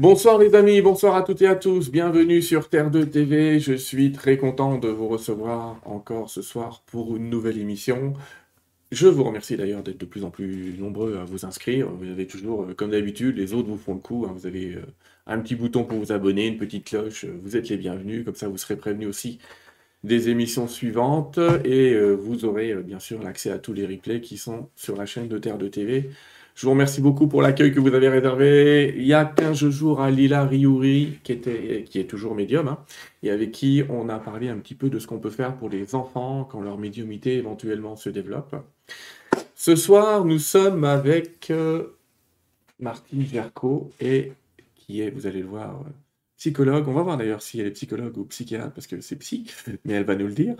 Bonsoir les amis, bonsoir à toutes et à tous, bienvenue sur Terre 2 TV. Je suis très content de vous recevoir encore ce soir pour une nouvelle émission. Je vous remercie d'ailleurs d'être de plus en plus nombreux à vous inscrire. Vous avez toujours, euh, comme d'habitude, les autres vous font le coup. hein. Vous avez euh, un petit bouton pour vous abonner, une petite cloche. euh, Vous êtes les bienvenus. Comme ça, vous serez prévenus aussi des émissions suivantes. Et vous aurez bien sûr l'accès à tous les replays qui sont sur la chaîne de Terre 2 TV. Je vous remercie beaucoup pour l'accueil que vous avez réservé. Il y a 15 jours à Lila Riouri, qui, est toujours médium, hein, et avec qui on a parlé un petit peu de ce qu'on peut faire pour les enfants quand leur médiumité éventuellement se développe. Ce soir, nous sommes avec euh, Martine Gerco, et qui est, vous allez le voir, psychologue. On va voir d'ailleurs si elle est psychologue ou psychiatre, parce que c'est psy, mais elle va nous le dire.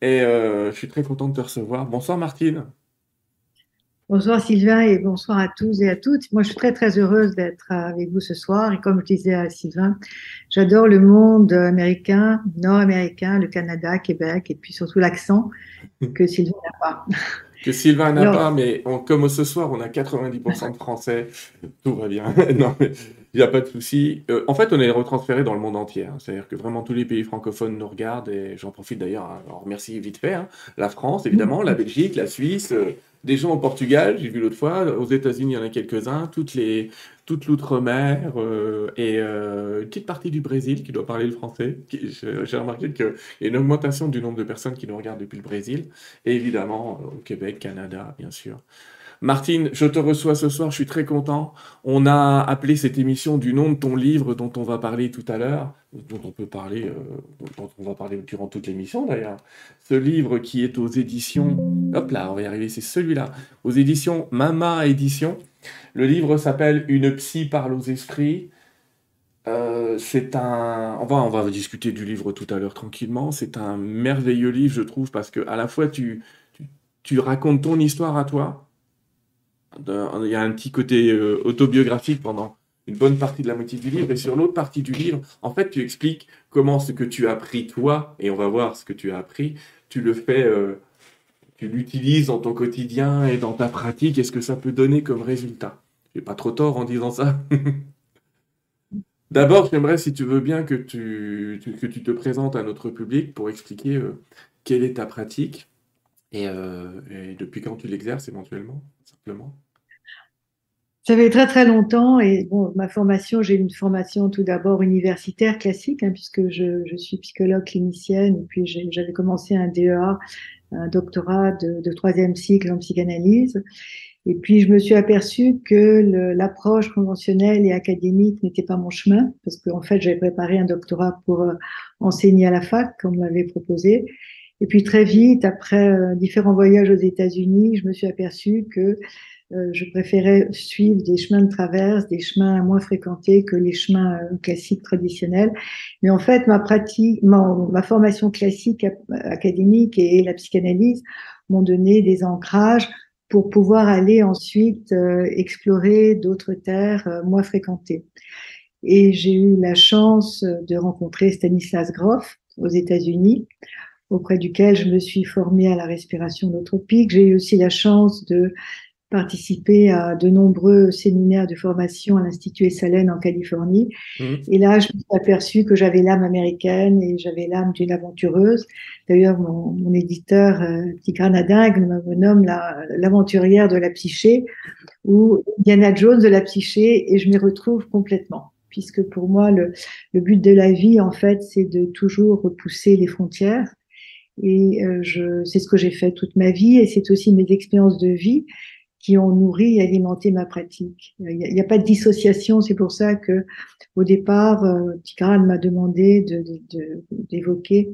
Et euh, je suis très content de te recevoir. Bonsoir Martine. Bonsoir Sylvain et bonsoir à tous et à toutes. Moi, je suis très très heureuse d'être avec vous ce soir. Et comme je disais à Sylvain, j'adore le monde américain, nord-américain, le Canada, Québec, et puis surtout l'accent que Sylvain n'a pas. Que Sylvain n'a Alors- pas, mais on- comme ce soir, on a 90% de français, tout va bien. non, mais il n'y a pas de souci. Euh, en fait, on est retransféré dans le monde entier. hein. C'est-à-dire que vraiment tous les pays francophones nous regardent, et j'en profite d'ailleurs, hein, on remercie vite fait, hein, la France, évidemment, la Belgique, la Suisse, euh, des gens au Portugal, j'ai vu l'autre fois, aux États-Unis, il y en a quelques-uns, toutes les, toute l'outre-mer, euh, et euh, une petite partie du Brésil qui doit parler le français. J'ai remarqué qu'il y a une augmentation du nombre de personnes qui nous regardent depuis le Brésil. Et évidemment, euh, au Québec, Canada, bien sûr. Martine, je te reçois ce soir, je suis très content. On a appelé cette émission du nom de ton livre dont on va parler tout à l'heure, dont on peut parler, euh, dont on va parler durant toute l'émission d'ailleurs. Ce livre qui est aux éditions, hop là, on va y arriver, c'est celui-là, aux éditions Mama Édition. Le livre s'appelle Une psy parle aux esprits. Euh, c'est un. On va, on va discuter du livre tout à l'heure tranquillement. C'est un merveilleux livre, je trouve, parce que à la fois tu, racontes ton histoire à toi. Il y a un petit côté euh, autobiographique pendant une bonne partie de la moitié du livre, et sur l'autre partie du livre, en fait, tu expliques comment ce que tu as appris toi, et on va voir ce que tu as appris, tu le fais, euh, tu l'utilises dans ton quotidien et dans ta pratique, et ce que ça peut donner comme résultat? J'ai pas trop tort en disant ça. D'abord, j'aimerais, si tu veux bien, que tu, tu- que tu te présentes à notre public pour expliquer euh, quelle est ta pratique et, euh, et depuis quand tu l'exerces éventuellement, simplement? Ça fait très très longtemps et bon, ma formation, j'ai une formation tout d'abord universitaire classique, hein, puisque je, suis psychologue clinicienne et puis j'avais commencé un DEA, un doctorat de, troisième cycle en psychanalyse. Et puis je me suis aperçue que l'approche conventionnelle et académique n'était pas mon chemin, parce qu'en fait j'avais préparé un doctorat pour euh, enseigner à la fac, comme on m'avait proposé. Et puis très vite, après euh, différents voyages aux États-Unis, je me suis aperçue que euh, je préférais suivre des chemins de traverse, des chemins moins fréquentés que les chemins euh, classiques traditionnels. Mais en fait, ma formation classique académique et la psychanalyse m'ont donné des ancrages pour pouvoir aller ensuite explorer d'autres terres moins fréquentées. Et j'ai eu la chance de rencontrer Stanislas Grof aux États-Unis, auprès duquel je me suis formée à la respiration nootropique. J'ai eu aussi la chance de participer à de nombreux séminaires de formation à l'Institut Esalen en Californie. Mhm. Et là, je me suis aperçue que j'avais l'âme américaine et j'avais l'âme d'une aventureuse. D'ailleurs, mon, mon éditeur, euh, me me nomme la- l'aventurière de la psyché ou Diana Jones de la psyché et je m'y retrouve complètement. Puisque pour moi, le, le but de la vie, en fait, c'est de toujours repousser les frontières. Et euh, je, c'est ce que j'ai fait toute ma vie et c'est aussi mes expériences de vie qui ont nourri et alimenté ma pratique. Il n'y a, pas de dissociation, c'est pour ça que au départ, euh, Tigran m'a demandé de, de- de- d'évoquer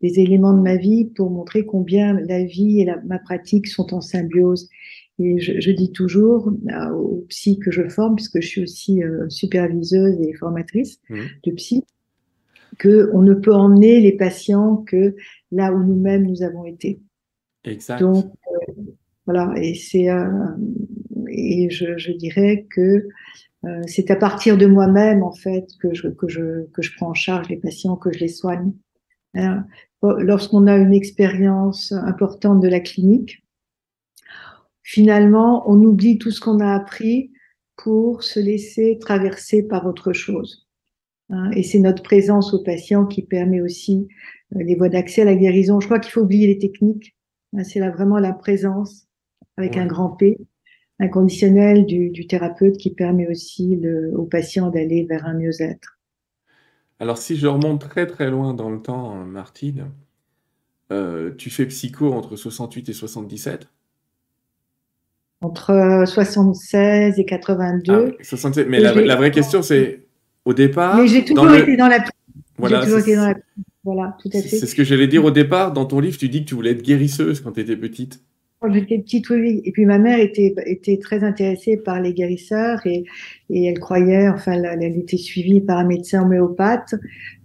des éléments de ma vie pour montrer combien la vie et la- ma pratique sont en symbiose. Et je, je dis toujours euh, aux psy que je forme, puisque je suis aussi euh, superviseuse et formatrice Mhm. de psy, que on ne peut emmener les patients que là où nous-mêmes nous avons été. Exact. Donc euh, voilà, et c'est euh, et je, je dirais que euh, c'est à partir de moi-même en fait que je que je que je prends en charge les patients, que je les soigne. Hein. Lorsqu'on a une expérience importante de la clinique, finalement, on oublie tout ce qu'on a appris pour se laisser traverser par autre chose. Hein. et c'est notre présence au patient qui permet aussi les voies d'accès à la guérison. Je crois qu'il faut oublier les techniques. Hein. c'est là vraiment la présence avec un grand P, inconditionnel du, du thérapeute qui permet aussi le, au patient d'aller vers un mieux-être. Alors si je remonte très très loin dans le temps, Martine, euh, tu fais psycho entre 68 et 77 Entre 76 et 82. Ah, mais la, vraie question, c'est au départ. Mais j'ai toujours été dans la. Voilà, toujours été dans la. Voilà, tout à fait. C'est ce que j'allais dire au départ. Dans ton livre, tu dis que tu voulais être guérisseuse quand tu étais petite. Quand j'étais petite, oui, Et puis ma mère était, était très intéressée par les guérisseurs et, et elle croyait, enfin, elle, était suivie par un médecin homéopathe,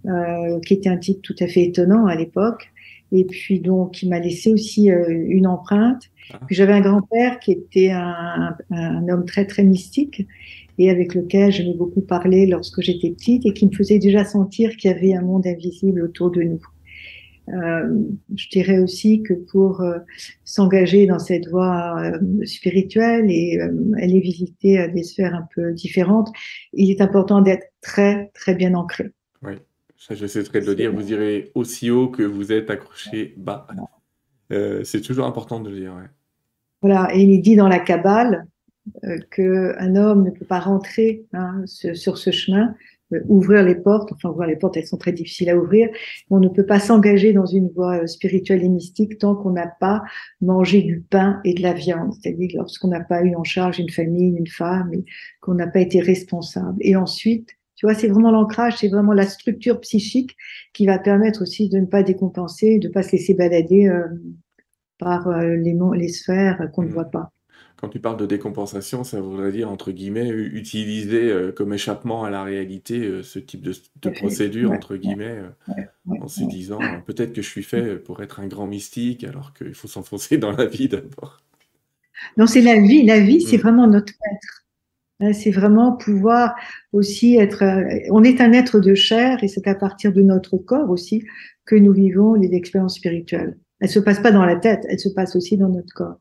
euh, qui était un type tout à fait étonnant à l'époque. Et puis donc, il m'a laissé aussi euh, une empreinte. Ah. J'avais un grand-père qui était un, un, homme très très mystique et avec lequel j'aimais beaucoup parler lorsque j'étais petite et qui me faisait déjà sentir qu'il y avait un monde invisible autour de nous. Euh, je dirais aussi que pour euh, s'engager dans cette voie euh, spirituelle et aller visiter des sphères un peu différentes, il est important d'être très très bien ancré. Oui. Ça, j'essaierai de le dire. Vous irez aussi haut que vous êtes accroché bas. C'est toujours important de le dire. Voilà, et il est dit dans la Kabbale qu'un homme ne peut pas rentrer hein, sur ce chemin, euh, ouvrir les portes. Enfin, ouvrir les portes, elles sont très difficiles à ouvrir. On ne peut pas s'engager dans une voie spirituelle et mystique tant qu'on n'a pas mangé du pain et de la viande. C'est-à-dire lorsqu'on n'a pas eu en charge une famille, une femme, qu'on n'a pas été responsable. Et ensuite, tu vois, c'est vraiment l'ancrage, c'est vraiment la structure psychique qui va permettre aussi de ne pas décompenser, de ne pas se laisser balader euh, par euh, les, les sphères qu'on ne voit pas. Quand tu parles de décompensation, ça voudrait dire, entre guillemets, utiliser euh, comme échappement à la réalité ce type de, procédure, entre guillemets, en se disant peut-être que je suis fait pour être un grand mystique, alors qu'il faut s'enfoncer dans la vie d'abord. Non, c'est la vie. La vie, c'est mmh. vraiment notre maître. Hein, c'est vraiment pouvoir aussi être. Euh, on est un être de chair et c'est à partir de notre corps aussi que nous vivons les expériences spirituelles. Elles se passent pas dans la tête, elles se passent aussi dans notre corps.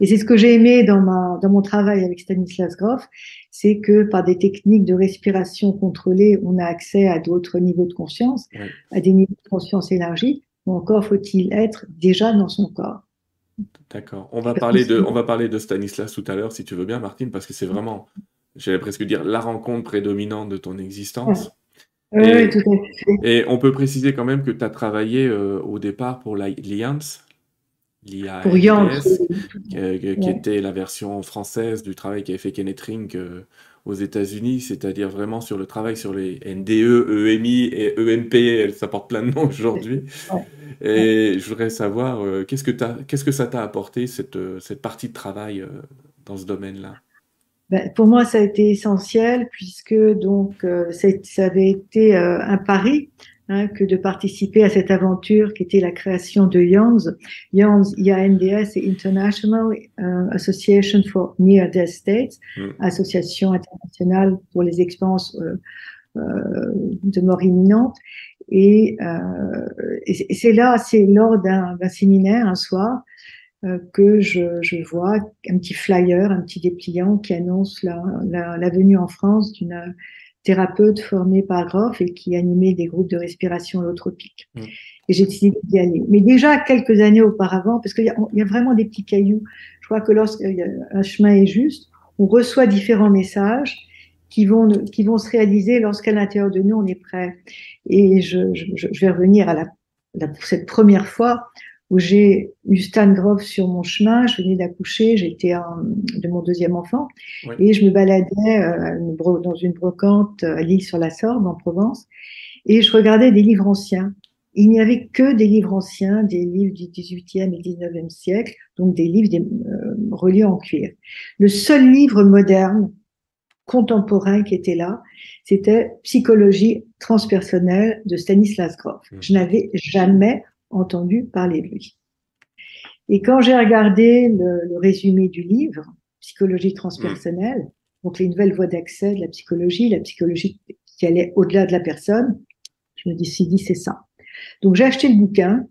Et c'est ce que j'ai aimé dans ma dans mon travail avec Stanislas Grof, c'est que par des techniques de respiration contrôlée, on a accès à d'autres niveaux de conscience, à des niveaux de conscience élargis. Ou encore faut-il être déjà dans son corps. D'accord. On va parler de, on va parler de Stanislas tout à l'heure, si tu veux bien, Martine, parce que c'est vraiment, j'allais presque dire, la rencontre prédominante de ton existence. Oui, et, tout à fait. Et on peut préciser quand même que tu as travaillé euh, au départ pour l'Alliance, pour qui, était la version française du travail qu'avait fait Kenneth Ring euh, aux États-Unis, c'est-à-dire vraiment sur le travail sur les NDE, EMI et EMP, ça porte plein de noms aujourd'hui. Et je voudrais savoir, euh, qu'est-ce, que qu'est-ce que ça t'a apporté, cette, euh, cette partie de travail euh, dans ce domaine-là? Ben, Pour moi, ça a été essentiel, puisque donc ça avait été un pari hein, que de participer à cette aventure qui était la création de YANS. YANS, IANDS, c'est International Association for Near Death States, mm. Association internationale pour les expériences de mort imminente. Et, euh, et c'est là, c'est lors d'un séminaire un soir euh, que je, je, vois un petit flyer, un petit dépliant qui annonce la, la, la venue en France d'une thérapeute formée par Groff et qui animait des groupes de respiration holotropique. Mmh. Et j'ai décidé d'y aller. Mais déjà quelques années auparavant, parce qu'il y, y, a vraiment des petits cailloux, je crois que lorsqu'un chemin est juste, on reçoit différents messages qui vont, qui vont se réaliser lorsqu'à l'intérieur de nous, on est prêt. Et je, je, je vais revenir à la, la, cette première fois où j'ai eu Stan Grove sur mon chemin. Je venais d'accoucher, j'étais de mon deuxième enfant, et je me baladais euh, dans une brocante à l'île sur la Sorbe, en Provence, et je regardais des livres anciens. Il n'y avait que des livres anciens, des livres du 18e et 19e siècle, donc des livres des, euh, reliés en cuir. Le seul livre moderne contemporain qui était là, c'était Psychologie transpersonnelle de Stanislas Grof. Mmh. Je n'avais jamais entendu parler de lui. Et quand j'ai regardé le, résumé du livre, Psychologie transpersonnelle, donc les nouvelles voies d'accès de la psychologie, la psychologie qui allait au-delà de la personne, je me suis dit c'est ça. Donc j'ai acheté le bouquin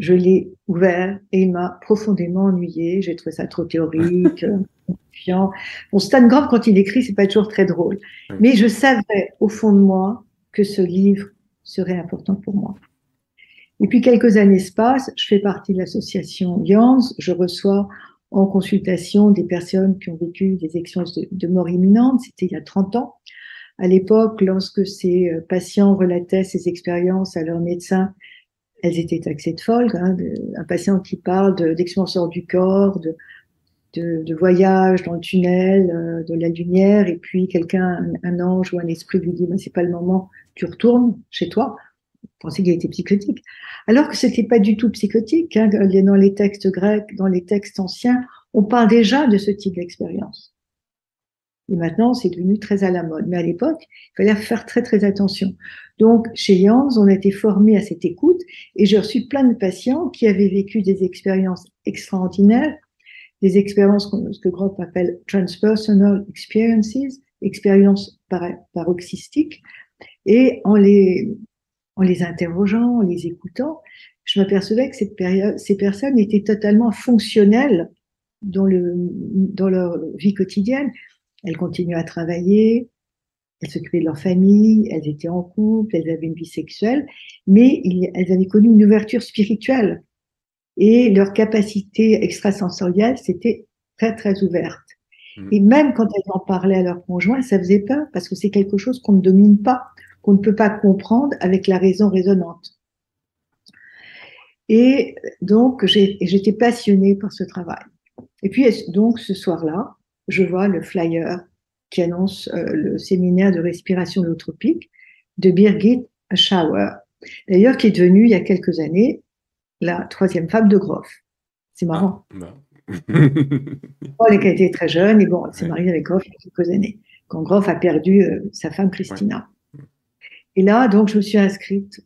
je l'ai ouvert et il m'a profondément ennuyé. J'ai trouvé ça trop théorique, confiant. Bon, Stan Grof, quand il écrit, c'est pas toujours très drôle. Mais je savais au fond de moi que ce livre serait important pour moi. Et puis quelques années se passent, je fais partie de l'association Jans, je reçois en consultation des personnes qui ont vécu des expériences de, mort imminente, c'était il y a 30 ans. À l'époque, lorsque ces euh, patients relataient ces expériences à leur médecin, elles étaient taxées de folles. Hein, un patient qui parle d'expérience hors du corps, de, de, de, voyage dans le tunnel, euh, de la lumière, et puis quelqu'un, un, ange ou un esprit lui dit, ben, c'est pas le moment, tu retournes chez toi. Pensez qu'il était psychotique. Alors que c'était pas du tout psychotique. Hein, dans les textes grecs, dans les textes anciens, on parle déjà de ce type d'expérience. Et maintenant, c'est devenu très à la mode. Mais à l'époque, il fallait faire très, très attention. Donc, chez Jans, on a été formé à cette écoute et j'ai reçu plein de patients qui avaient vécu des expériences extraordinaires, des expériences ce que Gropp appelle transpersonal experiences, expériences paroxystiques. Et en les, en les interrogeant, en les écoutant, je m'apercevais que cette période, ces personnes étaient totalement fonctionnelles dans, le, dans leur vie quotidienne. Elles continuaient à travailler, elles s'occupaient de leur famille, elles étaient en couple, elles avaient une vie sexuelle, mais elles avaient connu une ouverture spirituelle. Et leur capacité extrasensorielle, c'était très, très ouverte. Mmh. Et même quand elles en parlaient à leur conjoint, ça faisait peur parce que c'est quelque chose qu'on ne domine pas, qu'on ne peut pas comprendre avec la raison résonante. Et donc, j'étais passionnée par ce travail. Et puis, donc, ce soir-là, je vois le flyer qui annonce euh, le séminaire de respiration holotropique de Birgit Schauer, d'ailleurs qui est devenue il y a quelques années la troisième femme de Groff. C'est marrant. Ah, bah. elle a été très jeune et bon, elle s'est mariée avec Groff il y a quelques années, quand Groff a perdu euh, sa femme Christina. Et là, donc, je me suis inscrite.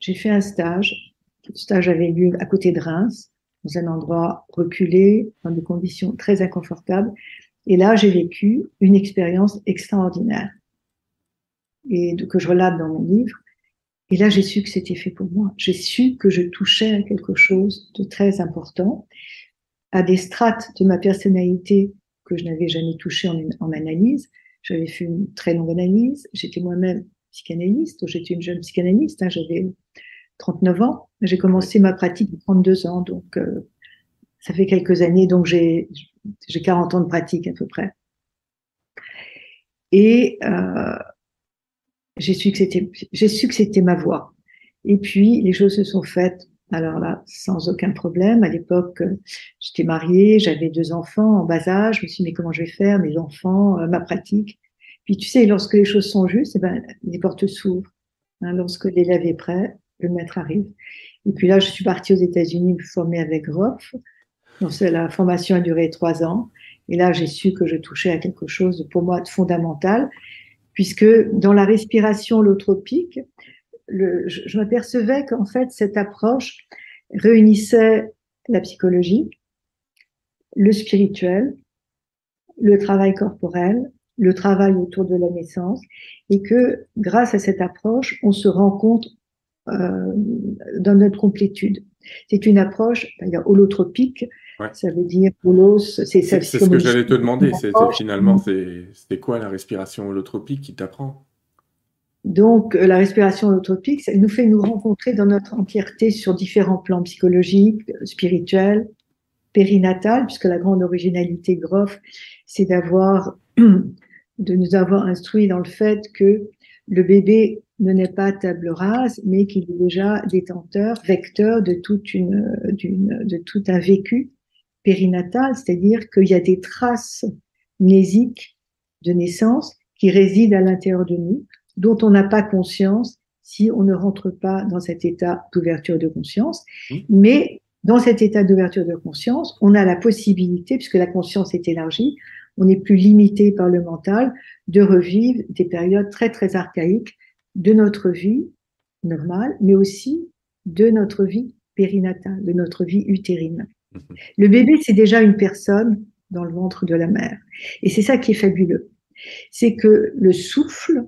J'ai fait un stage. Le stage avait lieu à côté de Reims, dans un endroit reculé, dans des conditions très inconfortables. Et là, j'ai vécu une expérience extraordinaire et que je relate dans mon livre. Et là, j'ai su que c'était fait pour moi. J'ai su que je touchais à quelque chose de très important, à des strates de ma personnalité que je n'avais jamais touché en, en analyse. J'avais fait une très longue analyse. J'étais moi-même psychanalyste. J'étais une jeune psychanalyste. Hein, J'avais 39 ans. J'ai commencé ma pratique de 32 ans. Donc, euh, ça fait quelques années. Donc, j'ai j'ai 40 ans de pratique à peu près. Et euh, j'ai su que c'était, j'ai su que c'était ma voix. Et puis les choses se sont faites. Alors là, sans aucun problème. À l'époque, j'étais mariée, j'avais deux enfants en bas âge. Je me suis dit mais comment je vais faire mes enfants, euh, ma pratique? Puis tu sais, lorsque les choses sont justes, eh ben, les portes s'ouvrent. Hein, lorsque l'élève est prêt, le maître arrive. Et puis là, je suis partie aux États-Unis me former avec Roth. Donc, la formation a duré trois ans. Et là, j'ai su que je touchais à quelque chose pour moi de fondamental, puisque dans la respiration holotropique, je m'apercevais qu'en fait, cette approche réunissait la psychologie, le spirituel, le travail corporel, le travail autour de la naissance, et que grâce à cette approche, on se rend compte euh, dans notre complétude. C'est une approche holotropique, ça veut dire holos, c'est C'est ce que j'allais te demander, c'est finalement, c'est quoi la respiration holotropique qui t'apprend? Donc, euh, la respiration holotropique, ça nous fait nous rencontrer dans notre entièreté sur différents plans psychologiques, spirituels, périnatal, puisque la grande originalité Groff, c'est d'avoir, de nous avoir instruit dans le fait que le bébé ne naît pas table rase, mais qu'il est déjà détenteur, vecteur de toute une, de tout un vécu périnatal, c'est-à-dire qu'il y a des traces mnésiques de naissance qui résident à l'intérieur de nous, dont on n'a pas conscience si on ne rentre pas dans cet état d'ouverture de conscience. Mmh. Mais dans cet état d'ouverture de conscience, on a la possibilité, puisque la conscience est élargie, on n'est plus limité par le mental, de revivre des périodes très très archaïques de notre vie normale, mais aussi de notre vie périnatale, de notre vie utérine. Mhm. Le bébé, c'est déjà une personne dans le ventre de la mère. Et c'est ça qui est fabuleux. C'est que le souffle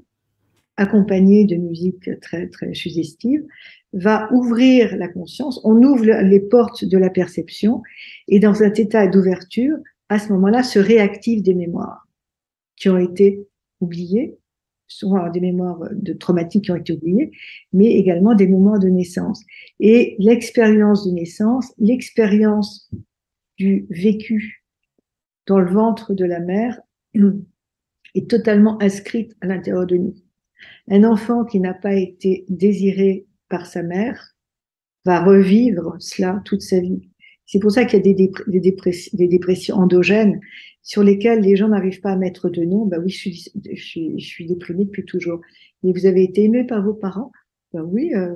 accompagné de musique très, très suggestive, va ouvrir la conscience. On ouvre les portes de la perception et dans cet état d'ouverture, à ce moment-là, se réactivent des mémoires qui ont été oubliées, souvent des mémoires de traumatiques qui ont été oubliées, mais également des moments de naissance. Et l'expérience de naissance, l'expérience du vécu dans le ventre de la mère est totalement inscrite à l'intérieur de nous. Un enfant qui n'a pas été désiré par sa mère va revivre cela toute sa vie. C'est pour ça qu'il y a des, des, dépressions endogènes sur lesquelles les gens n'arrivent pas à mettre de nom. Ben oui, je suis, je suis, je suis déprimée depuis toujours. Et vous avez été aimé par vos parents? Ben oui, euh,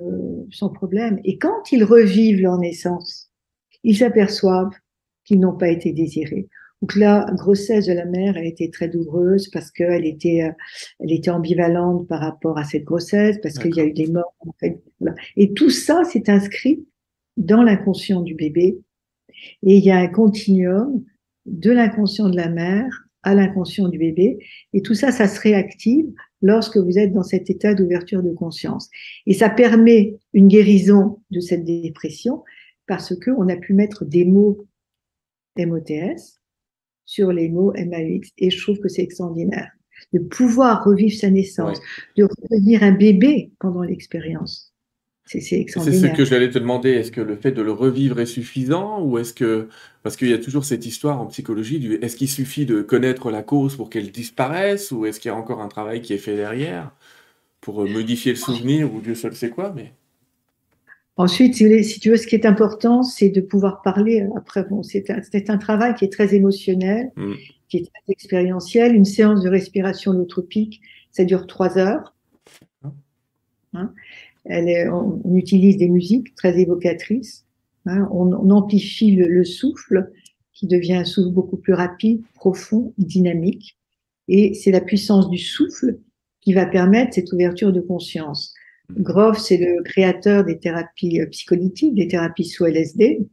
sans problème. Et quand ils revivent leur naissance, ils s'aperçoivent qu'ils n'ont pas été désirés. Donc la grossesse de la mère a été très douloureuse parce qu'elle était, euh, elle était ambivalente par rapport à cette grossesse, parce qu'il y a eu des morts. En fait, Et tout ça s'est inscrit dans l'inconscient du bébé. Et il y a un continuum de l'inconscient de la mère à l'inconscient du bébé. Et tout ça, ça se réactive lorsque vous êtes dans cet état d'ouverture de conscience. Et ça permet une guérison de cette dépression parce que on a pu mettre des mots MOTS sur les mots MAX. Et je trouve que c'est extraordinaire de pouvoir revivre sa naissance, de redevenir un bébé pendant l'expérience. C'est ce que j'allais te demander. Est-ce que le fait de le revivre est suffisant ou est-ce que parce qu'il y a toujours cette histoire en psychologie du est-ce qu'il suffit de connaître la cause pour qu'elle disparaisse ou est-ce qu'il y a encore un travail qui est fait derrière pour euh, modifier le souvenir ou Dieu seul sait quoi mais Ensuite, si tu veux, ce qui est important, c'est de pouvoir parler. Après, bon, c'est un, un, travail qui est très émotionnel, mm. qui est très expérientiel. Une séance de respiration holotropique, ça dure trois heures. Hein Elle est, on, utilise des musiques très évocatrices. Hein on, on, amplifie le, le, souffle, qui devient un souffle beaucoup plus rapide, profond, dynamique. Et c'est la puissance du souffle qui va permettre cette ouverture de conscience. Groff, c'est le créateur des thérapies euh, psycholytiques, des thérapies sous LSD.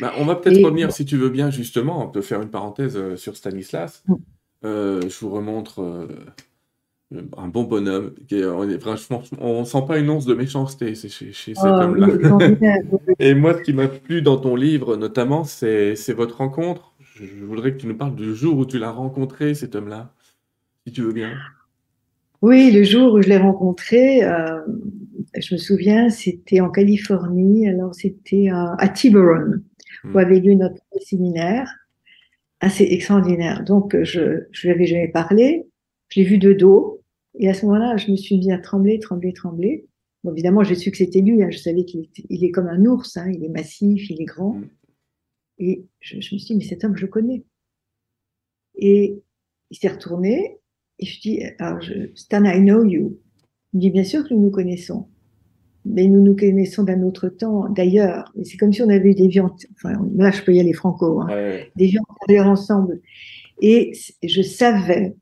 Bah, on va peut-être revenir, si tu veux bien, justement, on peut faire une parenthèse euh, sur Stanislas. Mm. Euh, je vous remontre un bon bonhomme. on est, franchement, on sent pas une once de méchanceté chez, cet oh, homme-là. Et moi, ce qui m'a plu dans ton livre, notamment, c'est votre rencontre. Je voudrais que tu nous parles du jour où tu l'as rencontré, cet homme-là, si tu veux bien. Oui, le jour où je l'ai rencontré, euh, je me souviens, c'était en Californie, alors c'était à, à Tiburon, où hmm. avait lieu notre séminaire, assez extraordinaire. Donc, je ne lui avais jamais parlé, je l'ai vu de dos, et à ce moment-là, je me suis mis à trembler, trembler, trembler. Bon, évidemment, j'ai su que c'était lui, hein, je savais qu'il il est comme un ours, hein, il est massif, il est grand. Hmm. Et je, je me suis dit, mais cet homme, je le connais. Et il s'est retourné, et je dis, alors Stan, I know you. Il me dit, bien sûr que nous nous connaissons. Mais nous nous connaissons d'un autre temps, d'ailleurs. C'est comme si on avait eu des vies, enfin, là, je peux y aller franco, hein, des vies antérieures ensemble. Et je savais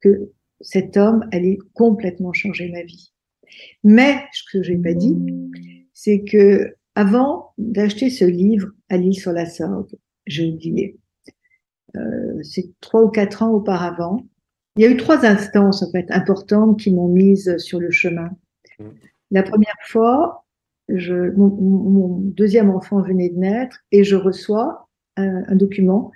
que cet homme allait complètement changer ma vie. Mais, ce que je n'ai pas dit, c'est que avant d'acheter ce livre à l'île sur la Sorgue, j'ai oublié. Euh, c'est trois ou quatre ans auparavant, il y a eu trois instances en fait importantes qui m'ont mise sur le chemin. Mmh. La première fois, je, mon, deuxième enfant venait de naître et je reçois un, document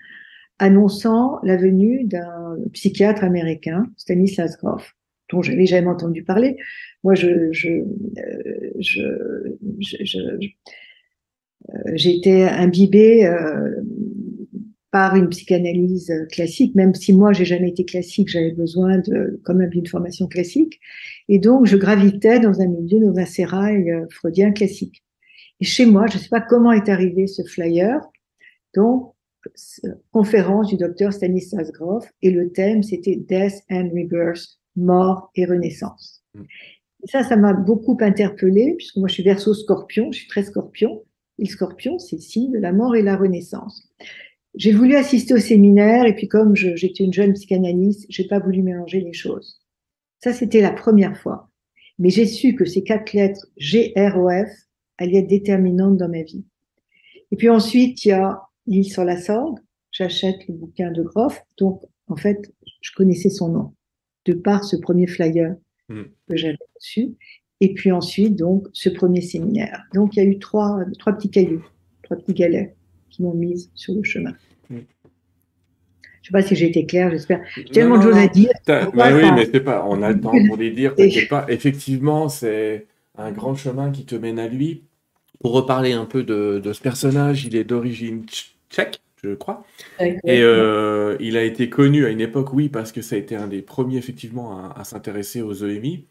annonçant la venue d'un psychiatre américain, Stanislas Grof, dont je n'avais jamais entendu parler. Moi, je, je, euh, je, je euh, été imbibée euh, par une psychanalyse classique, même si moi j'ai jamais été classique, j'avais besoin de quand même d'une formation classique, et donc je gravitais dans un milieu, dans un sérail freudien classique. Et chez moi, je ne sais pas comment est arrivé ce flyer, donc conférence du docteur Stanislas Grof, et le thème c'était Death and Rebirth, mort et renaissance. Mm. Et ça, ça m'a beaucoup interpellée, puisque moi je suis verso scorpion, je suis très scorpion, et le scorpion, c'est le signe de la mort et la renaissance. J'ai voulu assister au séminaire et puis comme j'étais une jeune psychanalyste, j'ai pas voulu mélanger les choses. Ça, c'était la première fois. Mais j'ai su que ces quatre lettres G, R, O, F allaient être déterminantes dans ma vie. Et puis ensuite, il y a l'île sur la Sorgue. J'achète le bouquin de Groff. Donc, en fait, je connaissais son nom de par ce premier flyer. mm. que j'avais reçu. Et puis ensuite, donc, ce premier séminaire. Donc, il y a eu trois, trois petits cailloux, trois petits galets qui m'ont mise sur le chemin. Mm. Je ne sais pas si j'ai été claire, j'espère. J'ai tellement de choses à dire. Mais oui, mais c'est pas. On a le temps pour les dire. pas. Effectivement, c'est un grand chemin qui te mène à lui. Pour reparler un peu de, de ce personnage, il est d'origine tchèque, je crois. Et euh, il a été connu à une époque, oui, parce que ça a été un des premiers, effectivement, à, à s'intéresser aux EMI.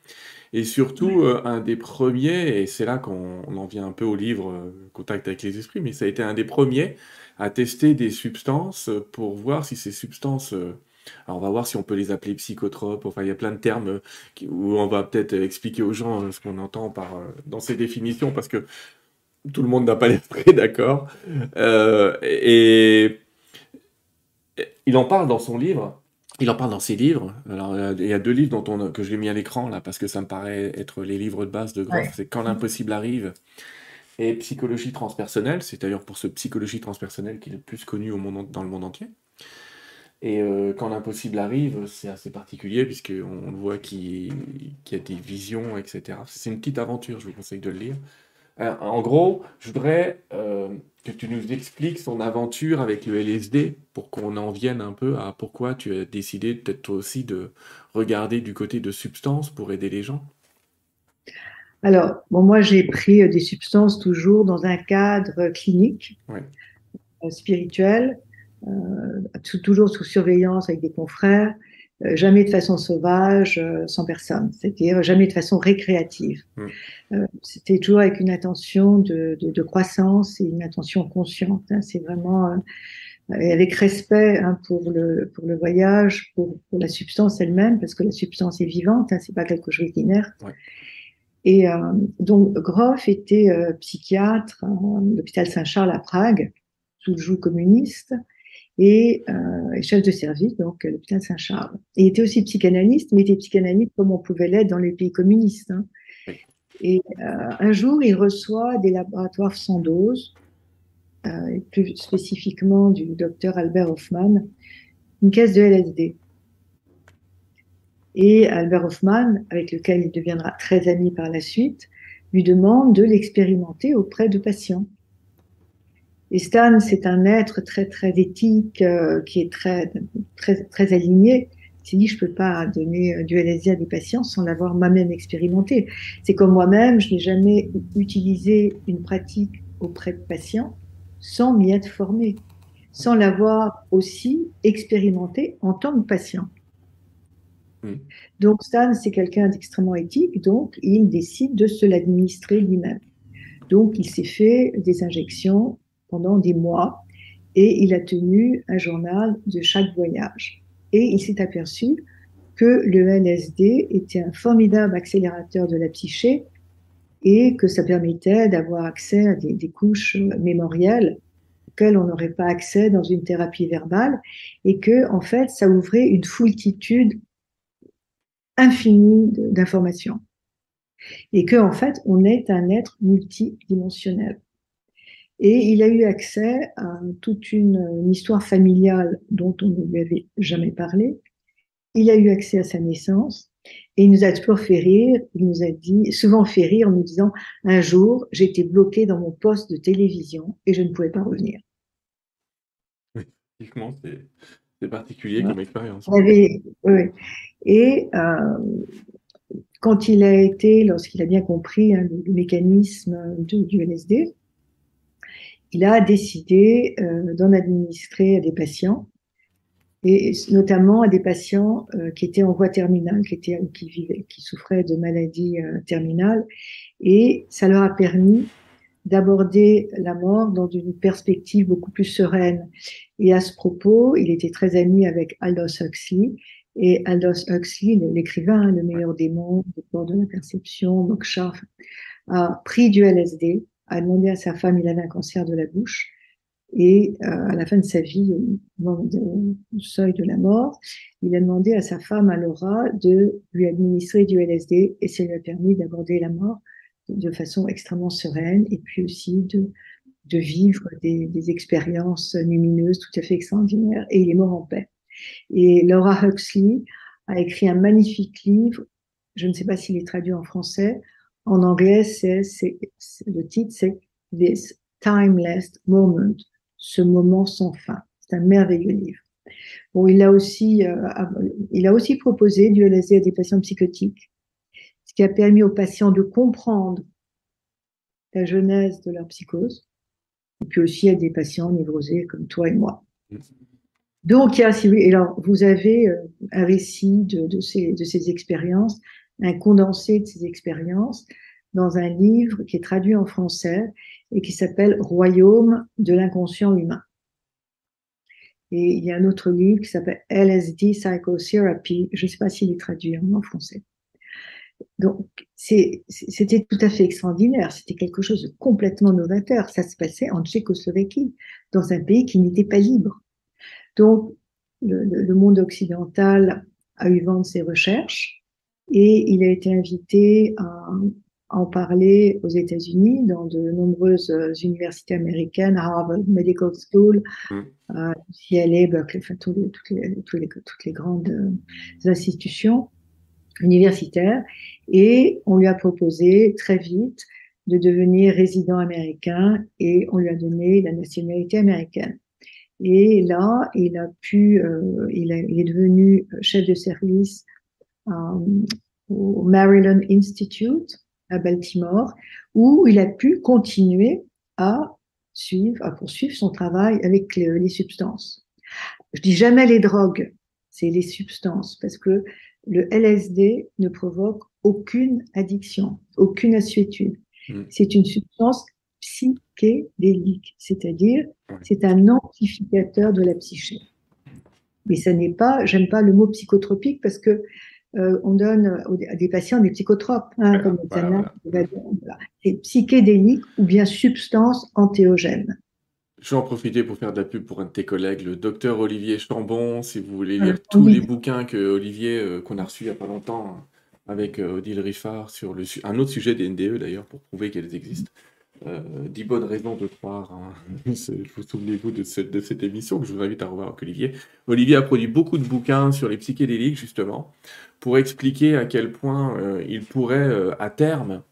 Et surtout, euh, un des premiers, et c'est là qu'on en vient un peu au livre euh, Contact avec les esprits, mais ça a été un des premiers à tester des substances pour voir si ces substances. Alors on va voir si on peut les appeler psychotropes. Enfin, il y a plein de termes où on va peut-être expliquer aux gens ce qu'on entend par, dans ces définitions, parce que tout le monde n'a pas l'esprit d'accord. et il en parle dans son livre il en parle dans ses livres. Alors, il y a deux livres dont on, que j'ai mis à l'écran là parce que ça me paraît être les livres de base de Groff. C'est Quand l'impossible arrive et Psychologie transpersonnelle. C'est d'ailleurs pour ce psychologie transpersonnelle qu'il est le plus connu au monde, dans le monde entier. Et euh, quand l'impossible arrive, c'est assez particulier puisqu'on voit qu'il y a des visions, etc. C'est une petite aventure, je vous conseille de le lire. Euh, en gros, je voudrais euh, que tu nous expliques son aventure avec le LSD pour qu'on en vienne un peu à pourquoi tu as décidé peut-être toi aussi de regarder du côté de substances pour aider les gens. Alors, bon, moi j'ai pris euh, des substances toujours dans un cadre clinique, spirituel, toujours sous surveillance avec des confrères. Euh, jamais de façon sauvage, euh, sans personne, c'est-à-dire jamais de façon récréative. Mm. Euh, c'était toujours avec une attention de, croissance et une attention consciente. Hein. c'est vraiment avec respect hein, pour le pour le voyage, pour, la substance elle-même, parce que la substance est vivante, hein, c'est pas quelque chose d'inerte. Et donc Groff était psychiatre à l'hôpital Saint-Charles à Prague, sous le joug communiste et, euh, chef de service, donc à l'hôpital Saint-Charles. Il était aussi psychanalyste, mais il était psychanalyste comme on pouvait l'être dans les pays communistes. Hein. Et euh, un jour, il reçoit des laboratoires sans dose, euh, plus spécifiquement du docteur Albert Hoffman, une caisse de LSD. Et Albert Hoffman, avec lequel il deviendra très ami par la suite, lui demande de l'expérimenter auprès de patients. Et Stan, c'est un être très très éthique, euh, qui est très très très aligné. Il s'est dit, je peux pas donner euh, du LSD à des patients sans l'avoir moi-même expérimenté. C'est comme moi-même, je n'ai jamais utilisé une pratique auprès de patients sans m'y être formé, sans l'avoir aussi expérimenté en tant que patient. Hmm. Donc Stan, c'est quelqu'un d'extrêmement éthique, donc il décide de se l'administrer lui-même. Donc il s'est fait des injections pendant des mois et il a tenu un journal de chaque voyage. Et il s'est aperçu que le LSD était un formidable accélérateur de la psyché et que ça permettait d'avoir accès à des, couches mémorielles auxquelles on n'aurait pas accès dans une thérapie verbale et que, en fait, ça ouvrait une foultitude infinie d'informations. Et que, en fait, on est un être multidimensionnel. Et il a eu accès à toute une, histoire familiale dont on ne lui avait jamais parlé. Il a eu accès à sa naissance et il nous a toujours fait rire. Il nous a dit, souvent fait rire en nous disant, un jour, j'étais bloqué dans mon poste de télévision et je ne pouvais pas revenir. Oui, effectivement, c'est particulier comme expérience. oui. Et euh, quand il a été, lorsqu'il a bien compris hein, le, mécanisme du LSD, il a décidé euh, d'en administrer à des patients, et notamment à des patients euh, qui étaient en voie terminale, qui, étaient, qui, vivaient, qui souffraient de maladies euh, terminales, et ça leur a permis d'aborder la mort dans une perspective beaucoup plus sereine. Et à ce propos, il était très ami avec Aldous Huxley, et Aldous Huxley, l'écrivain, hein, le meilleur des le port de la perception, Moksha, a pris du LSD a demandé à sa femme, il avait un cancer de la bouche, et euh, à la fin de sa vie, au seuil de la mort, il a demandé à sa femme, à Laura, de lui administrer du LSD, et ça lui a permis d'aborder la mort de façon extrêmement sereine, et puis aussi de, de vivre des, des expériences lumineuses tout à fait extraordinaires, et il est mort en paix. Et Laura Huxley a écrit un magnifique livre je ne sais pas s'il est traduit en français. En anglais, c'est, le titre, c'est This Timeless Moment, ce moment sans fin. C'est un merveilleux livre. Bon, il a aussi, euh, il a aussi proposé du LSD à des patients psychotiques, ce qui a permis aux patients de comprendre la genèse de leur psychose, et puis aussi à des patients névrosés comme toi et moi. Donc, il y a, alors, vous avez euh, un récit de, de, ces, de ces expériences, un condensé de ces expériences dans un livre qui est traduit en français et qui s'appelle Royaume de l'inconscient humain. Et il y a un autre livre qui s'appelle LSD Psychotherapy. Je ne sais pas s'il est traduit en français. Donc, c'était tout à fait extraordinaire. C'était quelque chose de complètement novateur. Ça se passait en Tchécoslovaquie, dans un pays qui n'était pas libre. Donc, le, le, monde occidental a eu vent de ses recherches et il a été invité à, en parler aux États-Unis, dans de nombreuses euh, universités américaines, Harvard Medical School, mmh. euh, UCLA, Berkeley, enfin, toutes, les, toutes, les, grandes euh, institutions universitaires. Et on lui a proposé très vite de devenir résident américain et on lui a donné la nationalité américaine. Et là, il a pu, euh, il, il, est devenu chef de service au Maryland Institute à Baltimore, où il a pu continuer à suivre, à poursuivre son travail avec les, substances. Je dis jamais les drogues, c'est les substances, parce que le LSD ne provoque aucune addiction, aucune assuétude. Hmm. C'est une substance psychédélique, c'est-à-dire c'est un amplificateur de la psyché. Mais ça n'est pas, j'aime pas le mot psychotropique parce que euh, on donne à des patients des psychotropes, hein, comme le C'est psychédélique ou bien substance antéogène. Je vais en profiter pour faire de la pub pour un de tes collègues, le docteur Olivier Chambon. Si vous voulez lire tous les bouquins que Olivier, euh, qu'on a reçus il n'y a pas longtemps, hein, avec euh, Odile Riffard, sur le, un autre sujet des NDE d'ailleurs, pour prouver qu'elles existent. Euh, dix bonnes raisons de croire. Hein. vous souvenez-vous de, cette émission que je vous invite à revoir avec Olivier. Olivier a produit beaucoup de bouquins sur les psychédéliques, justement, pour expliquer à quel point euh, il pourrait, euh, à terme,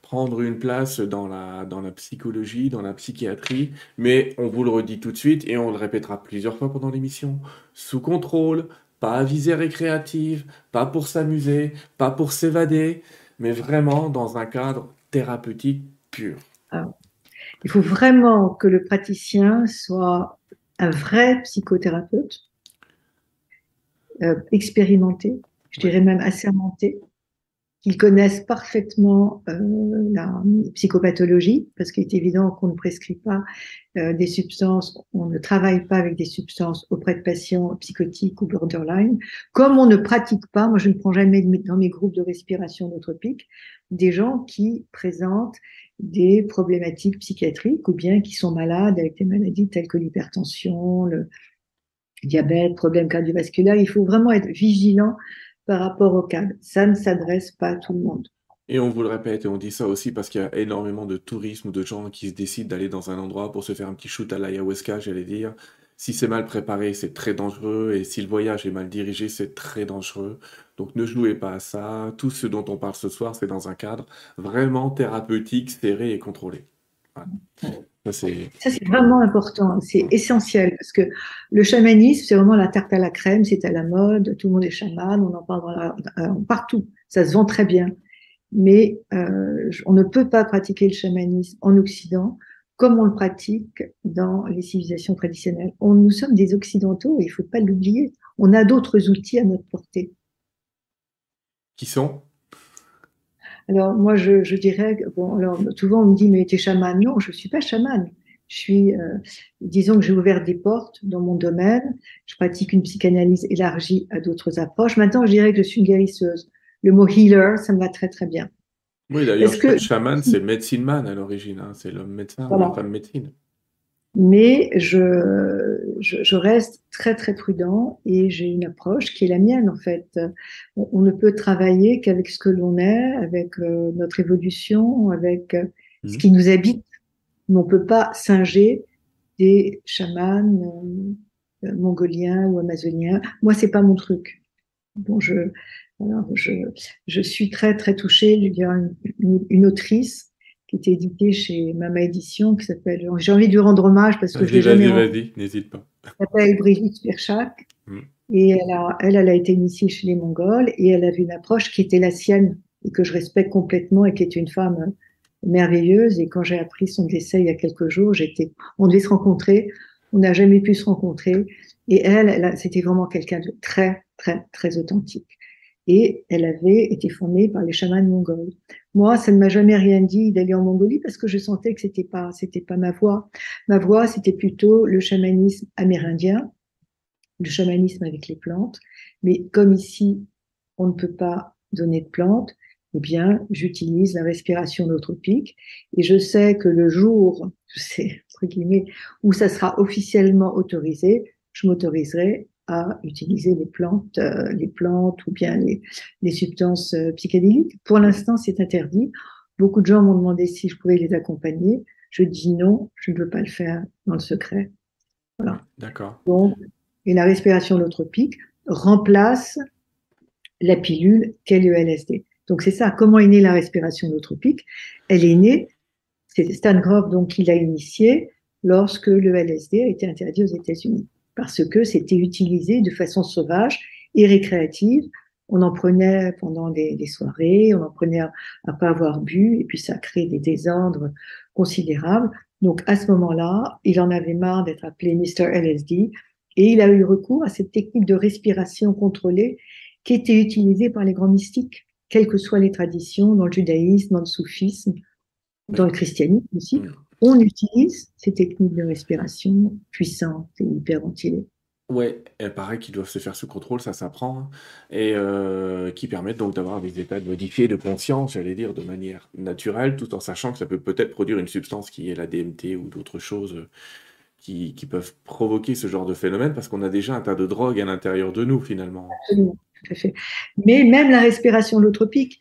prendre une place dans la, dans la psychologie, dans la psychiatrie, mais on vous le redit tout de suite et on le répétera plusieurs fois pendant l'émission, sous contrôle, pas à visée récréative, pas pour s'amuser, pas pour s'évader, mais vraiment dans un cadre thérapeutique pur. Ah. Il faut vraiment que le praticien soit un vrai psychothérapeute, euh, expérimenté, je dirais même assermenté, qu'il connaisse parfaitement euh, la psychopathologie, parce qu'il est évident qu'on ne prescrit pas euh, des substances, on ne travaille pas avec des substances auprès de patients psychotiques ou borderline, comme on ne pratique pas, moi je ne prends jamais dans mes groupes de respiration notropique, des gens qui présentent des problématiques psychiatriques ou bien qui sont malades avec des maladies telles que l'hypertension, le diabète, problèmes cardiovasculaires. Il faut vraiment être vigilant par rapport au cadre. Ça ne s'adresse pas à tout le monde. Et on vous le répète, et on dit ça aussi parce qu'il y a énormément de tourisme ou de gens qui se décident d'aller dans un endroit pour se faire un petit shoot à l'ayahuasca, j'allais dire. Si c'est mal préparé, c'est très dangereux, et si le voyage est mal dirigé, c'est très dangereux. Donc ne jouez pas à ça. Tout ce dont on parle ce soir, c'est dans un cadre vraiment thérapeutique, serré et contrôlé. Ça, c'est vraiment important, c'est essentiel, parce que le chamanisme, c'est vraiment la tarte à la crème, c'est à la mode, tout le monde est chaman, on en parle euh, partout, ça se vend très bien. Mais euh, on ne peut pas pratiquer le chamanisme en Occident comme on le pratique dans les civilisations traditionnelles. On, nous sommes des Occidentaux, il ne faut pas l'oublier. On a d'autres outils à notre portée. Qui sont? Alors, moi, je, dirais, bon, alors, souvent on me dit, mais tu es chaman. Non, je ne suis pas chaman. Je suis, euh, disons que j'ai ouvert des portes dans mon domaine. Je pratique une psychanalyse élargie à d'autres approches. Maintenant, je dirais que je suis une guérisseuse. Le mot healer, ça me va très, très bien. Oui, d'ailleurs, que... chaman, c'est médecine man à l'origine. Hein. C'est l'homme médecin, la femme médecine. Mais je, je, reste très très prudent et j'ai une approche qui est la mienne en fait. On, ne peut travailler qu'avec ce que l'on est, avec euh, notre évolution, avec euh, ce mhm. qui nous habite. Mais on peut pas singer des chamans euh, mongoliens ou amazoniens. Moi, c'est pas mon truc. Bon, je, Alors, je, je suis très, très touchée. Il y a une, une, autrice qui était éditée chez Mama Édition qui s'appelle. J'ai envie de lui rendre hommage parce que je l'ai jamais. Vas-y, n'hésite pas. Elle s'appelle Brigitte Spirchak. Mm. Et elle a, elle, elle a été initiée chez les Mongols et elle avait une approche qui était la sienne et que je respecte complètement et qui est une femme merveilleuse. Et quand j'ai appris son décès il y a quelques jours, j'étais, on devait se rencontrer. On n'a jamais pu se rencontrer. Et elle, elle c'était vraiment quelqu'un de très, très, très authentique et elle avait été formée par les chamans mongols. Moi, ça ne m'a jamais rien dit d'aller en Mongolie parce que je sentais que c'était pas, c'était pas ma voie. Ma voie, c'était plutôt le chamanisme amérindien, le chamanisme avec les plantes. Mais comme ici, on ne peut pas donner de plantes, eh bien, j'utilise la respiration nootropique et je sais que le jour, où ça sera officiellement autorisé, je m'autoriserai à utiliser les plantes, euh, les plantes ou bien les, les substances euh, psychédéliques. Pour l'instant, c'est interdit. Beaucoup de gens m'ont demandé si je pouvais les accompagner. Je dis non, je ne veux pas le faire dans le secret. Voilà. D'accord. Donc, et la respiration holotropique remplace la pilule qu'est le LSD. Donc c'est ça. Comment est née la respiration holotropique Elle est née, c'est Stan Grof donc qui l'a initiée lorsque le LSD a été interdit aux États-Unis parce que c'était utilisé de façon sauvage et récréative. On en prenait pendant des, soirées, on en prenait à, ne pas avoir bu, et puis ça crée des désordres considérables. Donc à ce moment-là, il en avait marre d'être appelé Mr. LSD, et il a eu recours à cette technique de respiration contrôlée qui était utilisée par les grands mystiques, quelles que soient les traditions, dans le judaïsme, dans le soufisme, dans le christianisme aussi on utilise ces techniques de respiration puissantes et hyperventilées. Ouais, il paraît qu'ils doivent se faire sous contrôle, ça s'apprend, hein. et euh, qui permettent donc d'avoir des états modifiés de conscience, j'allais dire, de manière naturelle, tout en sachant que ça peut peut-être produire une substance qui est la DMT ou d'autres choses euh, qui, qui, peuvent provoquer ce genre de phénomène, parce qu'on a déjà un tas de drogues à l'intérieur de nous, finalement. Absolument, tout à fait. Mais même la respiration holotropique,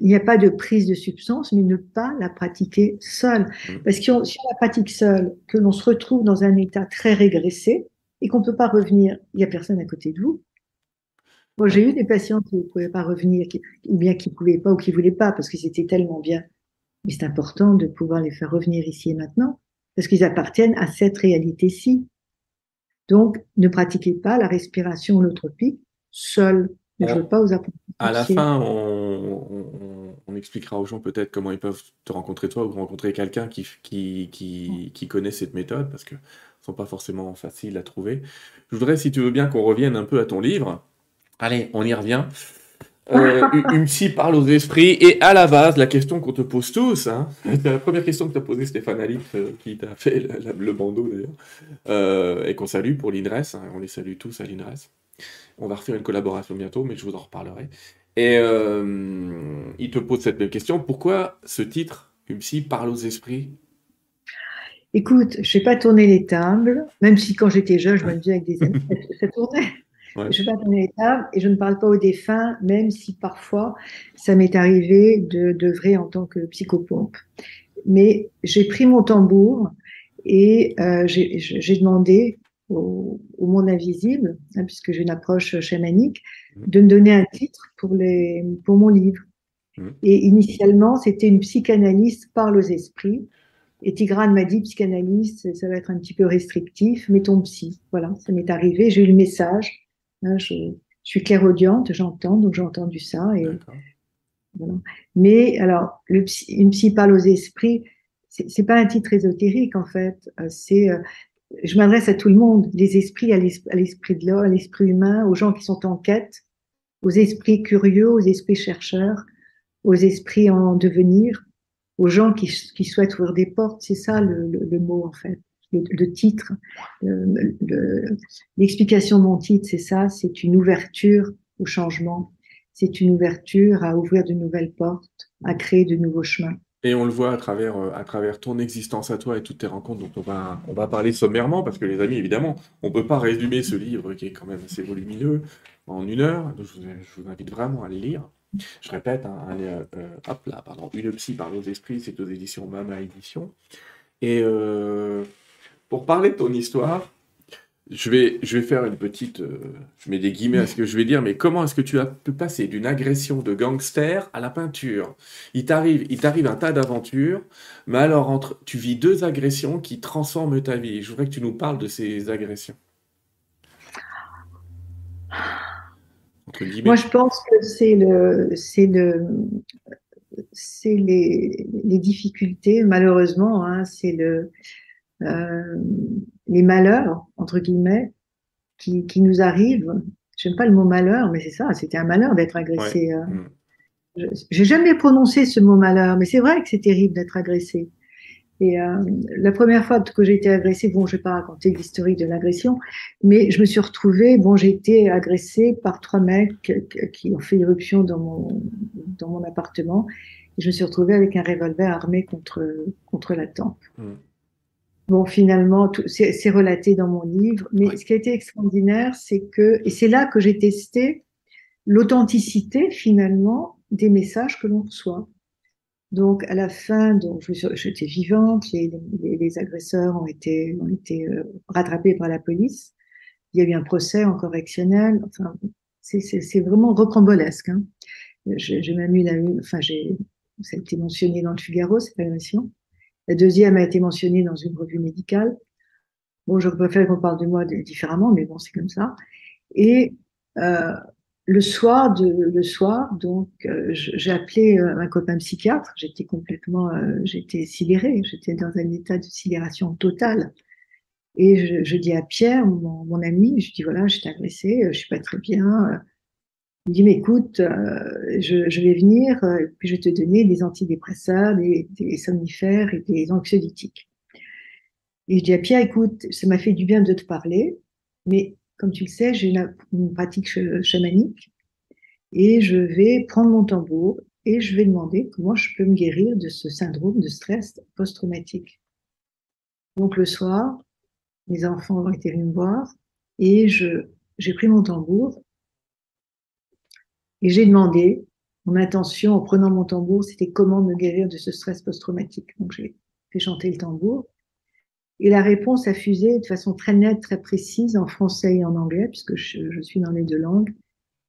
il n'y a pas de prise de substance, mais ne pas la pratiquer seule. Mmh. Parce que si on, la pratique seule, que l'on se retrouve dans un état très régressé et qu'on ne peut pas revenir, il n'y a personne à côté de vous. Moi, j'ai eu des patients qui ne pouvaient pas revenir, ou bien qui ne pouvaient pas ou qui ne voulaient pas, parce que c'était tellement bien. Mais c'est important de pouvoir les faire revenir ici et maintenant, parce qu'ils appartiennent à cette réalité-ci. Donc, ne pratiquez pas la respiration holotropique seule. Ne jouez pas aux apprentissages. À la fin, on, expliquera aux gens peut-être comment ils peuvent te rencontrer toi ou rencontrer quelqu'un qui, qui, qui, connaît cette méthode parce que ne sont pas forcément faciles à trouver. Je voudrais, si tu veux bien, qu'on revienne un peu à ton livre. Allez, on y revient. Euh, une psy parle aux esprits. Et à la base, la question qu'on te pose tous, hein, c'est la première question que t'a posée Stéphane Alif, euh, qui t'a fait le bandeau d'ailleurs, euh, et qu'on salue pour l'INRES. Hein, on les salue tous à l'INRES. On va refaire une collaboration bientôt, mais je vous en reparlerai. Et euh, il te pose cette même question. Pourquoi ce titre, psy parle aux esprits? Écoute, je n'ai pas tourné les tables, même si quand j'étais jeune, je m'amusais avec des amis, ça tournait. Je n'ai pas tourné les tables et je ne parle pas aux défunts, même si parfois ça m'est arrivé de d'œuvrer en tant que psychopompe. Mais j'ai pris mon tambour et euh, j'ai demandé au, monde invisible, hein, puisque j'ai une approche chamanique, mmh. de me donner un titre pour, les, pour mon livre. Mmh. Et initialement, c'était une psychanalyste parle aux esprits. Et Tigrane m'a dit, psychanalyste, ça va être un petit peu restrictif, mais ton psy. Voilà, ça m'est arrivé, j'ai eu le message. Hein, je, je, suis clairaudiente, j'entends, donc j'ai entendu ça. Et, voilà. Mais alors, le une psy parle aux esprits, c'est pas un titre ésotérique en fait. Euh, c'est euh, je m'adresse à tout le monde, les esprits, à l'esprit de l'homme, à l'esprit humain, aux gens qui sont en quête, aux esprits curieux, aux esprits chercheurs, aux esprits en devenir, aux gens qui, souhaitent ouvrir des portes. C'est ça le, mot en fait, le, titre. L'explication de mon titre, c'est ça, c'est une ouverture au changement. C'est une ouverture à ouvrir de nouvelles portes, à créer de nouveaux chemins. Et on le voit à travers, euh, à travers ton existence à toi et toutes tes rencontres dont on va, on va parler sommairement, parce que les amis, évidemment, on ne peut pas résumer ce livre qui est quand même assez volumineux en une heure. je, vous, invite vraiment à le lire. Je répète, hein, euh, hop là, pardon, Une psy par nos esprits, c'est aux éditions Mama Édition. Et euh, pour parler de ton histoire, Je vais, je vais faire une petite. euh, je mets des guillemets à ce que je vais dire, mais comment est-ce que tu as pu passer d'une agression de gangster à la peinture? Il t'arrive, il t'arrive un tas d'aventures, mais alors entre, tu vis deux agressions qui transforment ta vie. Je voudrais que tu nous parles de ces agressions, entre Moi, je pense que c'est le, c'est le, c'est les, les difficultés, malheureusement, hein, c'est le, euh, les malheurs, entre guillemets, qui, qui nous arrivent. J'aime pas le mot malheur, mais c'est ça, c'était un malheur d'être Ouais. agressé. euh. Mm. Je- J'ai jamais prononcé ce mot malheur, mais c'est vrai que c'est terrible d'être agressé. Et euh, la première fois que j'ai été agressée, bon, je vais pas raconter l'historique de l'agression, mais je me suis retrouvée, bon, j'ai été agressée par trois mecs qui qui ont fait irruption dans mon, dans mon appartement. Et je me suis retrouvée avec un revolver armé contre, contre la tempe. Mm. Bon, finalement, c'est c'est relaté dans mon livre, mais Ouais. ce qui a été extraordinaire, c'est que, et c'est là que j'ai testé l'authenticité, finalement, des messages que l'on reçoit. Donc, à la fin, donc, j'étais vivante, les, les- les agresseurs ont été, ont été euh, rattrapés par la police. Il y a eu un procès en correctionnel. Enfin, c'est c'est- c'est vraiment rocambolesque. Hein. J'ai même eu la enfin, j'ai, ça a été mentionné dans le Figaro, cette agression. La deuxième a été mentionnée dans une revue médicale. Bon, je préfère qu'on parle de moi différemment, mais bon, c'est comme ça. Et euh, le soir, de, le soir, donc, euh, j'ai appelé euh, un copain psychiatre. J'étais complètement, euh, j'étais sidérée. J'étais dans un état de sidération totale. Et je, je dis à Pierre, mon, mon ami, je dis voilà, je t'ai agressé, euh, je suis pas très bien. Il dit mais écoute, euh, je, vais venir, euh, puis je vais te donner des antidépresseurs, des, somnifères et des anxiolytiques. Et je dis à Pierre, écoute, ça m'a fait du bien de te parler, mais comme tu le sais, j'ai une, pratique ch- chamanique et je vais prendre mon tambour et je vais demander comment je peux me guérir de ce syndrome de stress post-traumatique. Donc le soir, mes enfants ont été venus me voir et j'ai pris mon tambour et j'ai demandé, mon intention en prenant mon tambour, c'était comment me guérir de ce stress post-traumatique. Donc j'ai fait chanter le tambour et la réponse a fusé de façon très nette, très précise en français et en anglais, puisque je, je suis dans les deux langues.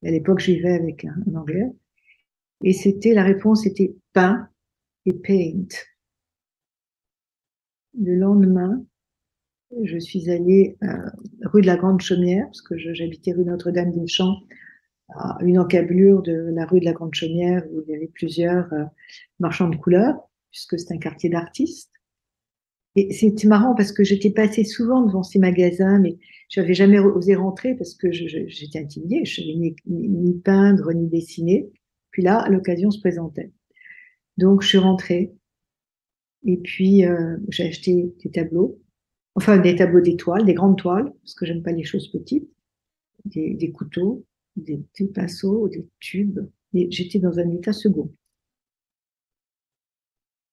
À l'époque, j'y vais avec un, anglais. Et c'était, la réponse était pain et paint. Le lendemain, je suis allée euh, rue de la Grande Chaumière, parce que j'habitais rue Notre-Dame-des-Champs, une encablure de la rue de la Grande Chaumière, où il y avait plusieurs euh, marchands de couleurs, puisque c'est un quartier d'artistes. Et c'était marrant parce que j'étais passée souvent devant ces magasins, mais je n'avais jamais osé rentrer parce que j'étais intimidée. Je ne savais ni, peindre, ni dessiner. Puis là, l'occasion se présentait. Donc, je suis rentrée. Et puis, euh, j'ai acheté des tableaux. Enfin, des tableaux d'étoiles, des grandes toiles, parce que j'aime pas les choses petites. Des couteaux, des, pinceaux, des tubes. Et j'étais dans un état second.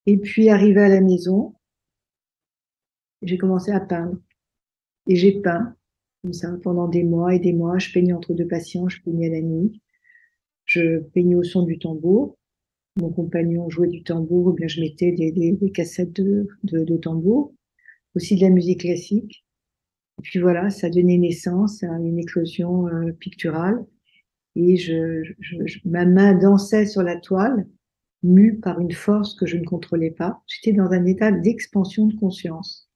Et puis, arrivée à la maison, j'ai commencé à peindre. Et j'ai peint, comme ça, pendant des mois et des mois. Je peignais entre deux patients, je peignais la nuit. Je peignais au son du tambour. Mon compagnon jouait du tambour, ou bien je mettais des cassettes de, de, de tambour, aussi de la musique classique. Et puis voilà, ça donnait naissance à une éclosion euh, picturale. Et je, je, je, ma main dansait sur la toile, mue par une force que je ne contrôlais pas. J'étais dans un état d'expansion de conscience.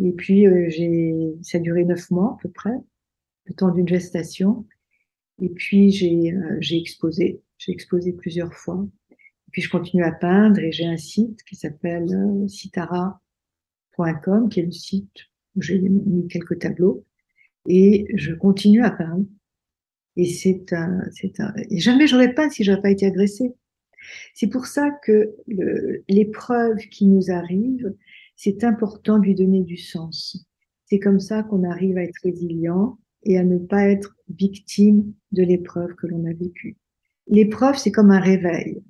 Et puis, euh, j'ai, ça a duré neuf mois à peu près, le temps d'une gestation. Et puis, j'ai, euh, j'ai exposé. J'ai exposé plusieurs fois. Et puis, je continue à peindre et j'ai un site qui s'appelle citara.com, qui est le site j'ai mis quelques tableaux. Et je continue à peindre. Et c'est un, c'est un, et jamais j'aurais peint si j'aurais pas été agressée. C'est pour ça que l'épreuve qui nous arrive, c'est important de lui donner du sens. C'est comme ça qu'on arrive à être résilient et à ne pas être victime de l'épreuve que l'on a vécue. L'épreuve, c'est comme un réveil.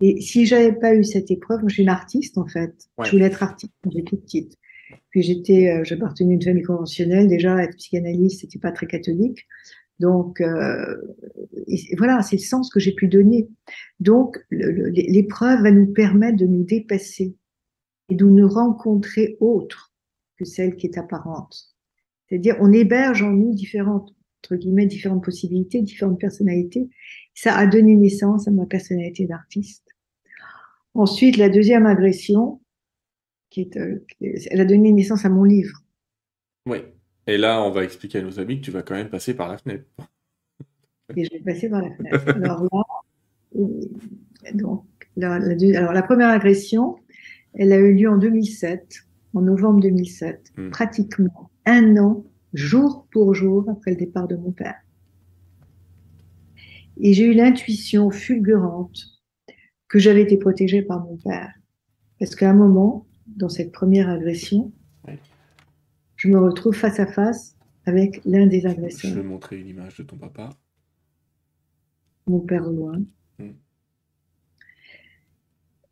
Et si j'avais pas eu cette épreuve, moi, je suis une artiste en fait. Ouais. Je voulais être artiste quand j'étais petite. Puis j'étais, euh, j'appartenais à une famille conventionnelle. Déjà, être psychanalyste, c'était pas très catholique. Donc euh, voilà, c'est le sens que j'ai pu donner. Donc l'épreuve va nous permettre de nous dépasser et de nous rencontrer autre que celle qui est apparente. C'est-à-dire, on héberge en nous différentes, entre guillemets, différentes possibilités, différentes personnalités. Ça a donné naissance à ma personnalité d'artiste. Ensuite, la deuxième agression, qui est, euh, elle a donné naissance à mon livre. Oui. Et là, on va expliquer à nos amis que tu vas quand même passer par la fenêtre. Et je vais passer par la fenêtre. Alors là, donc, la, alors la première agression, elle a eu lieu en 2007, en novembre 2007, hmm. pratiquement un an, jour pour jour, après le départ de mon père. Et j'ai eu l'intuition fulgurante que j'avais été protégée par mon père. Parce qu'à un moment, dans cette première agression, je me retrouve face à face avec l'un des agresseurs. Je vais montrer une image de ton papa. Mon père au loin. Hmm.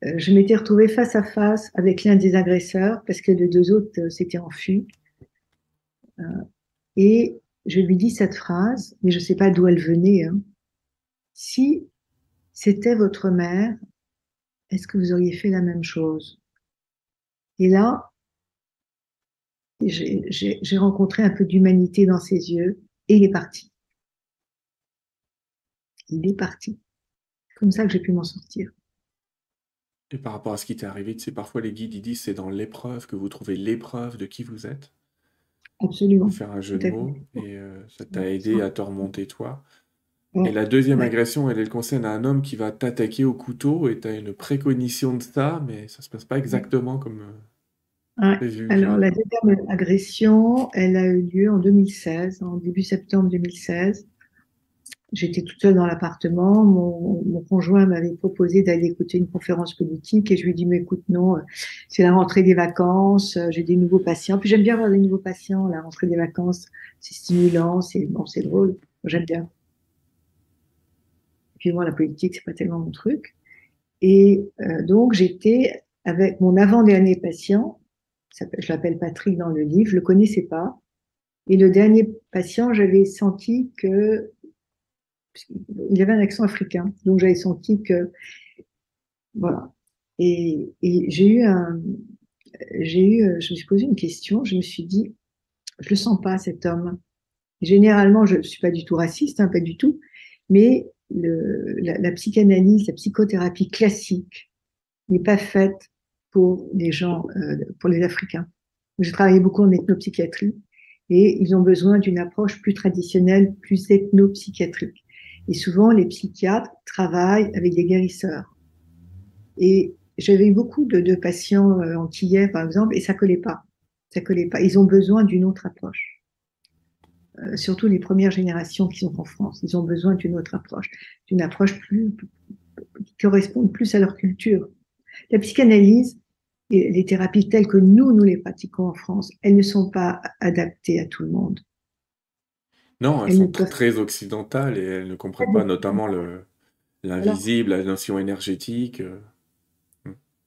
Euh, je m'étais retrouvée face à face avec l'un des agresseurs parce que les deux autres euh, s'étaient enfuis. Euh, et je lui dis cette phrase, mais je ne sais pas d'où elle venait. Hein. Si c'était votre mère, est-ce que vous auriez fait la même chose? Et là, j'ai rencontré un peu d'humanité dans ses yeux et il est parti. Il est parti. C'est comme ça que j'ai pu m'en sortir. Et par rapport à ce qui t'est arrivé, tu sais, parfois les guides, ils disent c'est dans l'épreuve que vous trouvez l'épreuve de qui vous êtes. Absolument. Pour faire un jeu de mots. Et euh, ça t'a aidé à te remonter toi. Et la deuxième agression, elle, elle concerne un homme qui va t'attaquer au couteau et tu as une précognition de ça, mais ça se passe pas exactement comme euh, prévu. Alors, la deuxième agression, elle a eu lieu en 2016, en début septembre 2016. J'étais toute seule dans l'appartement. Mon, mon, conjoint m'avait proposé d'aller écouter une conférence politique et je lui ai dit, mais écoute, non, c'est la rentrée des vacances, j'ai des nouveaux patients. Puis j'aime bien avoir des nouveaux patients, la rentrée des vacances, c'est stimulant, c'est bon, c'est drôle, j'aime bien. Moi, la politique, c'est pas tellement mon truc. Et euh, donc, j'étais avec mon avant-dernier patient, je l'appelle Patrick dans le livre, je le connaissais pas. Et le dernier patient, j'avais senti que il avait un accent africain, donc j'avais senti que voilà. Et, et j'ai eu un, j'ai eu, je me suis posé une question, je me suis dit, je le sens pas cet homme. Généralement, je suis pas du tout raciste, hein, pas du tout, mais le, la, la, psychanalyse, la psychothérapie classique n'est pas faite pour les gens, euh, pour les Africains. J'ai travaillé beaucoup en ethnopsychiatrie et ils ont besoin d'une approche plus traditionnelle, plus ethnopsychiatrique. Et souvent, les psychiatres travaillent avec des guérisseurs. Et j'avais beaucoup de, de patients euh, antillais, par exemple, et ça collait pas. Ça collait pas. Ils ont besoin d'une autre approche. Euh, surtout les premières générations qui sont en France, ils ont besoin d'une autre approche, d'une approche plus, qui corresponde plus à leur culture. La psychanalyse et les thérapies telles que nous, nous les pratiquons en France, elles ne sont pas adaptées à tout le monde. Non, elles, sont très occidentales et elles ne comprennent pas notamment l'invisible, la notion énergétique. Euh.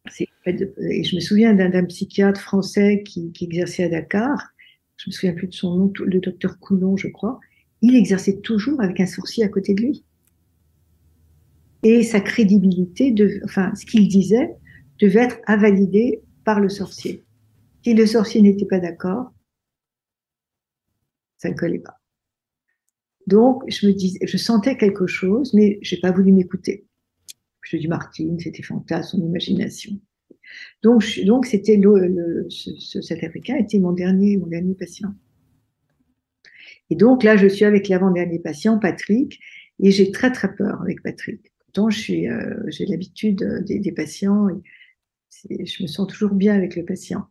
je me souviens d'un psychiatre français qui, exerçait à Dakar, je me souviens plus de son nom, le docteur Coulon, je crois, il exerçait toujours avec un sourcier à côté de lui. Et sa crédibilité, de, enfin, ce qu'il disait, devait être invalidé par le sorcier. Si le sorcier n'était pas d'accord, ça ne collait pas. Donc, je me disais, je sentais quelque chose, mais j'ai pas voulu m'écouter. Je dis Martine, c'était fantasme, son imagination. Donc, donc c'était le, cet Africain était mon dernier, mon dernier patient. Et donc là, je suis avec l'avant-dernier patient, Patrick, et j'ai très très peur avec Patrick. Pourtant, euh, j'ai l'habitude des, des, patients, et je me sens toujours bien avec le patient.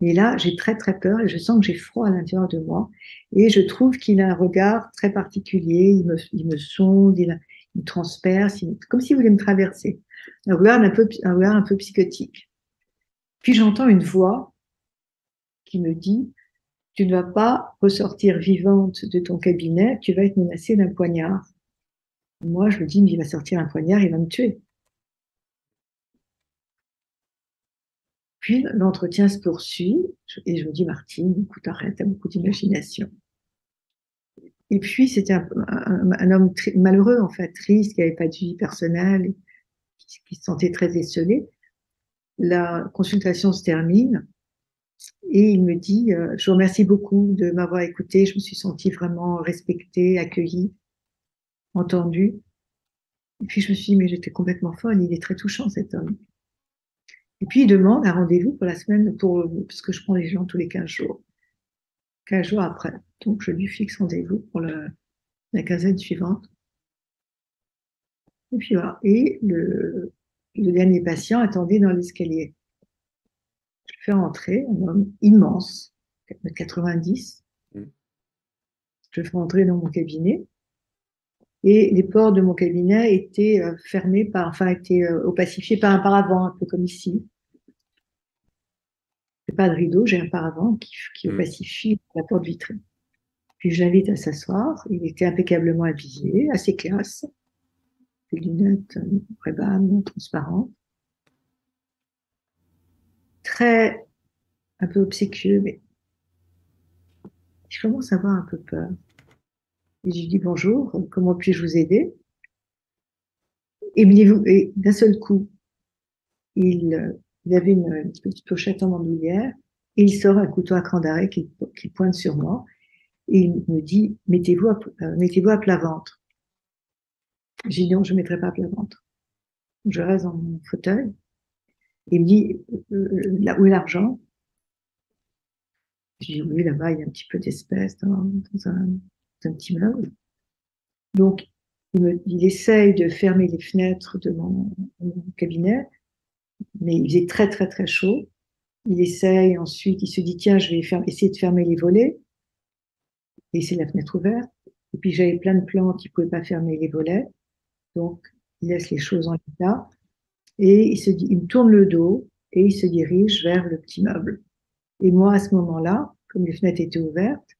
Mais là, j'ai très très peur et je sens que j'ai froid à l'intérieur de moi. Et je trouve qu'il a un regard très particulier. Il me, il me sonde, il, il transperce, comme s'il voulait me traverser. Un regard un peu, un regard un peu psychotique. Puis j'entends une voix qui me dit, tu ne vas pas ressortir vivante de ton cabinet, tu vas être menacée d'un poignard. Moi, je me dis, mais il va sortir un poignard, il va me tuer. Puis l'entretien se poursuit et je me dis, Martine, écoute, arrête, t'as beaucoup d'imagination. Et puis c'était un, homme malheureux, en fait, triste, qui n'avait pas de vie personnelle, qui, se sentait très esselé. La consultation se termine Et il me dit, euh, je vous remercie beaucoup de m'avoir écouté. Je me suis sentie vraiment respectée, accueillie, entendue. Et puis je me suis dit, mais j'étais complètement folle. Il est très touchant cet homme. Et puis il demande un rendez-vous pour la semaine, pour, parce que je prends les gens tous les 15 jours. 15 jours après. Donc je lui fixe rendez-vous pour la quinzaine suivante. Et puis voilà. Et le, le dernier patient attendait dans l'escalier. Je fais entrer un homme immense, 90. Mm. Je le fais entrer dans mon cabinet. Et les portes de mon cabinet étaient euh, fermées par, enfin, étaient euh, opacifiées par un paravent, un peu comme ici. C'est pas de rideau, j'ai un paravent qui, qui mm. opacifie la porte vitrée. Puis je l'invite à s'asseoir. Il était impeccablement habillé, assez classe. Lunettes ray transparentes très, un peu obséquieux, mais je commence à avoir un peu peur. Et je lui dis bonjour, comment puis-je vous aider? Et, d'un seul coup, il, avait une, petite pochette en bandoulière et il sort un couteau à cran d'arrêt qui, pointe sur moi et il me dit mettez-vous à, euh, mettez-vous à plat ventre. J'ai dit non, je ne mettrai pas à plat ventre. Je reste dans mon fauteuil il me dit, euh, là, où est l'argent? Je dis, oui, là-bas, il y a un petit peu d'espèces dans, un, petit meuble. Donc, il, essaye de fermer les fenêtres de mon, cabinet, mais il faisait très, très, très chaud. Il essaye ensuite, il se dit, tiens, je vais essayer de fermer les volets. Et c'est la fenêtre ouverte. Et puis, j'avais plein de plantes, il ne pouvait pas fermer les volets. Donc, il laisse les choses en état et il, se il tourne le dos et il se dirige vers le petit meuble. Et moi, à ce moment-là, comme les fenêtres étaient ouvertes,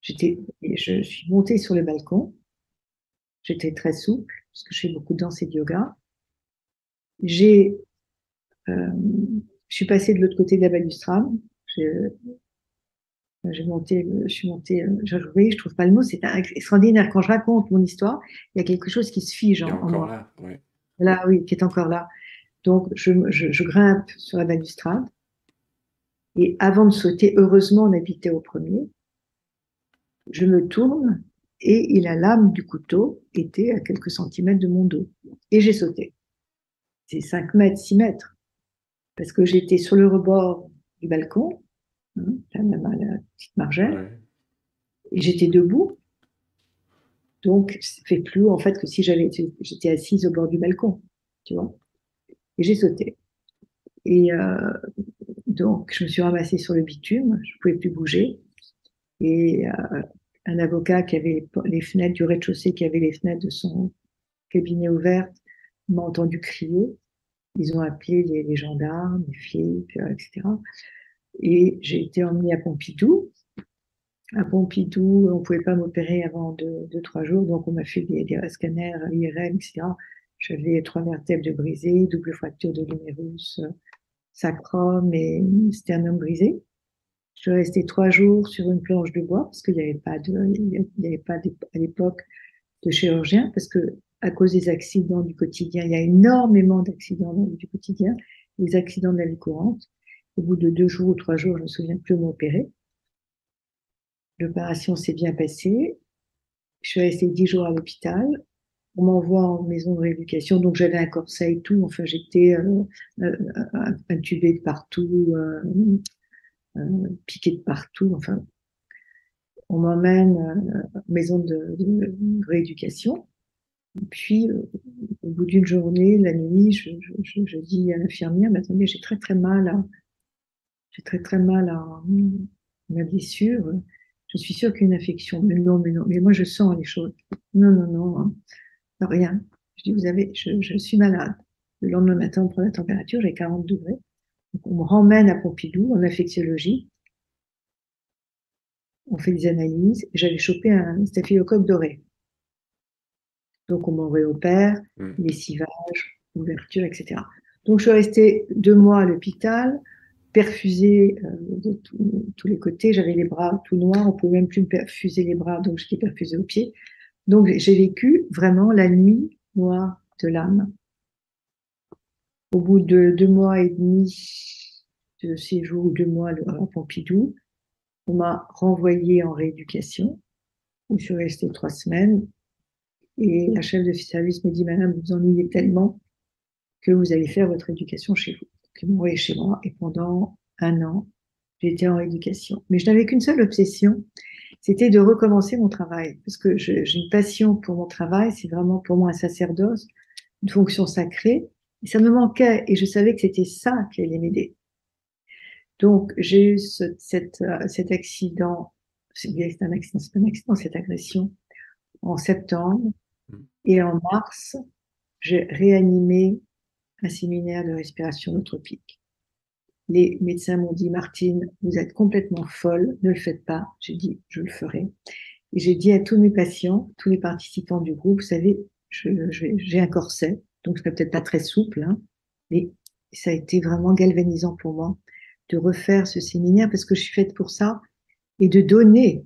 j'étais, je suis montée sur le balcon. J'étais très souple parce que je fais beaucoup de danse et de yoga. J'ai, euh, je suis passée de l'autre côté de la balustrade. J'ai monté, je suis montée, euh, je, oui, je trouve pas le mot, c'est extraordinaire. Quand je raconte mon histoire, il y a quelque chose qui se fige en, en moi. Là, ouais. là, oui, qui est encore là. Donc, je, grimpe sur la balustrade. Et avant de sauter, heureusement, on habitait au premier. Je me tourne et la lame du couteau était à quelques centimètres de mon dos. Et j'ai sauté. C'est 5 mètres, 6 mètres. Parce que j'étais sur le rebord du balcon, hein, la, petite margelle, et j'étais debout. Donc, ça fait plus en fait que si j'avais, j'étais assise au bord du balcon, tu vois. Et j'ai sauté. Et euh, donc, je me suis ramassée sur le bitume, je ne pouvais plus bouger. Et euh, un avocat qui avait les fenêtres du rez-de-chaussée, qui avait les fenêtres de son cabinet ouvertes, m'a entendu crier. Ils ont appelé les, gendarmes, les flics, euh, etc. Et j'ai été emmenée à Pompidou. À Pompidou, on ne pouvait pas m'opérer avant deux, deux, trois jours, donc on m'a fait des, scanners, IRM, etc. J'avais trois vertèbres brisées, double fracture de l'humérus sacrum et sternum brisé. Je restée trois jours sur une planche de bois parce qu'il n'y avait pas de, il n'y avait pas à l'époque de chirurgien parce que à cause des accidents du quotidien, il y a énormément d'accidents du quotidien, les accidents de la vie courante. Au bout de deux jours ou trois jours, je ne me souviens plus m'opérer. L'opération s'est bien passée. Je suis restée dix jours à l'hôpital on m'envoie en maison de rééducation, donc j'avais un corset et tout. Enfin, j'étais euh, euh intubée de partout, euh, euh, piquée de partout. Enfin, on m'emmène en maison de, rééducation. puis, au bout d'une journée, la nuit, je, dis à l'infirmière, mais attendez, j'ai très très mal, j'ai très très mal à ma blessure. Je suis sûre qu'une infection. Mais non, mais non, mais moi je sens les choses. Non, non, non rien. Je dis, vous avez, je, suis malade. Le lendemain matin, on prend la température, j'ai 40 degrés. Donc, on me ramène à Pompidou, en infectiologie. On fait des analyses. J'avais chopé un staphylocoque doré. Donc, on m'en réopère, mmh. lessivage, ouverture, etc. Donc, je suis restée deux mois à l'hôpital, perfusée euh, de tous les côtés. J'avais les bras tout noirs, on pouvait même plus me perfuser les bras, donc j'étais perfusée aux pieds. Donc j'ai vécu vraiment la nuit noire de l'âme. Au bout de deux mois et demi, de séjour ou deux mois à Pompidou. On m'a renvoyé en rééducation, où je suis restée trois semaines. Et la chef de service me dit, Madame, vous vous ennuyez tellement que vous allez faire votre éducation chez vous. Ils m'ont envoyé chez moi et pendant un an, été en rééducation. Mais je n'avais qu'une seule obsession, c'était de recommencer mon travail. Parce que j'ai une passion pour mon travail, c'est vraiment pour moi un sacerdoce, une fonction sacrée. Et ça me manquait et je savais que c'était ça qui allait m'aider. Donc, j'ai eu ce, cet, euh, cet accident, c'est un accident, c'est un accident, cette agression, en septembre. Mmh. Et en mars, j'ai réanimé un séminaire de respiration notropique. Les médecins m'ont dit, Martine, vous êtes complètement folle, ne le faites pas. J'ai dit, je le ferai. Et j'ai dit à tous mes patients, tous les participants du groupe, vous savez, j'ai un corset, donc ce n'est peut-être pas très souple, hein, mais ça a été vraiment galvanisant pour moi de refaire ce séminaire parce que je suis faite pour ça et de donner,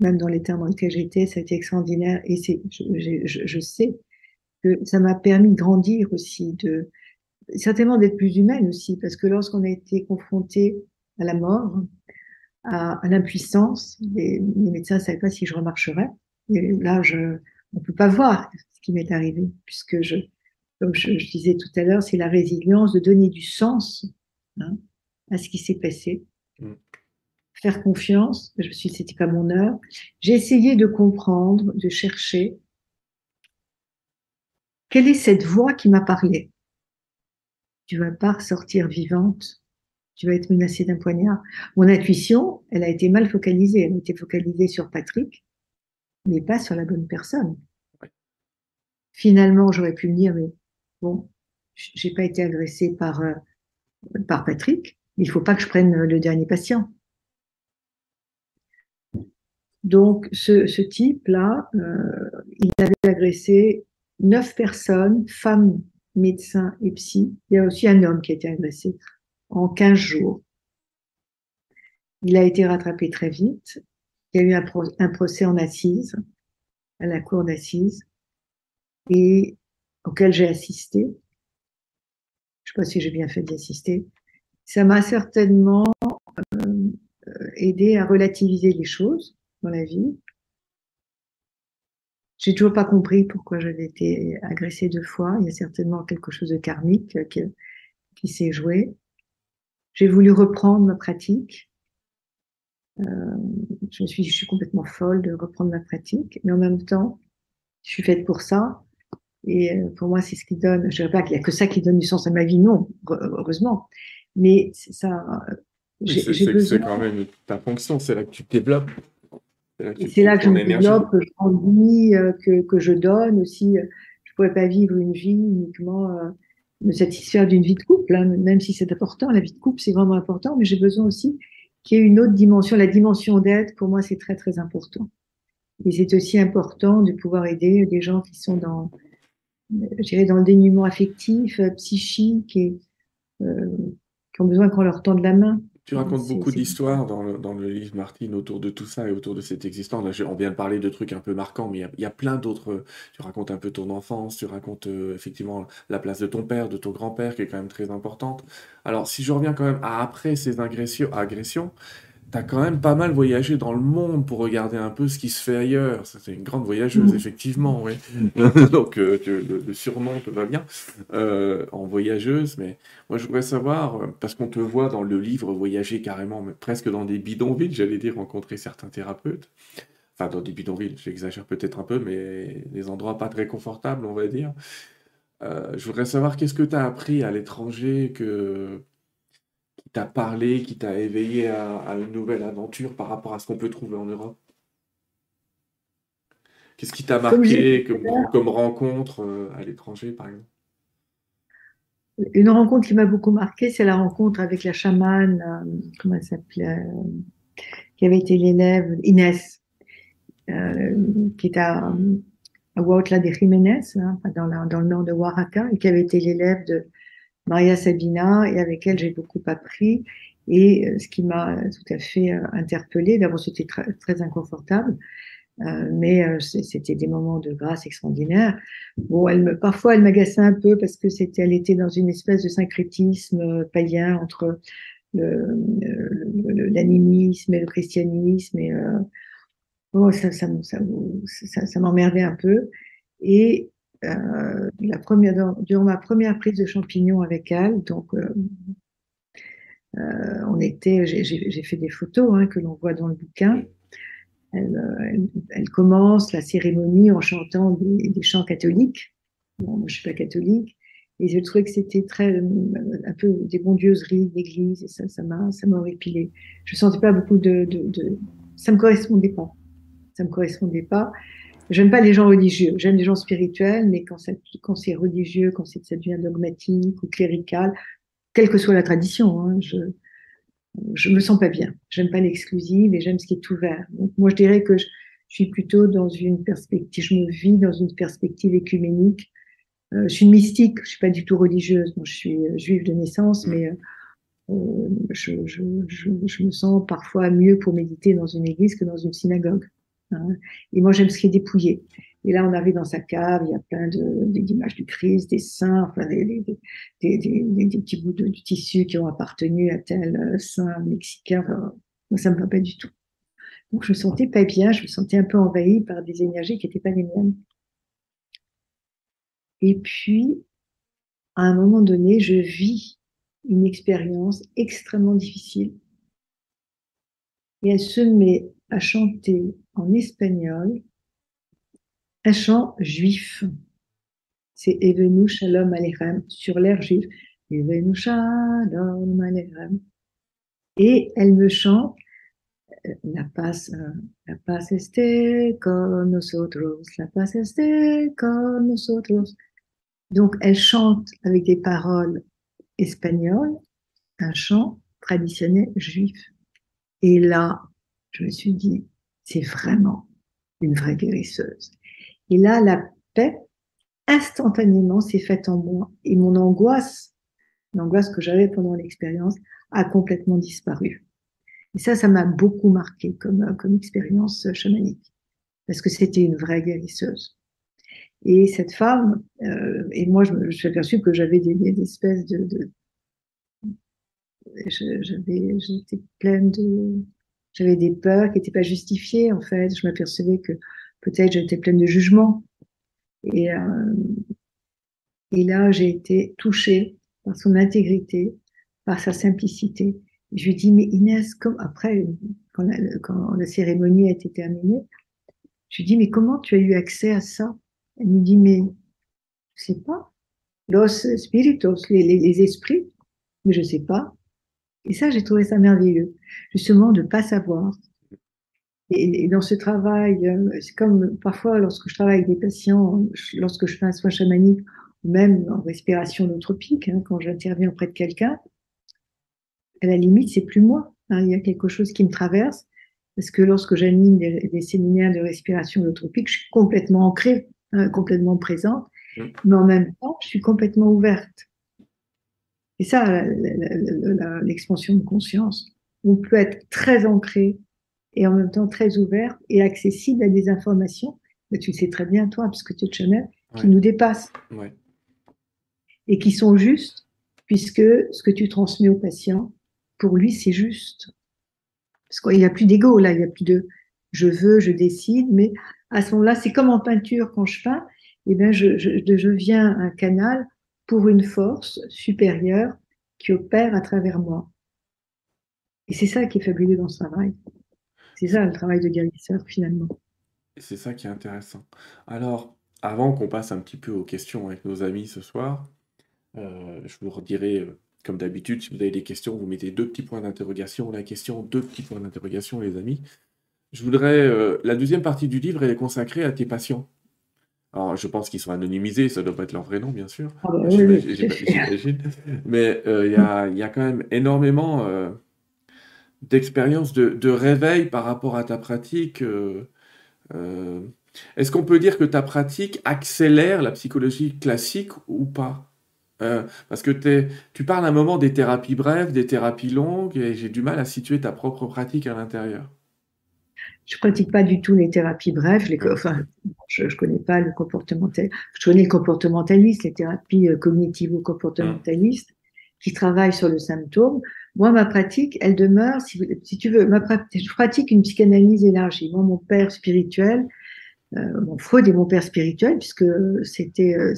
même dans les termes dans lesquels j'étais, ça a été extraordinaire et je, je, je, sais que ça m'a permis de grandir aussi, de certainement d'être plus humaine aussi parce que lorsqu'on a été confronté à la mort, à, à l'impuissance, les, les, médecins ne savaient pas si je remarcherais. Et là, je, on peut pas voir ce qui m'est arrivé puisque je, comme je, je, disais tout à l'heure, c'est la résilience de donner du sens hein, à ce qui s'est passé. Mm. Faire confiance, je me suis dit c'était pas mon heure. J'ai essayé de comprendre, de chercher quelle est cette voix qui m'a parlé. Tu vas pas ressortir vivante, tu vas être menacée d'un poignard. Mon intuition, elle a été mal focalisée. Elle a été focalisée sur Patrick, mais pas sur la bonne personne. Finalement, j'aurais pu me dire, mais bon, j'ai pas été agressée par, euh, par Patrick, il faut pas que je prenne le dernier patient. Donc, ce, ce type-là, euh, il avait agressé neuf personnes, femmes, médecins et psy. Il y a aussi un homme qui a été agressé en 15 jours. Il a été rattrapé très vite. Il y a eu un, un procès en assises, à la cour d'assises, et auquel j'ai assisté. Je ne sais pas si j'ai bien fait d'y assister ça m'a certainement euh, aidé à relativiser les choses dans la vie. J'ai toujours pas compris pourquoi j'avais été agressée deux fois. Il y a certainement quelque chose de karmique qui, qui s'est joué. J'ai voulu reprendre ma pratique. Euh, je me suis dit, je suis complètement folle de reprendre ma pratique, mais en même temps, je suis faite pour ça. Et euh, pour moi, c'est ce qui donne. Je ne dirais pas qu'il n'y a que ça qui donne du sens à ma vie, non, heureusement. Mais ça. C'est quand même ta fonction, c'est là que tu te développes. C'est là que, je me développe, que je grandis, euh, que, que je donne aussi. Je ne pourrais pas vivre une vie uniquement euh, me satisfaire d'une vie de couple, hein, même si c'est important. La vie de couple, c'est vraiment important, mais j'ai besoin aussi qu'il y ait une autre dimension. La dimension d'aide, pour moi, c'est très, très important. Et c'est aussi important de pouvoir aider des gens qui sont dans, je dirais, dans le dénuement affectif, euh, psychique et euh, ont besoin qu'on leur tende la main. Tu racontes beaucoup d'histoires dans le, dans le, livre, Martine, autour de tout ça et autour de cette existence. Là, on vient de parler de trucs un peu marquants, mais il y, a, plein d'autres. Tu racontes un peu ton enfance, tu racontes euh, effectivement la place de ton père, de ton grand-père, qui est quand même très importante. Alors, si je reviens quand même à après ces agressions, agressions T'as quand même pas mal voyagé dans le monde pour regarder un peu ce qui se fait ailleurs. C'est une grande voyageuse, mmh. effectivement, oui. Donc, euh, le, surnom te va bien euh, en voyageuse. Mais moi, je voudrais savoir, euh, parce qu'on te voit dans le livre voyager carrément, mais presque dans des bidonvilles, j'allais dire, rencontrer certains thérapeutes. Enfin, dans des bidonvilles, j'exagère peut-être un peu, mais des endroits pas très confortables, on va dire. je voudrais savoir qu'est-ce que tu as appris à l'étranger que t'a parlé, qui t'a éveillé à, une nouvelle aventure par rapport à ce qu'on peut trouver en Europe? Qu'est-ce qui t'a marqué comme, rencontre euh, à l'étranger, par exemple? Une rencontre qui m'a beaucoup marqué, c'est la rencontre avec la chamane, euh, comment elle s'appelait, euh, qui avait été l'élève, Inès, qui est à, à Huautla de Jiménez, hein, dans, dans, le nord de Oaxaca, et qui avait été l'élève de Maria Sabina, et avec elle j'ai beaucoup appris. Et euh, ce qui m'a tout à fait euh, interpellée, d'abord c'était très, inconfortable, euh, mais c'était des moments de grâce extraordinaires. Bon, elle me, parfois elle m'agaçait un peu parce que c'était, elle était dans une espèce de syncrétisme païen entre l'animisme et le christianisme. Et, euh, ça, ça, ça, ça m'emmerdait un peu. Et euh, la première, durant ma première prise de champignons avec elle, donc euh, euh, on était, j'ai fait des photos hein, que l'on voit dans le bouquin. Elle, elle, commence la cérémonie en chantant des, des chants catholiques. Bon, moi, je suis pas catholique, et je trouvais que c'était très un peu des bondieuseries d'église, et ça, ça m'a, ça m'a horripilé. Je sentais pas beaucoup de, de, de, ça me correspondait pas. Ça me correspondait pas. J'aime pas les gens religieux, j'aime les gens spirituels, mais quand, quand c'est religieux, quand ça devient dogmatique ou clérical, quelle que soit la tradition, hein, je je me sens pas bien. J'aime pas l'exclusive et j'aime ce qui est ouvert. Donc moi je dirais que je, suis plutôt dans une perspective, je me vis dans une perspective écuménique. Euh, je suis mystique, je suis pas du tout religieuse. Je suis euh, juive de naissance, mais euh, je, je, je, je, me sens parfois mieux pour méditer dans une église que dans une synagogue. Et moi, j'aime ce qui est dépouillé. Et là, on arrive dans sa cave, il y a plein d'images du Christ, des saints, enfin, des, petits bouts de, tissu qui ont appartenu à tel euh, saint mexicain. moi, ça me va pas du tout. Donc, je me sentais pas bien, je me sentais un peu envahie par des énergies qui n'étaient pas les miennes. Et puis, à un moment donné, je vis une expérience extrêmement difficile. Et elle se met à chanter en espagnol un chant juif. C'est Evenu Shalom Alechem sur l'air juif. Evenu Shalom Alechem. Et elle me chante euh, La paz, euh, la paz esté con nosotros, la paz esté con nosotros. Donc elle chante avec des paroles espagnoles un chant traditionnel juif. Et là, je me suis dit, c'est vraiment une vraie guérisseuse. Et là, la paix, instantanément, s'est faite en moi. Et mon angoisse, l'angoisse que j'avais pendant l'expérience, a complètement disparu. Et ça, ça m'a beaucoup marqué comme, comme expérience chamanique. Parce que c'était une vraie guérisseuse. Et cette femme, euh, et moi, je me suis aperçue que j'avais des, espèces de, de j'avais, j'étais pleine de, j'avais des peurs qui n'étaient pas justifiées, en fait. Je m'apercevais que peut-être j'étais pleine de jugement. Et, euh, là, j'ai été touchée par son intégrité, par sa simplicité. je lui dis, mais Inès, comme après, quand la, cérémonie a été terminée, je lui dis, mais comment tu as eu accès à ça? Elle me dit, mais je sais pas. Los spiritos, les, les, esprits, mais je sais pas. Et ça, j'ai trouvé ça merveilleux, justement, de pas savoir. Et, dans ce travail, euh, c'est comme parfois lorsque je travaille avec des patients, lorsque je fais un soin chamanique, ou même en respiration nootropique, hein, quand j'interviens auprès de quelqu'un, à la limite, c'est plus moi. Hein, il y a quelque chose qui me traverse, parce que lorsque j'anime des, des, séminaires de respiration nootropique, je suis complètement ancrée, hein, complètement présente, mmh. mais en même temps, je suis complètement ouverte. C'est ça l'expansion de conscience. On peut être très ancré et en même temps très ouvert et accessible à des informations, mais tu le sais très bien toi, puisque tu es channel, qui nous dépassent et qui sont justes, puisque ce que tu transmets au patient, pour lui, c'est juste. Parce qu'il n'y a plus d'ego, là, il n'y a plus de je veux, je décide, mais à ce moment-là, c'est comme en peinture, quand je peins, eh bien, je, je, je deviens un canal pour une force supérieure qui opère à travers moi. Et c'est ça qui est fabuleux dans ce travail. C'est ça le travail de guérisseur finalement. C'est ça qui est intéressant. Alors, avant qu'on passe un petit peu aux questions avec nos amis ce soir, euh, je vous redirai, euh, comme d'habitude, si vous avez des questions, vous mettez deux petits points d'interrogation, la question, deux petits points d'interrogation, les amis. Je voudrais, euh, la deuxième partie du livre, elle est consacrée à tes patients. Alors, je pense qu'ils sont anonymisés, ça doit pas être leur vrai nom, bien sûr. Ah bah j'imagine. Mais euh, il y, a, quand même énormément euh, d'expériences de, réveil par rapport à ta pratique. Euh, est-ce qu'on peut dire que ta pratique accélère la psychologie classique ou pas? Parce que tu parles un moment des thérapies brèves, des thérapies longues, et j'ai du mal à situer ta propre pratique à l'intérieur je pratique pas du tout les thérapies brèves. Enfin, je, ne connais pas le comportemental. Comportementaliste, les thérapies euh, cognitivo-comportementalistes, qui travaille sur le symptôme. Moi, ma pratique, elle demeure, si, tu veux, je pratique une psychanalyse élargie. Moi, mon père spirituel, euh, mon Freud est mon père spirituel, puisque c'était, euh,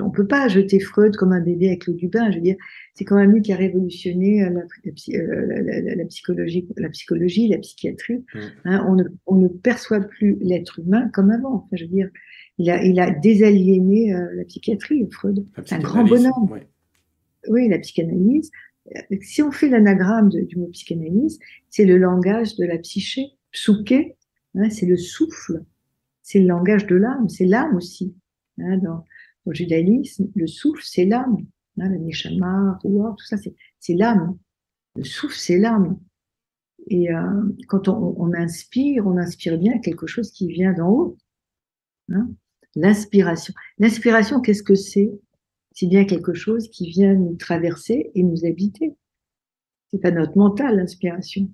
on peut pas jeter Freud comme un bébé avec l'eau du bain. Je veux dire, c'est quand même lui qui a révolutionné la, la, la, psychologie, la psychologie, la psychiatrie. Mm. Hein, on, ne, on, ne, perçoit plus l'être humain comme avant. Enfin, je veux dire, il a, il a désaliéné euh, la psychiatrie, Freud. C'est un grand bonhomme. Oui, la psychanalyse. Si on fait l'anagramme du mot psychanalyse, c'est le langage de la psyché. Psouké, hein, c'est le souffle c'est le langage de l'âme, c'est l'âme aussi. Hein, dans, le judaïsme, le souffle, c'est l'âme. Hein, la neshama, tout ça, c'est l'âme. Le souffle, c'est l'âme. Et euh, quand on, inspire, on inspire bien quelque chose qui vient d'en haut. Hein. L'inspiration. L'inspiration, qu'est-ce que c'est? C'est bien quelque chose qui vient nous traverser et nous habiter. C'est pas notre mental, l'inspiration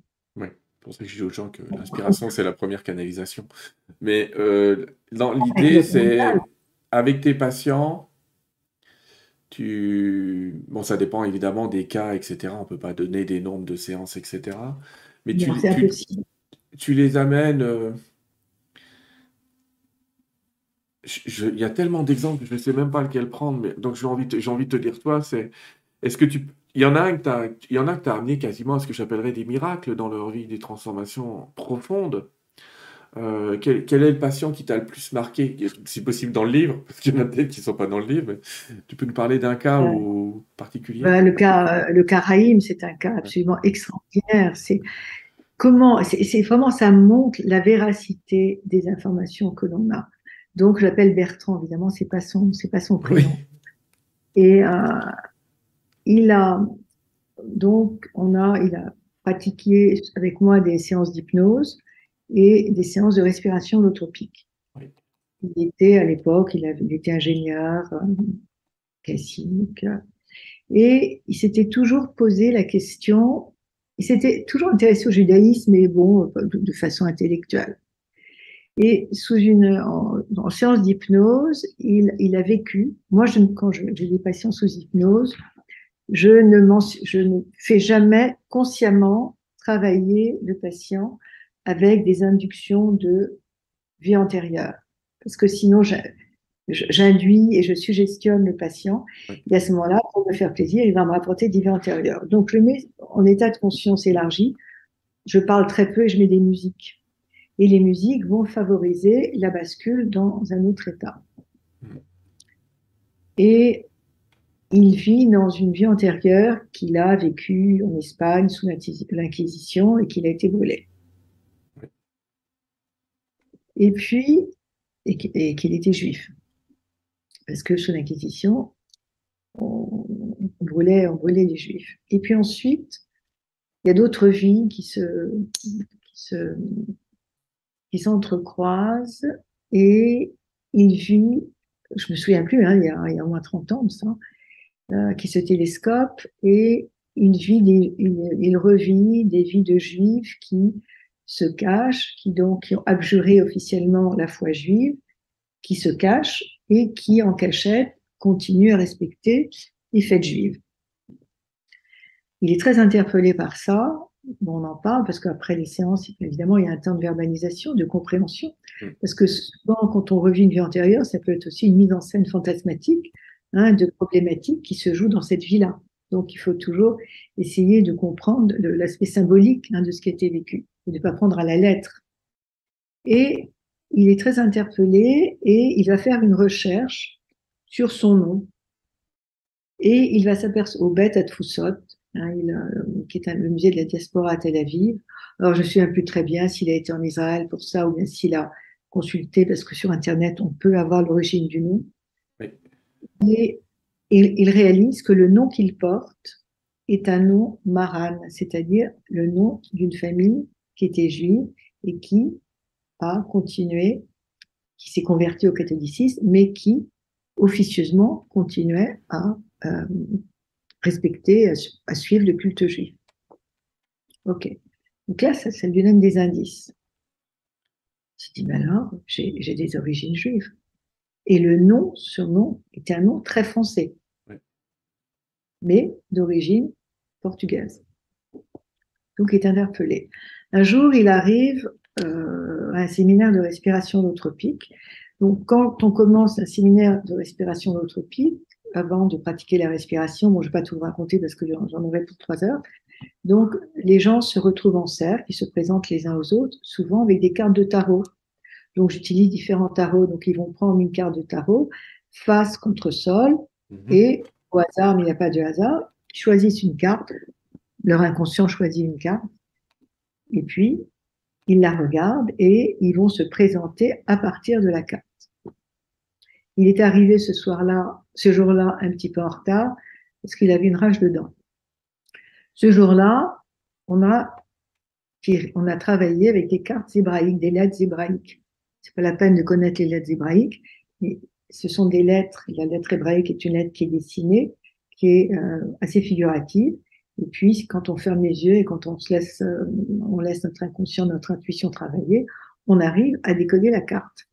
pour ça que je dis aux gens que l'inspiration, c'est la première canalisation. Mais euh, l'idée, c'est avec tes patients, tu... Bon, ça dépend évidemment des cas, etc. On ne peut pas donner des nombres de séances, etc. Mais tu, tu, les amènes... Euh, il y a tellement d'exemples je ne sais même pas lequel prendre. Mais... Donc j'ai envie, envie de te dire, toi, c'est... Est-ce que tu il y en a un que tu as, amené quasiment à ce que j'appellerais des miracles dans leur vie, des transformations profondes? Euh, quel, est le patient qui t'a le plus marqué, si possible dans le livre, parce qu'il y en a peut-être qui ne sont pas dans le livre, tu peux nous parler d'un cas particulier? Bah, Le cas, le cas c'est un cas absolument extraordinaire. C'est comment, c'est vraiment, ça montre la véracité des informations que l'on a. Donc, je l'appelle Bertrand, évidemment, c'est pas son, c'est pas son prénom. Et euh, il a donc on a il a pratiqué avec moi des séances d'hypnose et des séances de respiration holotropique. Il était à l'époque, il, il, était ingénieur euh, classique et il s'était toujours posé la question. Il s'était toujours intéressé au judaïsme, mais bon, de, façon intellectuelle. Et sous une en, séance d'hypnose, il, il, a vécu. Moi, je, quand j'ai des patients sous hypnose, je ne, je ne fais jamais consciemment travailler le patient avec des inductions de vie antérieure. Parce que sinon, j'induis et je suggestionne le patient. Et à ce moment-là, pour me faire plaisir, il va me rapporter des vies antérieures. Donc, je mets en état de conscience élargi. Je parle très peu et je mets des musiques. Et les musiques vont favoriser la bascule dans un autre état. Et il vit dans une vie antérieure qu'il a vécue en Espagne sous l'Inquisition et qu'il a été brûlé. Et puis, et qu'il était juif. Parce que sous l'Inquisition, on, brûlait, on brûlait les juifs. Et puis ensuite, il y a d'autres vies qui se, qui se, qui s'entrecroisent et il vit, je me souviens plus, hein, il, y a, il y a au moins 30 ans, ça, euh, qui se télescope et il, vit il revit des vies de juifs qui se cachent, qui donc ont abjuré officiellement la foi juive, qui se cachent et qui en cachette continuent à respecter les fêtes juives. Il est très interpellé par ça. on en parle parce qu'après les séances, évidemment, il y a un temps de verbalisation, de compréhension. Mm. Parce que souvent, quand on revit une vie antérieure, ça peut être aussi une mise en scène fantasmatique Hein, de problématiques qui se jouent dans cette vie-là. Donc, il faut toujours essayer de comprendre l'aspect symbolique hein, de ce qui a été vécu de ne pas prendre à la lettre. Et il est très interpellé et il va faire une recherche sur son nom. Et il va s'apercevoir au Beth à Tfoussot, hein, qui est un, le musée de la diaspora à Tel Aviv. Alors, je me souviens plus très bien s'il a été en Israël pour ça ou bien s'il a consulté, parce que sur Internet, on peut avoir l'origine du nom. Et il, réalise que le nom qu'il porte est un nom maran, c'est-à-dire le nom d'une famille qui était juive et qui a continué, qui s'est convertie au catholicisme, mais qui officieusement continuait à euh, respecter, à, suivre le culte juif. Ok. Donc là, ça, ça lui donne des indices. Je dis, ben alors, j'ai des origines juives. Et le nom, ce nom, était un nom très français. mais d'origine portugaise. Donc, il est interpellé. Un jour, il arrive euh, à un séminaire de respiration holotropique. Donc, quand on commence un séminaire de respiration holotropique, avant de pratiquer la respiration, bon, je ne vais pas tout vous raconter parce que j'en aurais pour trois heures. Donc, les gens se retrouvent en cercle, ils se présentent les uns aux autres, souvent avec des cartes de tarot. Donc, j'utilise différents tarots. Donc, ils vont prendre une carte de tarot, face contre sol, mhm. et au hasard, mais il n'y a pas de hasard, ils choisissent une carte. Leur inconscient choisit une carte. Et puis, ils la regardent et ils vont se présenter à partir de la carte. Il est arrivé ce soir-là, ce jour-là, un petit peu en retard, parce qu'il avait une rage de dents. Ce jour-là, on a, on a travaillé avec des cartes hébraïques, des lettres hébraïques. C'est pas la peine de connaître les lettres hébraïques, mais ce sont des lettres. La lettre hébraïque est une lettre qui est dessinée, qui est euh, assez figurative. Et puis, quand on ferme les yeux et quand on se laisse, euh, on laisse notre inconscient, notre intuition travailler, on arrive à décoder la carte.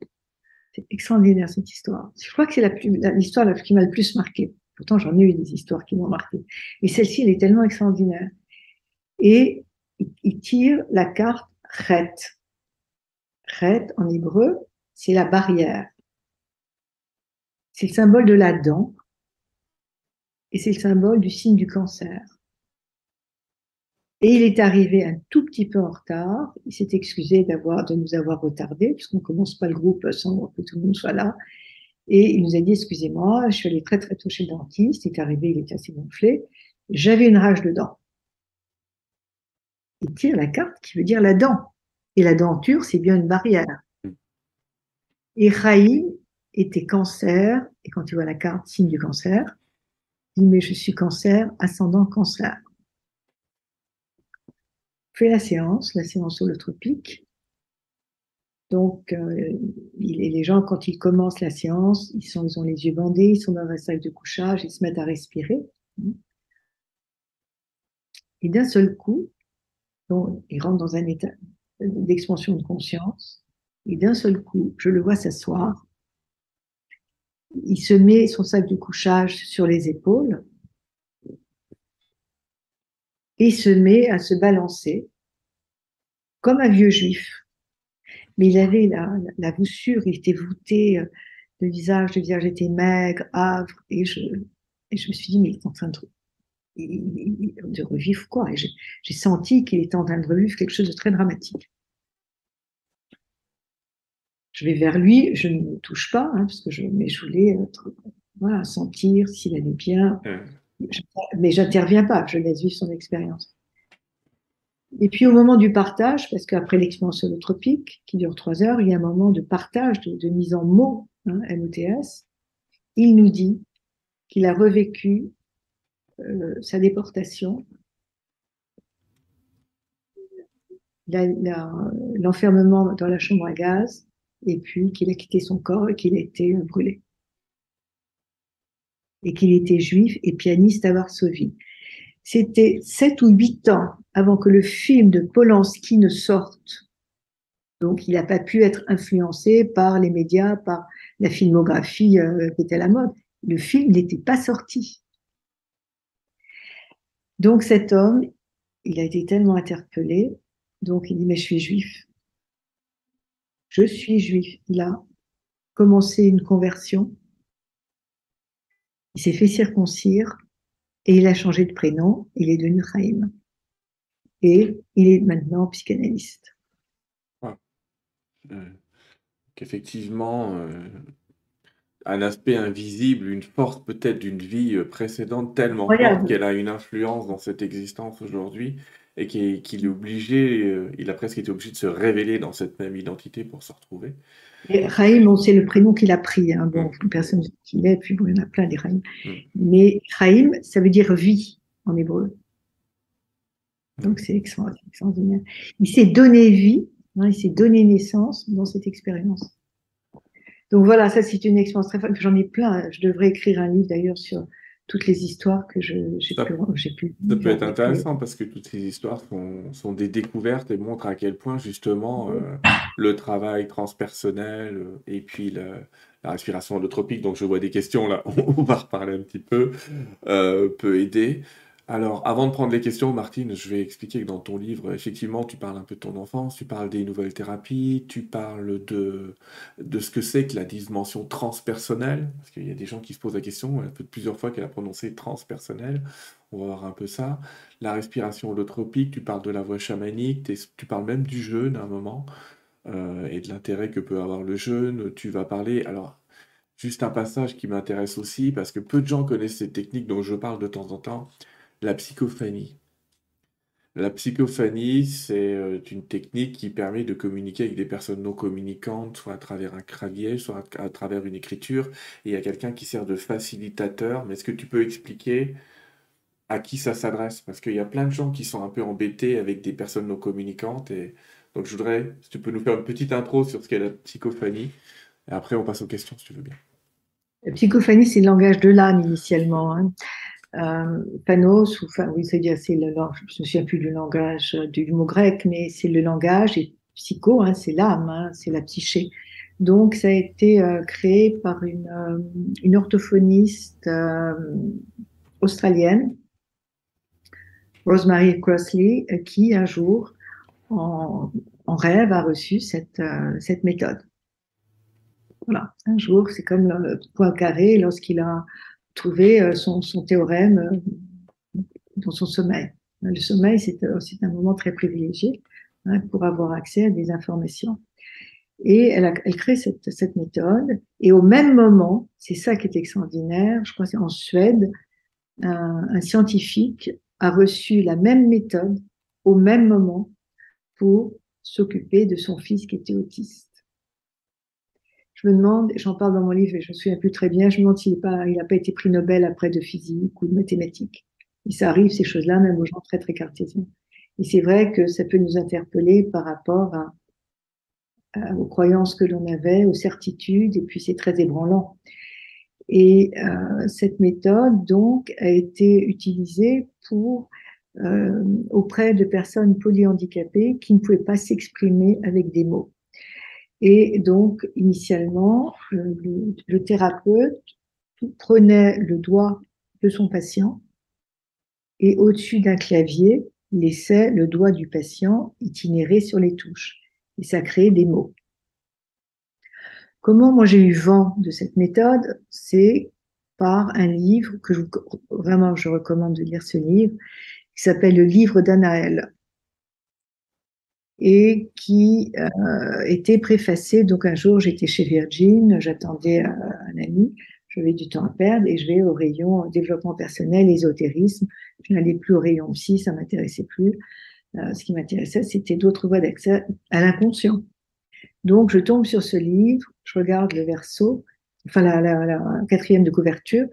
C'est extraordinaire cette histoire. Je crois que c'est l'histoire la, qui m'a le plus marqué. Pourtant, j'en ai eu des histoires qui m'ont marqué. Et celle-ci, elle est tellement extraordinaire. Et il tire la carte Chet. Chet, en hébreu, c'est la barrière. C'est le symbole de la dent. Et c'est le symbole du signe du cancer. Et il est arrivé un tout petit peu en retard. Il s'est excusé d'avoir, de nous avoir retardé, puisqu'on commence pas le groupe sans que tout le monde soit là. Et il nous a dit, excusez-moi, je suis allé très très tôt chez le dentiste. Il est arrivé, il était assez gonflé. J'avais une rage de dents. Il tire la carte qui veut dire la dent. Et la denture, c'est bien une barrière. Et Chaim était cancer. Et quand tu vois la carte, signe du cancer, il dit, mais je suis cancer, ascendant cancer fait la séance, la séance holotropique. Donc, euh, les gens, quand ils commencent la séance, ils, sont, ils ont les yeux bandés, ils sont dans un sac de couchage, ils se mettent à respirer. Et d'un seul coup, donc, ils rentrent dans un état d'expansion de conscience. Et d'un seul coup, je le vois s'asseoir. Il se met son sac de couchage sur les épaules et se met à se balancer comme un vieux juif. Mais il avait la, la, voussure, il était voûté, euh, le visage, le visage était maigre, âvre, et je, et je me suis dit, mais il est en train de, de revivre quoi? J'ai senti qu'il était en train de revivre quelque chose de très dramatique. Je vais vers lui, je ne me touche pas, hein, parce que je, mais je voulais sentir s'il allait bien. Mais j'interviens pas, je laisse vivre son expérience. Et puis au moment du partage, parce qu'après l'expérience holotropique, qui dure trois heures, il y a un moment de partage, de, mise en mots, hein, MOTS, il nous dit qu'il a revécu euh, sa déportation, l'enfermement dans la chambre à gaz, et puis qu'il a quitté son corps et qu'il a été brûlé. Et qu'il était juif et pianiste à Varsovie. C'était sept ou huit ans avant que le film de Polanski ne sorte. Donc, il n'a pas pu être influencé par les médias, par la filmographie euh, qui était à la mode. Le film n'était pas sorti. Donc, cet homme, il a été tellement interpellé, donc il dit, mais je suis juif. Je suis juif. Il a commencé une conversion. Il s'est fait circoncire et il a changé de prénom. Il est devenu Chaim et il est maintenant psychanalyste. Euh, effectivement, euh, un aspect invisible, une force peut-être d'une vie précédente tellement forte qu'elle a une influence dans cette existence aujourd'hui et qu'il est obligé, il a presque été obligé de se révéler dans cette même identité pour se retrouver. Et c'est le prénom qu'il a pris. Hein. Bon, mm. personne ne sait qui il est, puis bon, il y en a plein des Raïm. Mm. Mais Raïm, ça veut dire vie en hébreu. Donc c'est extraordinaire. Il s'est donné vie, hein, il s'est donné naissance dans cette expérience. Donc voilà, ça c'est une expérience très forte. J'en ai plein. Je devrais écrire un livre d'ailleurs sur toutes les histoires que j'ai pu, pu, Ça peut être intéressant parce que toutes ces histoires sont, sont des découvertes et montrent à quel point justement euh, le travail transpersonnel euh, et puis la, la respiration holotropique, donc je vois des questions là, on va reparler un petit peu, euh, peut aider. Alors, avant de prendre les questions, Martine, je vais expliquer que dans ton livre, effectivement, tu parles un peu de ton enfance, tu parles des nouvelles thérapies, tu parles de, de ce que c'est que la dimension transpersonnelle, parce qu'il y a des gens qui se posent la question, elle fait plusieurs fois qu'elle a prononcé transpersonnelle, on va voir un peu ça. La respiration holotropique, tu parles de la voix chamanique, tu parles même du jeûne à un moment, euh, et de l'intérêt que peut avoir le jeûne. Tu vas parler, alors, juste un passage qui m'intéresse aussi, parce que peu de gens connaissent ces techniques dont je parle de temps en temps la psychophanie. La psychophanie, c'est euh, une technique qui permet de communiquer avec des personnes non communicantes, soit à travers un clavier, soit à, travers une écriture. Il y a quelqu'un qui sert de facilitateur. Mais est-ce que tu peux expliquer à qui ça s'adresse? Parce qu'il y a plein de gens qui sont un peu embêtés avec des personnes non communicantes. Et donc je voudrais, si tu peux nous faire une petite intro sur ce qu'est la psychophanie. Et après, on passe aux questions, si tu veux bien. La psychophanie, c'est le langage de l'âme initialement. Hein euh, panos, ou, oui, c'est le, je me souviens plus du langage euh, du mot grec, mais c'est le langage, et psycho, hein, c'est l'âme, hein, c'est la psyché. Donc, ça a été euh, créé par une, euh, une orthophoniste australienne, Rosemary Crossley, qui un jour, en, en rêve, a reçu cette, cette méthode. Voilà, un jour, c'est comme le point carré lorsqu'il a trouver euh, son, théorème euh, dans son sommeil. Le sommeil, c'est euh, un moment très privilégié hein, pour avoir accès à des informations. Et elle, elle crée cette, cette, méthode. Et au même moment, c'est ça qui est extraordinaire, je crois que c'est en Suède, un, un, scientifique a reçu la même méthode au même moment pour s'occuper de son fils qui était autiste je me demande, j'en parle dans mon livre et je me souviens plus très bien, je me demande s'il n'a pas, été prix Nobel après de physique ou de mathématiques. Et ça arrive, ces choses-là, même aux gens très, très cartésiens. Et c'est vrai que ça peut nous interpeller par rapport aux croyances que l'on avait, aux certitudes, et puis c'est très ébranlant. Et euh, cette méthode, donc, a été utilisée euh, auprès de personnes polyhandicapées qui ne pouvaient pas s'exprimer avec des mots. Et donc, initialement, le, thérapeute prenait le doigt de son patient et au-dessus d'un clavier, laissait le doigt du patient itinérer sur les touches. Et ça créait des mots. Comment moi j'ai eu vent de cette méthode C'est par un livre que vraiment je recommande de lire ce livre, qui s'appelle le livre d'Anaël et qui euh, était préfacé. Donc un jour, j'étais chez Virgin, j'attendais un, ami, j'avais du temps à perdre et je vais au rayon développement personnel, ésotérisme. Je n'allais plus au rayon psy, ça m'intéressait plus. Euh, ce qui m'intéressait, c'était d'autres voies d'accès à l'inconscient. Donc je tombe sur ce livre, je regarde le verso, enfin la quatrième de couverture,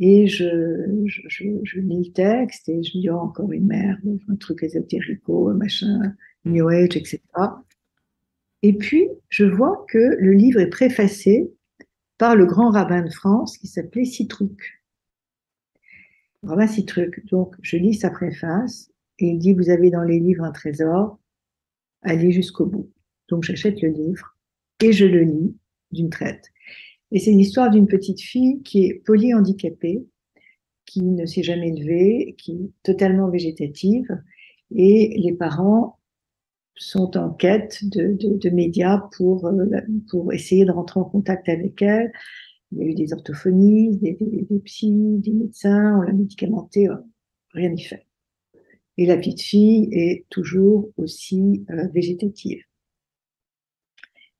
et je, je, je, je, lis le texte et je me dis, oh, encore une merde, un truc ésotérico, machin, New Age, etc. Et puis, je vois que le livre est préfacé par le grand rabbin de France qui s'appelait Citruc. Rabbin Citruc. Donc, je lis sa préface et il dit, vous avez dans les livres un trésor, allez jusqu'au bout. Donc, j'achète le livre et je le lis d'une traite. Et c'est l'histoire d'une petite fille qui est polyhandicapée, qui ne s'est jamais levée, qui est totalement végétative, et les parents sont en quête de, médias pour, euh, pour essayer de rentrer en contact avec elle. Il y a eu des orthophonistes, des, des, des médecins, on l'a médicamenté, euh, rien n'y fait. Et la petite fille est toujours aussi euh, végétative.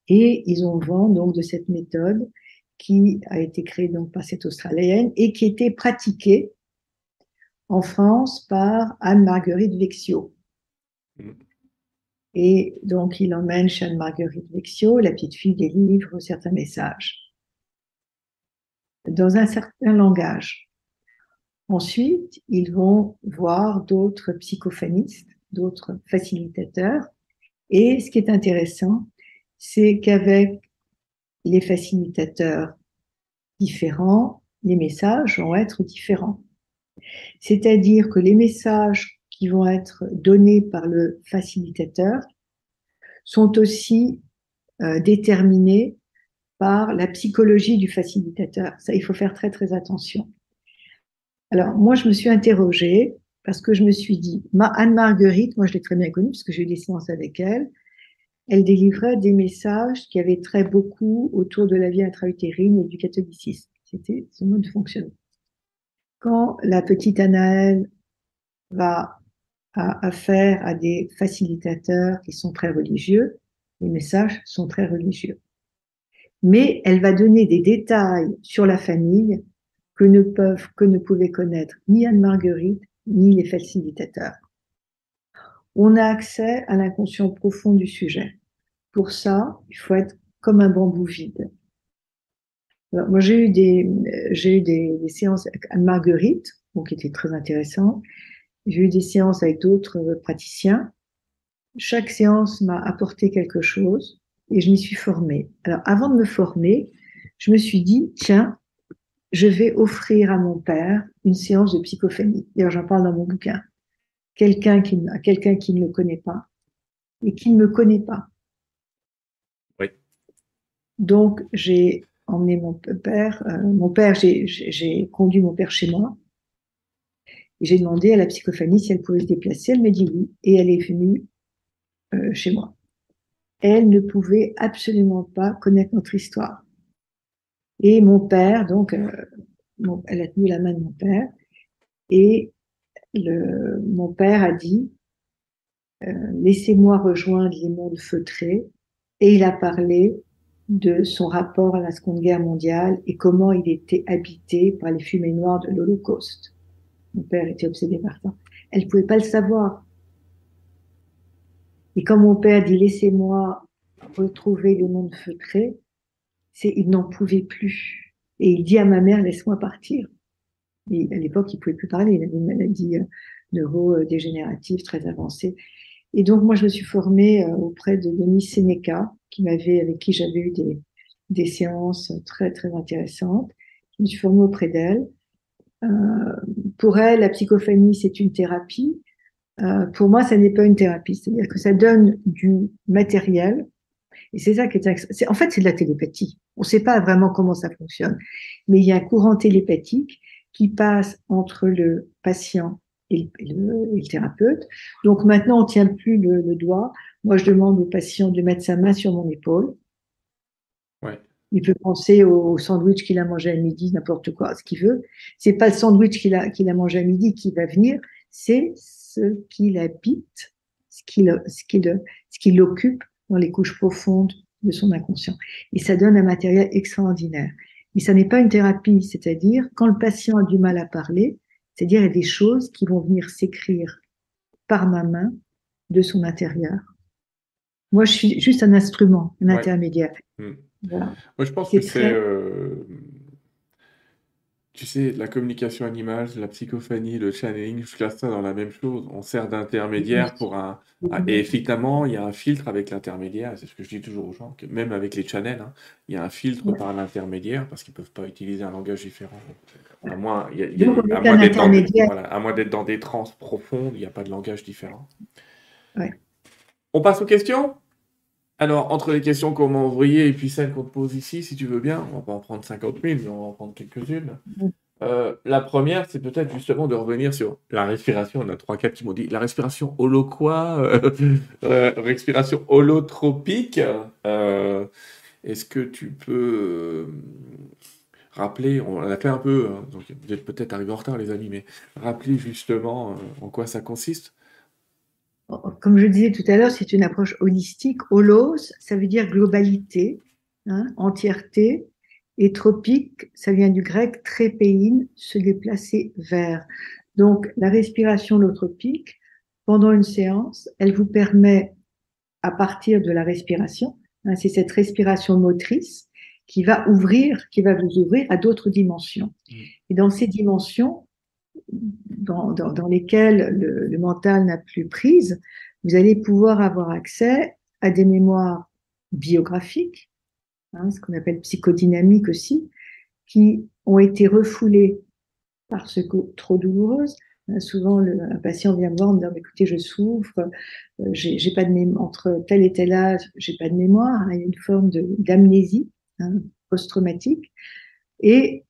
Et ils ont vent donc de cette méthode qui a été créée donc par cette Australienne et qui était pratiquée en France par Anne-Marguerite Vexio. Mm. Et donc, il emmène chez Anne-Marguerite Vexio, la petite fille délivre certains messages dans un certain langage. Ensuite, ils vont voir d'autres psychophanistes, d'autres facilitateurs. Et ce qui est intéressant, c'est qu'avec les facilitateurs différents, les messages vont être différents. C'est-à-dire que les messages qui vont être donnés par le facilitateur sont aussi euh, déterminés par la psychologie du facilitateur. Ça, il faut faire très très attention. Alors moi, je me suis interrogée parce que je me suis dit, ma Anne-Marguerite, moi je l'ai très bien connue parce que j'ai eu des séances avec elle, elle délivrait des messages qui avaient trait beaucoup autour de la vie intra-utérine et du catholicisme. C'était son mode de fonctionnement. Quand la petite Anaëlle va affaire à des facilitateurs qui sont très religieux, les messages sont très religieux. Mais elle va donner des détails sur la famille que ne peuvent, que ne pouvaient connaître ni Anne-Marguerite, ni les facilitateurs. On a accès à l'inconscient profond du sujet. Pour ça, il faut être comme un bambou vide. moi, j'ai eu des, séances avec Anne-Marguerite, qui étaient très intéressantes. J'ai eu des séances avec d'autres praticiens. Chaque séance m'a apporté quelque chose et je m'y suis formée. Alors, avant de me former, je me suis dit, tiens, je vais offrir à mon père une séance de psychophanie. D'ailleurs, j'en parle dans mon bouquin. Quelqu'un qui, quelqu'un qui ne le connaît pas et qui ne me connaît pas. Donc, j'ai emmené mon père, euh, mon père, j'ai conduit mon père chez moi. Et j'ai demandé à la psychophanie si elle pouvait se déplacer. Elle m'a dit oui. Et elle est venue euh, chez moi. Elle ne pouvait absolument pas connaître notre histoire. Et mon père, donc, euh, elle a tenu la main de mon père, et le, mon père a dit, euh, laissez-moi rejoindre les mondes feutrés, et il a parlé de son rapport à la Seconde Guerre mondiale et comment il était habité par les fumées noires de l'Holocauste. Mon père était obsédé par ça. Elle ne pouvait pas le savoir. Et quand mon père dit laissez-moi retrouver le monde feutré, c'est il n'en pouvait plus. Et il dit à ma mère, laisse-moi partir. Et à l'époque, il pouvait plus parler, il avait une maladie euh, neurodégénérative très avancée. Et donc, moi, je me suis formée euh, auprès de Denis Seneca, qui m'avait, avec qui j'avais eu des, des séances très, très intéressantes. Je me suis formée auprès d'elle. Euh, pour elle, la psychophanie, c'est une thérapie. Euh, pour moi, ça n'est pas une thérapie. C'est-à-dire que ça donne du matériel et c'est ça qui est, en fait, c'est de la télépathie. On ne sait pas vraiment comment ça fonctionne, mais il y a un courant télépathique qui passe entre le patient et le, thérapeute. Donc maintenant, on tient plus le, doigt. Moi, je demande au patient de mettre sa main sur mon épaule. Ouais. Il peut penser au sandwich qu'il a mangé à midi, n'importe quoi, ce qu'il veut. C'est pas le sandwich qu'il a, qu'il a mangé à midi qui va venir, c'est ce qu'il habite, ce qui ce qui ce qui l'occupe dans les couches profondes de son inconscient. Et ça donne un matériel extraordinaire. Mais ça n'est pas une thérapie, c'est-à-dire quand le patient a du mal à parler, c'est-à-dire il y a des choses qui vont venir s'écrire par ma main de son intérieur. Moi, je suis juste un instrument, un intermédiaire. Hmm. Moi, je pense que c'est euh, tu sais, la communication à l'image, la psychophanie, le channeling, je classe ça dans la même chose. On sert d'intermédiaire pour un, Et effectivement, il y a un filtre avec l'intermédiaire. C'est ce que je dis toujours aux gens, que même avec les channels, hein, il y a un filtre par l'intermédiaire parce qu'ils ne peuvent pas utiliser un langage différent. À moins, d'être dans, des trans profondes, il n'y a pas de langage différent. On passe aux questions? Alors, entre les questions qu'on m'a envoyées et puis celles qu'on te pose ici, si tu veux bien, on va pas en prendre 50 000, mais on va en prendre quelques-unes. Euh, la première, c'est peut-être justement de revenir sur la respiration. On a trois quatre qui m'ont dit la respiration holo quoi euh, euh, Respiration holotropique. Est-ce que tu peux rappeler, on a fait un peu, hein, donc vous êtes peut-être arrivé en retard les amis, mais rappeler justement en quoi ça consiste? Comme je disais tout à l'heure, c'est une approche holistique. Holos, ça veut dire globalité, hein, entièreté, et tropique, ça vient du grec trépéine, se déplacer vers. Donc, la respiration holotropique, pendant une séance, elle vous permet, à partir de la respiration, hein, c'est cette respiration motrice qui va ouvrir, qui va vous ouvrir à d'autres dimensions. Mmh. Et dans ces dimensions, dans, dans, lesquelles le, mental n'a plus prise, vous allez pouvoir avoir accès à des mémoires biographiques, hein, ce qu'on appelle psychodynamiques aussi, qui ont été refoulées parce que trop douloureuses. Euh, souvent, un patient vient me voir me dire écoutez, je souffre, euh, j'ai pas de mémoire, entre tel et tel âge, j'ai pas de mémoire. Hein, il y a une forme d'amnésie hein, post-traumatique. Et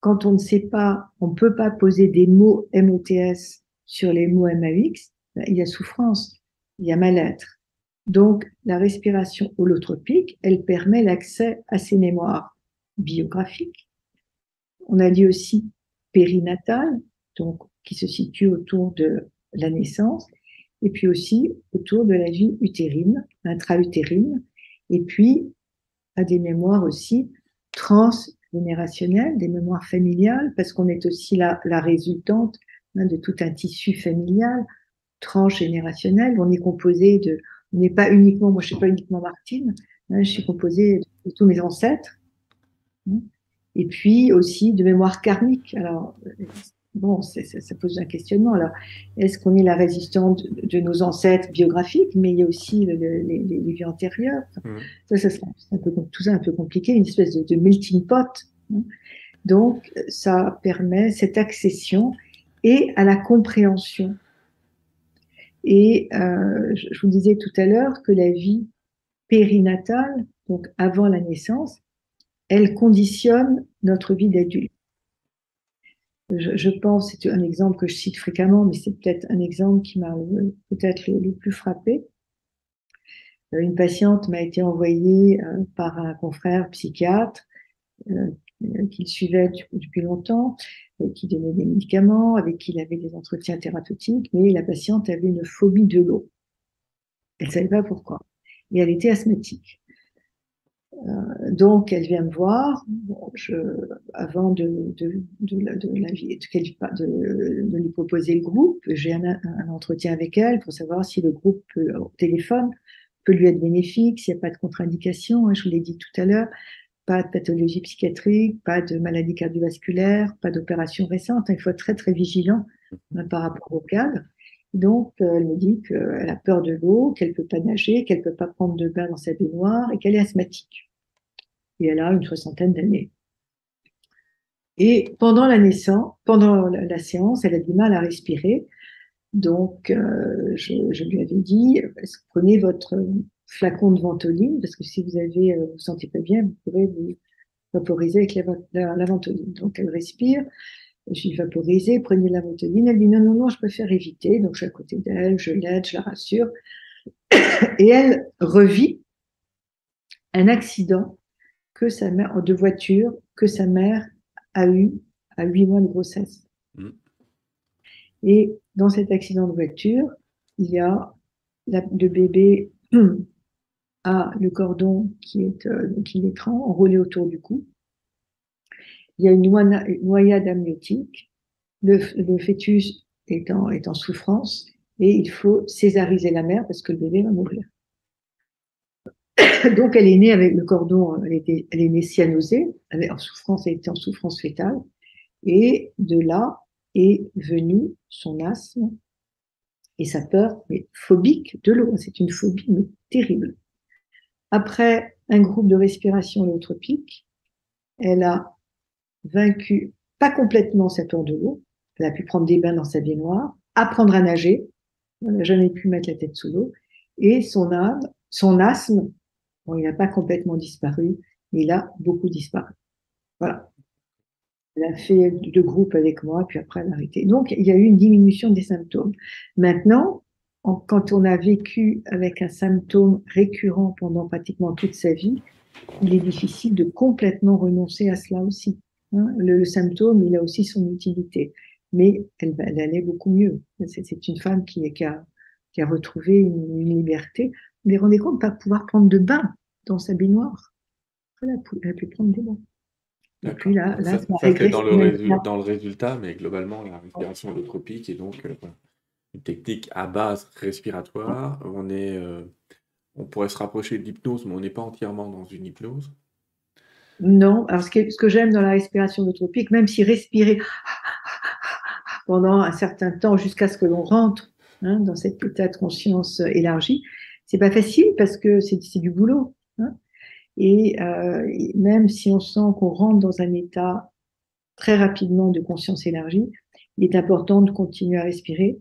quand on ne sait pas, on ne peut pas poser des mots MOTS sur les mots MAX, ben, il y a souffrance, il y a mal-être. Donc, la respiration holotropique, elle permet l'accès à ces mémoires biographiques. On a dit aussi périnatales, donc qui se situent autour de la naissance, et puis aussi autour de la vie utérine, intra-utérine, et puis à des mémoires aussi transgénérationnelles, des mémoires familiales, parce qu'on est aussi la, la résultante hein, de tout un tissu familial transgénérationnel. On est composé de, on n'est pas uniquement, moi je suis pas uniquement Martine, hein, je suis composée de tous mes ancêtres, hein, et puis aussi de mémoire karmique. Alors, bon, ça, ça, pose un questionnement. Alors, est-ce qu'on est la résistante de, nos ancêtres biographiques, mais il y a aussi le, les, les, vies antérieures. Mmh. Ça, ça un peu tout ça un peu compliqué, une espèce de, de melting pot. Hein. Donc, ça permet cette accession et à la compréhension. Et euh, je vous disais tout à l'heure que la vie périnatale, donc avant la naissance, elle conditionne notre vie d'adulte je, pense, c'est un exemple que je cite fréquemment, mais c'est peut-être un exemple qui m'a peut-être le, plus frappé. Euh, une patiente m'a été envoyée euh, par un confrère psychiatre euh, qu'il suivait depuis longtemps, qui donnait des médicaments, avec qui il avait des entretiens thérapeutiques, mais la patiente avait une phobie de l'eau. Elle ne savait pas pourquoi. Et elle était asthmatique. Euh, donc, elle vient me voir. avant de, lui proposer le groupe, j'ai un, entretien avec elle pour savoir si le groupe au téléphone peut lui être bénéfique, s'il n'y a pas de contre-indication. Hein, je vous l'ai dit tout à l'heure, pas de pathologie psychiatrique, pas de maladie cardiovasculaire, pas d'opération récente. Il faut être très très vigilant hein, par rapport au cadre. Donc, euh, elle me dit qu'elle a peur de l'eau, qu'elle peut pas nager, qu'elle peut pas prendre de bain dans sa baignoire et qu'elle est asthmatique et elle a une soixantaine d'années. Et pendant la naissance, pendant la, séance, elle a du mal à respirer. Donc, euh, je, lui avais dit, prenez votre flacon de ventoline, parce que si vous avez, euh, vous sentez pas bien, vous pourrez vous vaporiser avec la, la, ventoline. Donc, elle respire. Je lui vaporisé, prenez la ventoline. Elle dit non, non, non, je préfère éviter. Donc, je suis à côté d'elle, je l'aide, je la rassure. Et elle revit un accident que sa mère, de voiture, que sa mère a eu à huit mois de grossesse. Mm. Et dans cet accident de voiture, il y a le bébé a le cordon qui est, euh, qui est enroulé autour du cou. Il y a une noyade amniotique. Le, fœtus est en, souffrance et il faut césariser la mère parce que le bébé va mourir. Donc, elle est née avec le cordon, elle, était, elle est née cyanosée, elle est en souffrance, elle était en souffrance fétale. Et de là est venu son asthme et sa peur mais phobique de l'eau. C'est une phobie terrible. Après un groupe de respiration holotropique, elle a vaincu pas complètement sa peur de l'eau. Elle a pu prendre des bains dans sa baignoire, apprendre à nager. Elle n'a jamais pu mettre la tête sous l'eau. Et son âme, son asthme il n'a pas complètement disparu, il a beaucoup disparu. Voilà. Elle a fait deux groupes avec moi, puis après elle a arrêté. Donc, il y a eu une diminution des symptômes. Maintenant, quand on a vécu avec un symptôme récurrent pendant pratiquement toute sa vie, il est difficile de complètement renoncer à cela aussi. Hein. le, symptôme, il a aussi son utilité. Mais elle, elle allait beaucoup mieux. C'est une femme qui, qui, a, qui a retrouvé une, une liberté. Vous vous rendez compte, pas pouvoir prendre de bain dans sa baignoire. Elle a pu, prendre des bains. Et puis là, là ça, c'est dans le, dans le résultat, mais globalement, la respiration holotropique est donc euh, une technique à base respiratoire. On, est, euh, on pourrait se rapprocher de l'hypnose, mais on n'est pas entièrement dans une hypnose. Non, alors ce que, ce que j'aime dans la respiration holotropique, même si respirer pendant un certain temps jusqu'à ce que l'on rentre hein, dans cet état de conscience élargi, c'est pas facile parce que c'est du boulot. Hein. Et euh, même si on sent qu'on rentre dans un état très rapidement de conscience élargie, il est important de continuer à respirer.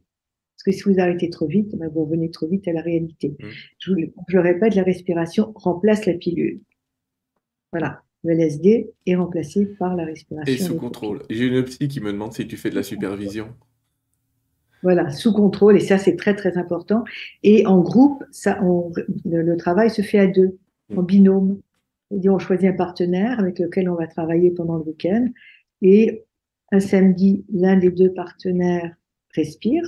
Parce que si vous arrêtez trop vite, ben, vous revenez trop vite à la réalité. Mmh. Je, je le répète, la respiration remplace la pilule. Voilà. Le LSD est remplacé par la respiration. Et sous contrôle. J'ai une psy qui me demande si tu fais de la supervision. Voilà, sous contrôle, et ça c'est très très important. Et en groupe, ça, le, travail se fait à deux, en binôme. on choisit un partenaire avec lequel on va travailler pendant le week-end, et un samedi, l'un des deux partenaires respire,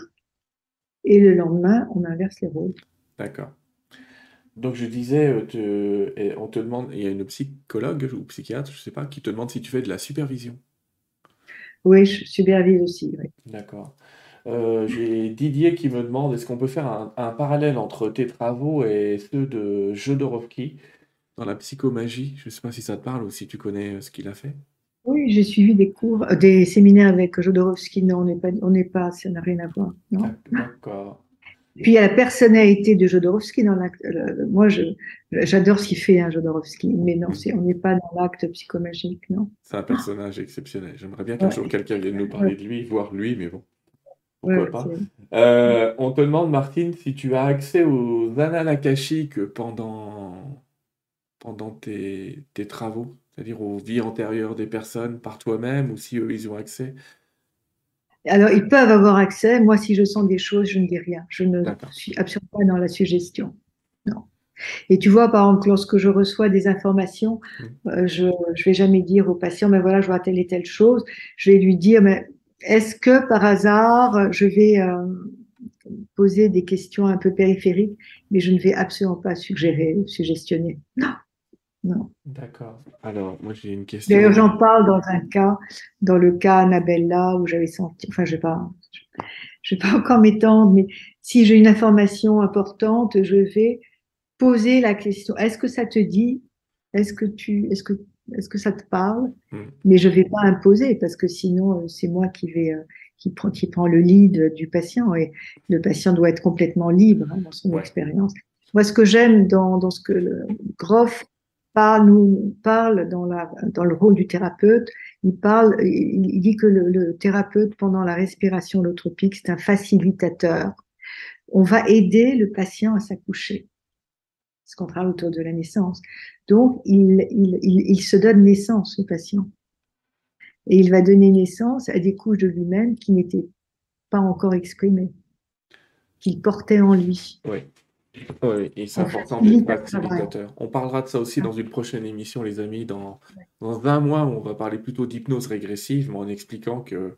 et le lendemain, on inverse les rôles. D'accord. Donc je disais, euh, on te demande, il y a une psychologue ou psychiatre, je ne sais pas, qui te demande si tu fais de la supervision. Oui, je supervise aussi. D'accord. Euh, j'ai Didier qui me demande est-ce qu'on peut faire un, parallèle entre tes travaux et ceux de Jodorowsky dans la psychomagie? Je ne sais pas si ça te parle ou si tu connais euh, ce qu'il a fait. Oui, j'ai suivi des cours, des séminaires avec Jodorowsky. Non, on n'est pas, on n'est pas, ça n'a rien à voir. D'accord. Puis il y a la personnalité de Jodorowsky dans l'acte. Euh, moi, j'adore ce qu'il fait, hein, Jodorowsky, mais non, on n'est pas dans l'acte psychomagique, non. C'est un personnage exceptionnel. J'aimerais bien qu'un jour quelqu'un vienne nous parler de lui, voir lui, mais bon, pourquoi pas. Euh, on te demande, Martine, si tu as accès aux annales akashiques pendant, pendant tes, tes travaux, c'est-à-dire aux vies antérieures des personnes par toi-même, ou si eux, ils ont accès. Alors, ils peuvent avoir accès. Moi, si je sens des choses, je ne dis rien. Je ne suis absolument pas dans la suggestion. Non. Et tu vois, par exemple, lorsque je reçois des informations, mmh. euh, je ne vais jamais dire au patient, mais voilà, je vois telle et telle chose. Je vais lui dire, mais est-ce que par hasard, je vais euh, poser des questions un peu périphériques, mais je ne vais absolument pas suggérer, suggestionner? Non, non. D'accord. Alors, moi, j'ai une question. D'ailleurs, j'en parle dans un cas, dans le cas Annabella, où j'avais senti, enfin, je ne vais pas, je vais pas encore m'étendre, mais si j'ai une information importante, je vais poser la question. Est-ce que ça te dit? Est-ce que tu, est-ce que, est-ce que ça te parle? Hmm. Mais je ne vais pas imposer parce que sinon, euh, c'est moi qui vais, euh, qui prend, qui prend le lead du patient et le patient doit être complètement libre hein, dans son expérience. Moi, ce que j'aime dans, dans ce que le Groff parle, nous parle dans, la, dans le rôle du thérapeute. Il parle, il, dit que le, thérapeute pendant la respiration holotropique, c'est un facilitateur. On va aider le patient à s'accoucher. Ce qu'on parle autour de la naissance. Donc, il, il, il, se donne naissance au patient. Et il va donner naissance à des couches de lui-même qui n'étaient pas encore exprimées, qu'il portait en lui. Oui. Oui, et c'est important d'être facilitateur. On parlera de ça aussi dans une prochaine émission, les amis. Dans, dans 20 mois, on va parler plutôt d'hypnose régressive, mais en expliquant que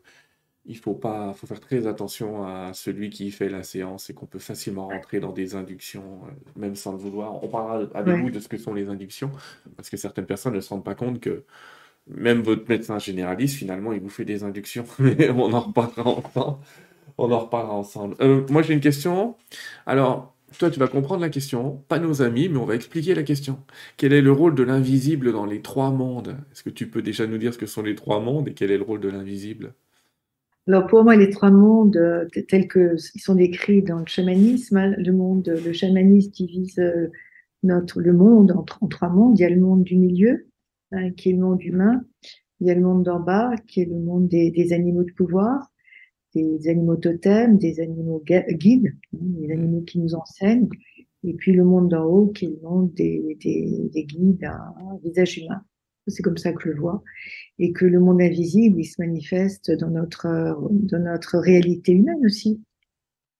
il faut pas, faut faire très attention à celui qui fait la séance et qu'on peut facilement rentrer dans des inductions, euh, même sans le vouloir. On parlera avec vous de ce que sont les inductions, parce que certaines personnes ne se rendent pas compte que même votre médecin généraliste, finalement, il vous fait des inductions. on en reparlera ensemble. On en reparlera ensemble. Euh, moi, j'ai une question. Alors, toi, tu vas comprendre la question, pas nos amis, mais on va expliquer la question. Quel est le rôle de l'invisible dans les trois mondes? Est-ce que tu peux déjà nous dire ce que sont les trois mondes et quel est le rôle de l'invisible? Alors pour moi, les trois mondes euh, tels qu'ils sont décrits dans le chamanisme, hein, le monde, le chamanisme divise euh, notre le monde en, trois mondes. Il y a le monde du milieu, hein, qui est le monde humain. Il y a le monde d'en bas, qui est le monde des animaux de pouvoir des animaux totems, des animaux guides, hein, des animaux qui nous enseignent, et puis le monde d'en haut qui est le monde des, des, guides à, visage humain. C'est comme ça que je le vois. Et que le monde invisible, il se manifeste dans notre, dans notre réalité humaine aussi.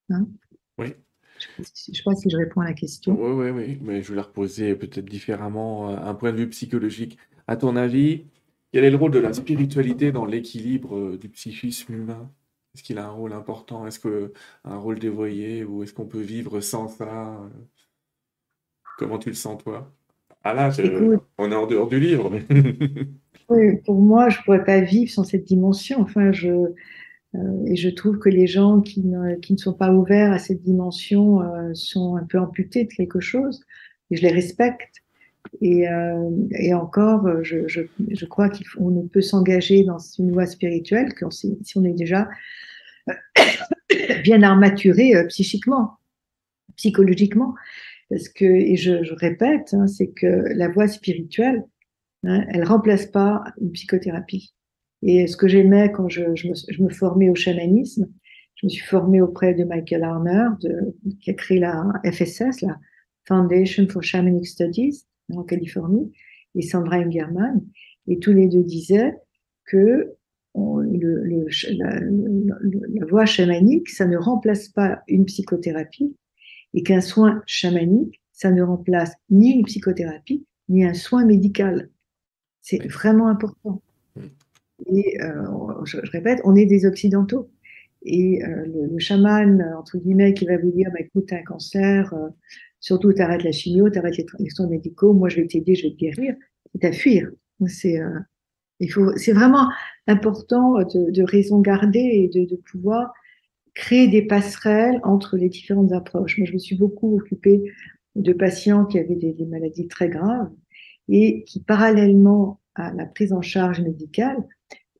Hein oui. Je ne sais pas si je réponds à la question. Oui, oui, oui, mais je vais la reposer peut-être différemment, euh, un point de vue psychologique. À ton avis, quel est le rôle de la spiritualité dans l'équilibre euh, du psychisme humain? Est-ce qu'il a un rôle important? Est-ce que un rôle dévoyé ou est-ce qu'on peut vivre sans ça? Comment tu le sens toi? Ah là, on est en dehors du livre. oui, pour moi, je pourrais pas vivre sans cette dimension. Enfin, je euh, et je trouve que les gens qui ne, qui ne sont pas ouverts à cette dimension euh, sont un peu amputés de quelque chose. Et je les respecte. Et, euh, et encore, je, je, crois qu'on ne peut s'engager dans une voie spirituelle que si on est déjà bien armaturé euh, psychiquement, psychologiquement. Et je, répète, hein, c'est que la voie spirituelle, hein, elle remplace pas une psychothérapie. Et ce que j'aimais quand je, me, formais au chamanisme, je me suis formée auprès de Michael Arner, qui a créé la FSS, la Foundation for Shamanic Studies, en Californie, et Sandra Engerman. Et tous les deux disaient que le, le, la, la, voie chamanique, ça ne remplace pas une psychothérapie, et qu'un soin chamanique, ça ne remplace ni une psychothérapie, ni un soin médical. C'est vraiment important. Et euh, je, je, répète, on est des occidentaux. Et euh, le, le, chaman, entre guillemets, qui va vous dire, bah, écoute, un cancer, euh, surtout t'arrêtes la chimio, t'arrêtes les, les, soins médicaux, moi je vais t'aider, je vais te guérir, c'est à fuir. C'est euh, faut, c'est vraiment important de, de, raison garder et de, pouvoir créer des passerelles entre les différentes approches. Moi, je me suis beaucoup occupée de patients qui avaient des maladies très graves et qui, parallèlement à la prise en charge médicale,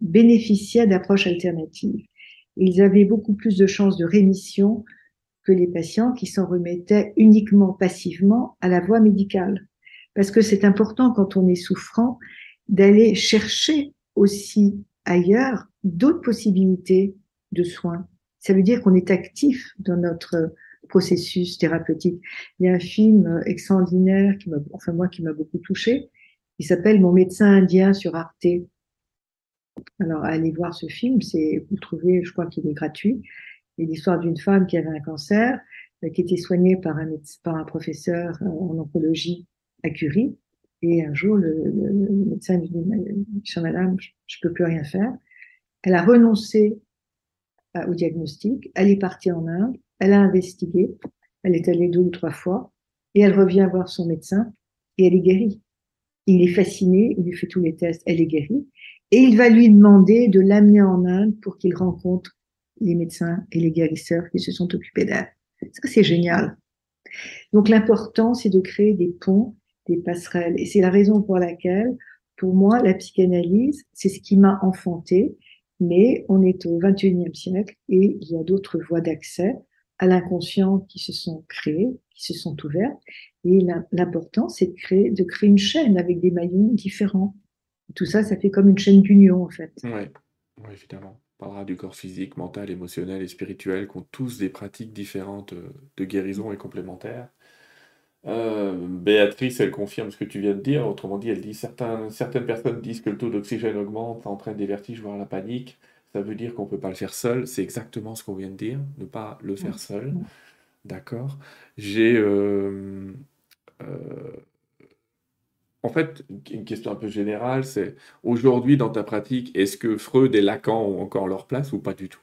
bénéficiaient d'approches alternatives. Ils avaient beaucoup plus de chances de rémission que les patients qui s'en remettaient uniquement passivement à la voie médicale. Parce que c'est important quand on est souffrant d'aller chercher aussi ailleurs d'autres possibilités de soins. Ça veut dire qu'on est actif dans notre processus thérapeutique. Il y a un film extraordinaire qui m'a, enfin moi, qui m'a beaucoup touché. Il s'appelle Mon médecin indien sur Arte. Alors, allez voir ce film, c'est, vous le trouvez, je crois qu'il est gratuit. C'est l'histoire d'une femme qui avait un cancer, euh, qui était soignée par un, professeur euh, en oncologie à Curie. Et un jour, le, médecin lui dit, madame, je peux plus rien faire. Elle a renoncé à, au diagnostic. Elle est partie en Inde. Elle a investigué. Elle est allée deux ou trois fois. Et elle revient voir son médecin. Et elle est guérie. Il est fasciné. Il lui fait tous les tests. Elle est guérie. Et il va lui demander de l'amener en Inde pour qu'il rencontre les médecins et les guérisseurs qui se sont occupés d'elle. Ça, c'est génial. Donc, l'important, c'est de créer des ponts des passerelles. Et c'est la raison pour laquelle, pour moi, la psychanalyse, c'est ce qui m'a enfanté. Mais on est au 21e siècle et il y a d'autres voies d'accès à l'inconscient qui se sont créées, qui se sont ouvertes. Et l'important, c'est de créer, une chaîne avec des maillons différents. Tout ça, ça fait comme une chaîne d'union, en fait. Oui, ouais, évidemment. Du corps physique, mental, émotionnel et spirituel, qui ont tous des pratiques différentes euh, de guérison et complémentaires. Euh, Béatrice, elle confirme ce que tu viens de dire. Autrement dit, elle dit certaines personnes disent que le taux d'oxygène augmente, ça entraîne des vertiges, voire la panique. Ça veut dire qu'on ne peut pas le faire seul. C'est exactement ce qu'on vient de dire, ne pas le faire seul. D'accord. J'ai. Euh, en fait, une question un peu générale, c'est aujourd'hui dans ta pratique, est-ce que Freud et Lacan ont encore leur place ou pas du tout?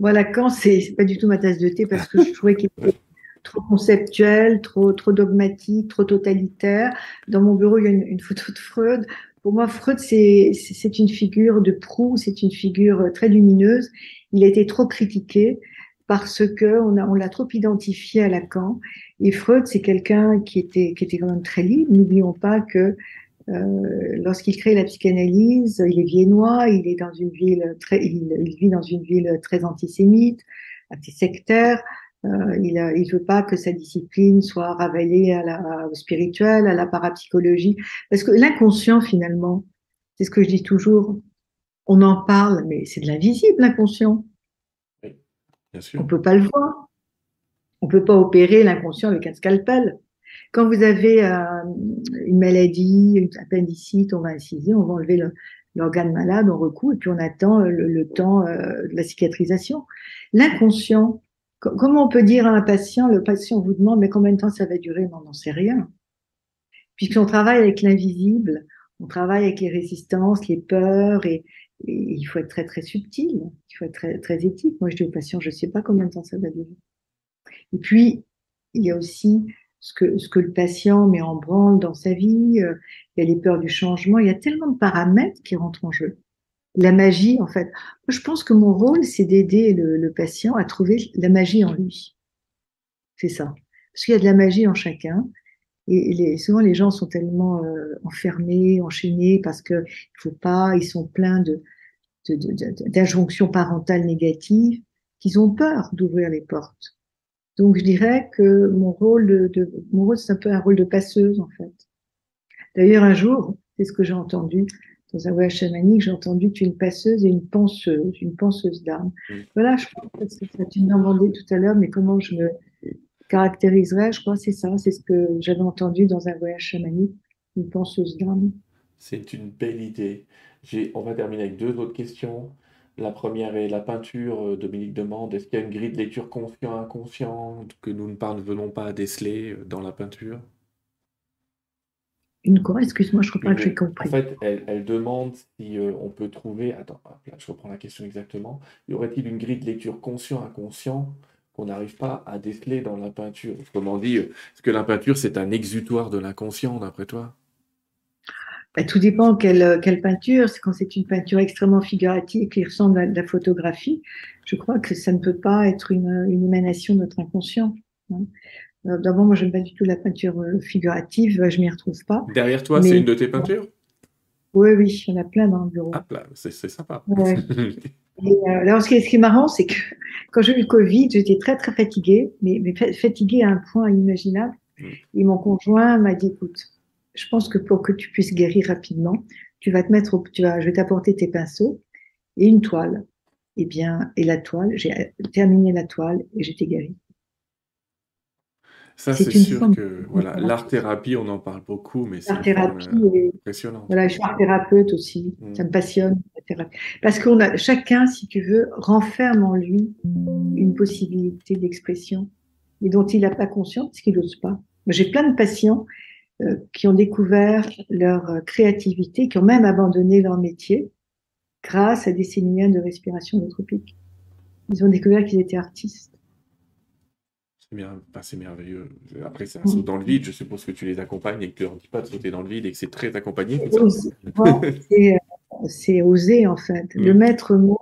Moi, Lacan, c'est pas du tout ma tasse de thé parce que je trouvais qu'il était trop conceptuel, trop, trop dogmatique, trop totalitaire. Dans mon bureau, il y a une, photo de Freud. Pour moi, Freud, c'est une figure de proue, c'est une figure très lumineuse. Il a été trop critiqué parce que on a, on l'a trop identifié à Lacan. Et Freud, c'est quelqu'un qui était, qui était quand même très libre. N'oublions pas que euh, lorsqu'il crée la psychanalyse, il est viennois, il est dans une ville très, il, il vit dans une ville très antisémite, assez sectaire. Euh, il ne veut pas que sa discipline soit ravalée à la, au spirituel, à la parapsychologie. Parce que l'inconscient, finalement, c'est ce que je dis toujours, on en parle, mais c'est de l'invisible, l'inconscient. Oui, bien sûr. On peut pas le voir. On peut pas opérer l'inconscient avec un scalpel. Quand vous avez euh, une maladie, une appendicite, on va inciser, on va enlever l'organe malade, on recoue, et puis on attend le, temps euh, de la cicatrisation. L'inconscient, Comment on peut dire à un patient, le patient vous demande, mais combien de temps ça va durer? On n'en sait rien. Puisqu'on travaille avec l'invisible, on travaille avec les résistances, les peurs, et, il faut être très très subtil, il faut être très, très éthique. Moi, je dis aux patients, je ne sais pas combien de temps ça va durer. Et puis, il y a aussi ce que, le patient met en branle dans sa vie, euh, il y a les peurs du changement, il y a tellement de paramètres qui rentrent en jeu la magie, en fait. Je pense que mon rôle, c'est d'aider le, patient à trouver la magie en lui. C'est ça. Parce qu'il y a de la magie en chacun. Et souvent, les gens sont tellement euh, enfermés, enchaînés, parce que il faut pas, ils sont pleins d'injonctions parentales négatives, qu'ils ont peur d'ouvrir les portes. Donc, je dirais que mon rôle de, mon rôle, c'est un peu un rôle de passeuse, en fait. D'ailleurs, un jour, c'est ce que j'ai entendu dans un voyage chamanique, j'ai entendu que tu es une passeuse et une penseuse, une penseuse d'âme. Voilà, je crois que ça, tu me demandé tout à l'heure, mais comment je me caractériserais, je crois que c'est ça, c'est ce que j'avais entendu dans un voyage chamanique, une penseuse d'âme. C'est une belle idée. On va terminer avec deux autres questions. La première est la peinture. Euh, Dominique demande, est-ce qu'il y a une grille de lecture conscient-inconscient que nous ne parvenons pas à déceler euh, dans la peinture? Une quoi? Excuse-moi, je crois pas que j'ai En fait, elle, demande si euh, on peut trouver. Attends, je reprends la question exactement. Y aurait-il une grille de lecture conscient-inconscient qu'on n'arrive pas à déceler dans la peinture? Autrement dit, est-ce que la peinture, c'est un exutoire de l'inconscient, d'après toi? Bah, tout dépend quelle, quelle peinture. C'est quand c'est une peinture extrêmement figurative qui ressemble à de la photographie. Je crois que ça ne peut pas être une, une émanation de notre inconscient. Hein. Euh, d'abord, moi, j'aime pas du tout la peinture euh, figurative. Je m'y retrouve pas. Derrière toi, c'est une de tes peintures? Oui, oui, il y en a plein dans le bureau. Ah, là, c'est sympa. Et, euh, alors, ce qui, est, ce qui est marrant, c'est que quand j'ai eu le Covid, j'étais très, très fatiguée, mais, mais fatiguée à un point inimaginable. Mm. Et mon conjoint m'a dit, écoute, je pense que pour que tu puisses guérir rapidement, tu vas te mettre, tu vas, je vais t'apporter tes pinceaux et une toile. Et eh bien, et la toile, j'ai terminé la toile et j'étais guérie. Ça, c'est sûr que voilà, l'art-thérapie, on en parle beaucoup, mais c'est euh, impressionnant. Voilà, je suis art thérapeute aussi, mm. ça me passionne. Parce qu'on a chacun, si tu veux, renferme en lui une possibilité d'expression et dont il n'a pas conscience parce qu'il n'ose pas. J'ai plein de patients qui ont découvert leur euh, créativité, qui ont même abandonné leur métier grâce à des séminaires de respiration hydrotropique. Ils ont découvert qu'ils étaient artistes. C'est merveilleux. Après, c'est un saut dans le vide. Je suppose que tu les accompagnes et que tu leur dis pas de sauter dans le vide et que c'est très accompagné. C'est oser, en fait. Le mm. maître mot,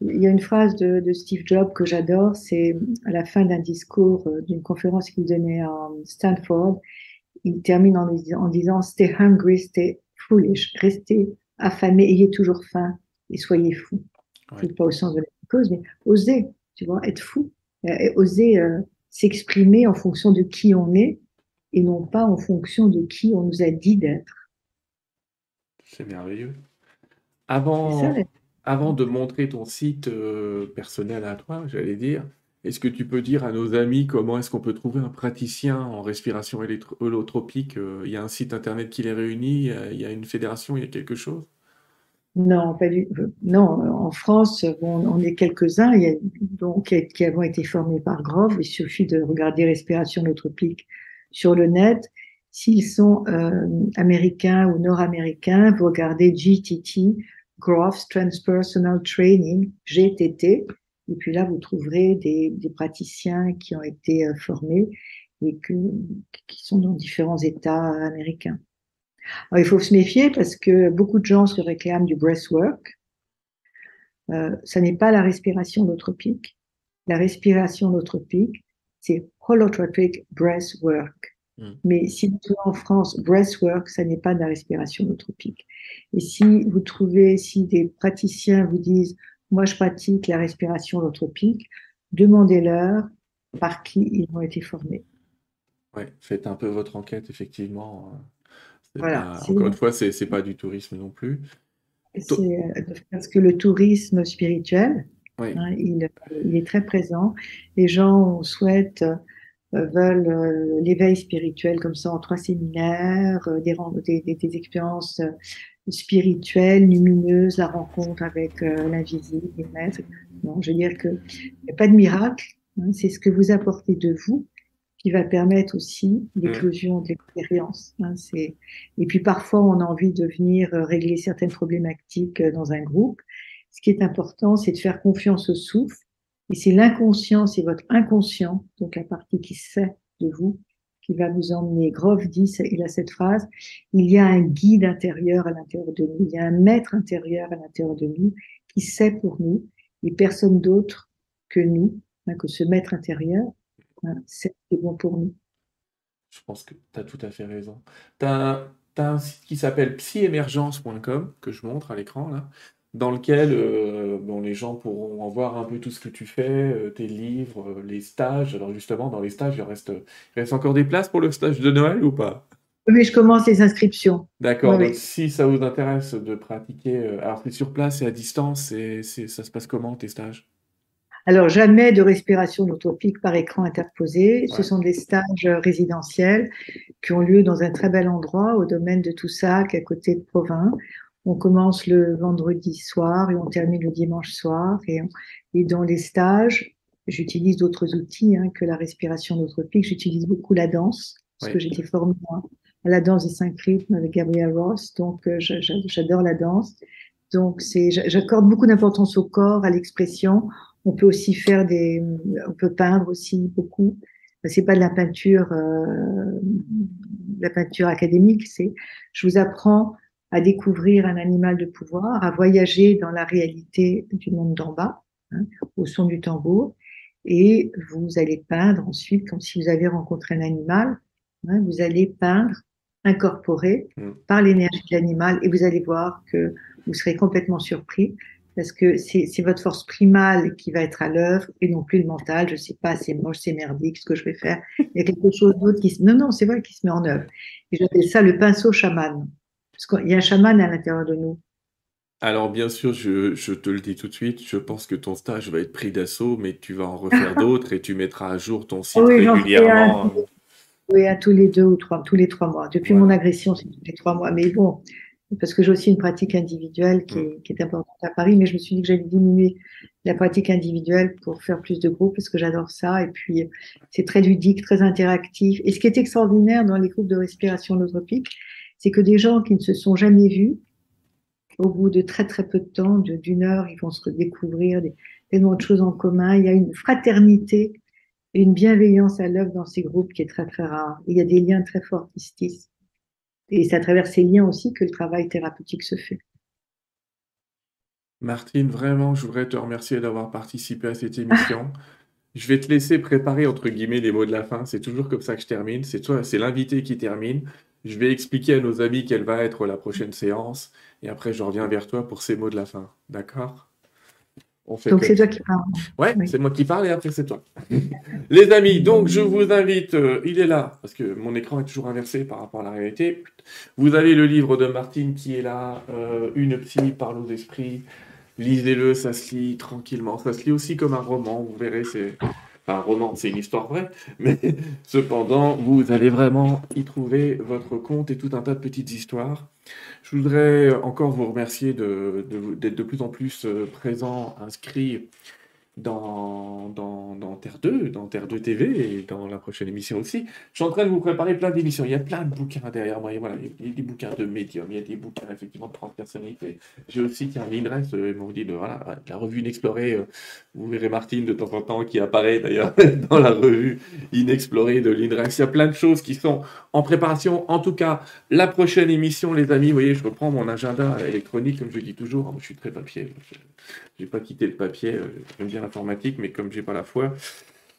il y a une phrase de, de Steve Jobs que j'adore. C'est à la fin d'un discours, euh, d'une conférence qu'il donnait à Stanford il termine en, disant Stay hungry, stay foolish. Restez affamé, ayez toujours faim et soyez fou. Ouais. Pas au sens de la cause, mais osez, tu vois, être fou. Euh, oser euh, s'exprimer en fonction de qui on est et non pas en fonction de qui on nous a dit d'être. C'est merveilleux. Avant, avant de montrer ton site euh, personnel à toi, j'allais dire, est-ce que tu peux dire à nos amis comment est-ce qu'on peut trouver un praticien en respiration holotropique euh, Il y a un site internet qui les réunit, il y a une fédération, il y a quelque chose? Non, pas du, non, en France, on est quelques-uns donc, qui avons été formés par Grove. Il suffit de regarder respiration holotropique sur le net. S'ils sont euh, américains ou nord-américains, vous regardez GTT, Grove's Transpersonal Training, GTT, et puis là, vous trouverez des, des praticiens qui ont été euh, formés et que, qui sont dans différents États américains. Alors, il faut se méfier parce que beaucoup de gens se réclament du breathwork. Euh, ça n'est pas la respiration holotropique. La respiration holotropique, c'est holotropic breathwork. Hmm. Mais si vous trouvez en France breathwork, ça n'est pas de la respiration holotropique. Et si vous trouvez, si des praticiens vous disent moi, je pratique la respiration holotropique. Demandez-leur par qui ils ont été formés. Oui, faites un peu votre enquête, effectivement. Voilà, encore une fois, c'est n'est pas du tourisme non plus. Euh, parce que le tourisme spirituel, hein, il, est très présent. Les gens souhaitent, euh, veulent euh, l'éveil spirituel comme ça en trois séminaires, des, des, des expériences spirituelle, lumineuse, la rencontre avec euh, l'invisible, les maîtres. Non, je veux dire n'y a pas de miracle, hein, c'est ce que vous apportez de vous qui va permettre aussi l'éclosion de l'expérience. Hein, et puis parfois, on a envie de venir euh, régler certaines problématiques euh, dans un groupe. Ce qui est important, c'est de faire confiance au souffle. Et c'est l'inconscient, c'est votre inconscient, donc la partie qui sait de vous, qui va vous emmener. Grove dit, il a cette phrase, il y a un guide intérieur à l'intérieur de nous, il y a un maître intérieur à l'intérieur de nous qui sait pour nous, et personne d'autre que nous, hein, que ce maître intérieur, hein, c'est bon pour nous. Je pense que tu as tout à fait raison. Tu as, un site qui s'appelle psyemergence.com que je montre à l'écran là. Dans lequel euh, bon, les gens pourront en voir un peu tout ce que tu fais, euh, tes livres, euh, les stages. Alors justement, dans les stages, il reste, il reste encore des places pour le stage de Noël ou pas? Oui, je commence les inscriptions. D'accord, Oui, donc oui. si ça vous intéresse de pratiquer, alors c'est sur place et à distance, et ça se passe comment tes stages? Alors, jamais de respiration notopique par écran interposé. Ce sont des stages résidentiels qui ont lieu dans un très bel endroit au domaine de Toussac, à côté de Provins. On commence le vendredi soir et on termine le dimanche soir. Et, on- et dans les stages, j'utilise d'autres outils hein, que la respiration notopique. J'utilise beaucoup la danse, parce que j'étais formée à à la danse des cinq rythmes avec Gabriel Ross. Donc, euh, j'a- j'a- j'adore la danse. Donc, j'accorde beaucoup d'importance au corps, à l'expression. On peut aussi faire des, on peut peindre aussi beaucoup. C'est pas de la peinture, euh, de la peinture académique. C'est, je vous apprends à découvrir un animal de pouvoir, à voyager dans la réalité du monde d'en bas, hein, au son du tambour. Et vous allez peindre ensuite, comme si vous avez rencontré un animal, hein, vous allez peindre, incorporer mm, par l'énergie de l'animal, et vous allez voir que vous serez complètement surpris parce que c'est votre force primale qui va être à l'œuvre et non plus le mental. Je sais pas, c'est moche, c'est merdique, ce que je vais faire. Il y a quelque chose d'autre qui se... Non, non, c'est vrai qui se met en œuvre. Et j'appelle ça le pinceau chaman. Parce qu'il y a un chaman à l'intérieur de nous. Alors bien sûr, je, je te le dis tout de suite, je pense que ton stage va être pris d'assaut, mais tu vas en refaire d'autres et tu mettras à jour ton site Oui, j'en fais un, régulièrement. oui, à tous les deux ou trois, tous les trois mois. Depuis mon agression, c'est tous les trois mois. Mais bon, parce que j'ai aussi une pratique individuelle qui Mm. est, qui est importante à Paris, mais je me suis dit que j'allais diminuer la pratique individuelle pour faire plus de groupes parce que j'adore ça. Et puis, c'est très ludique, très interactif. Et ce qui est extraordinaire dans les groupes de respiration holotropique, c'est que des gens qui ne se sont jamais vus, au bout de très très peu de temps, d'une heure, ils vont se redécouvrir des, tellement de choses en commun. Il y a une fraternité une bienveillance à l'œuvre dans ces groupes qui est très très rare. Il y a des liens très forts qui se tissent. Et c'est à travers ces liens aussi que le travail thérapeutique se fait. Martine, vraiment, je voudrais te remercier d'avoir participé à cette émission. Je vais te laisser préparer, entre guillemets, les mots de la fin. C'est toujours comme ça que je termine. C'est toi, c'est l'invité qui termine. Je vais expliquer à nos amis quelle va être la prochaine séance. Et après, je reviens vers toi pour ces mots de la fin. D'accord? On fait Donc c'est toi qui parles. Ouais, Oui. c'est moi qui parle et après c'est toi. Les amis, donc je vous invite, euh, il est là, parce que mon écran est toujours inversé par rapport à la réalité. Vous avez le livre de Martine qui est là, euh, Une psy parle aux esprits. Lisez-le, ça se lit tranquillement. Ça se lit aussi comme un roman, vous verrez, c'est... Un roman, c'est une histoire vraie, mais cependant, vous allez vraiment y trouver votre compte et tout un tas de petites histoires. Je voudrais encore vous remercier de, de- d'être de plus en plus euh, présent, inscrit dans, dans, dans Terre 2, dans Terre 2 TV et dans la prochaine émission aussi. Je suis en train de vous préparer plein d'émissions. Il y a plein de bouquins derrière moi. Et voilà, il y a des bouquins de médium, il y a des bouquins effectivement de transpersonnalité. J'ai aussi tiens, l'INRES, euh, m'ont dit de, voilà, la revue Inexplorée. euh, vous verrez Martine de temps en temps qui apparaît d'ailleurs dans la revue Inexplorée de l'INRES. Il y a plein de choses qui sont en préparation. En tout cas, la prochaine émission, les amis, vous voyez, je reprends mon agenda électronique, comme je dis toujours. Moi, je suis très papier. Je- J'ai pas quitté le papier. euh, J'aime bien l'informatique, mais comme j'ai pas la foi,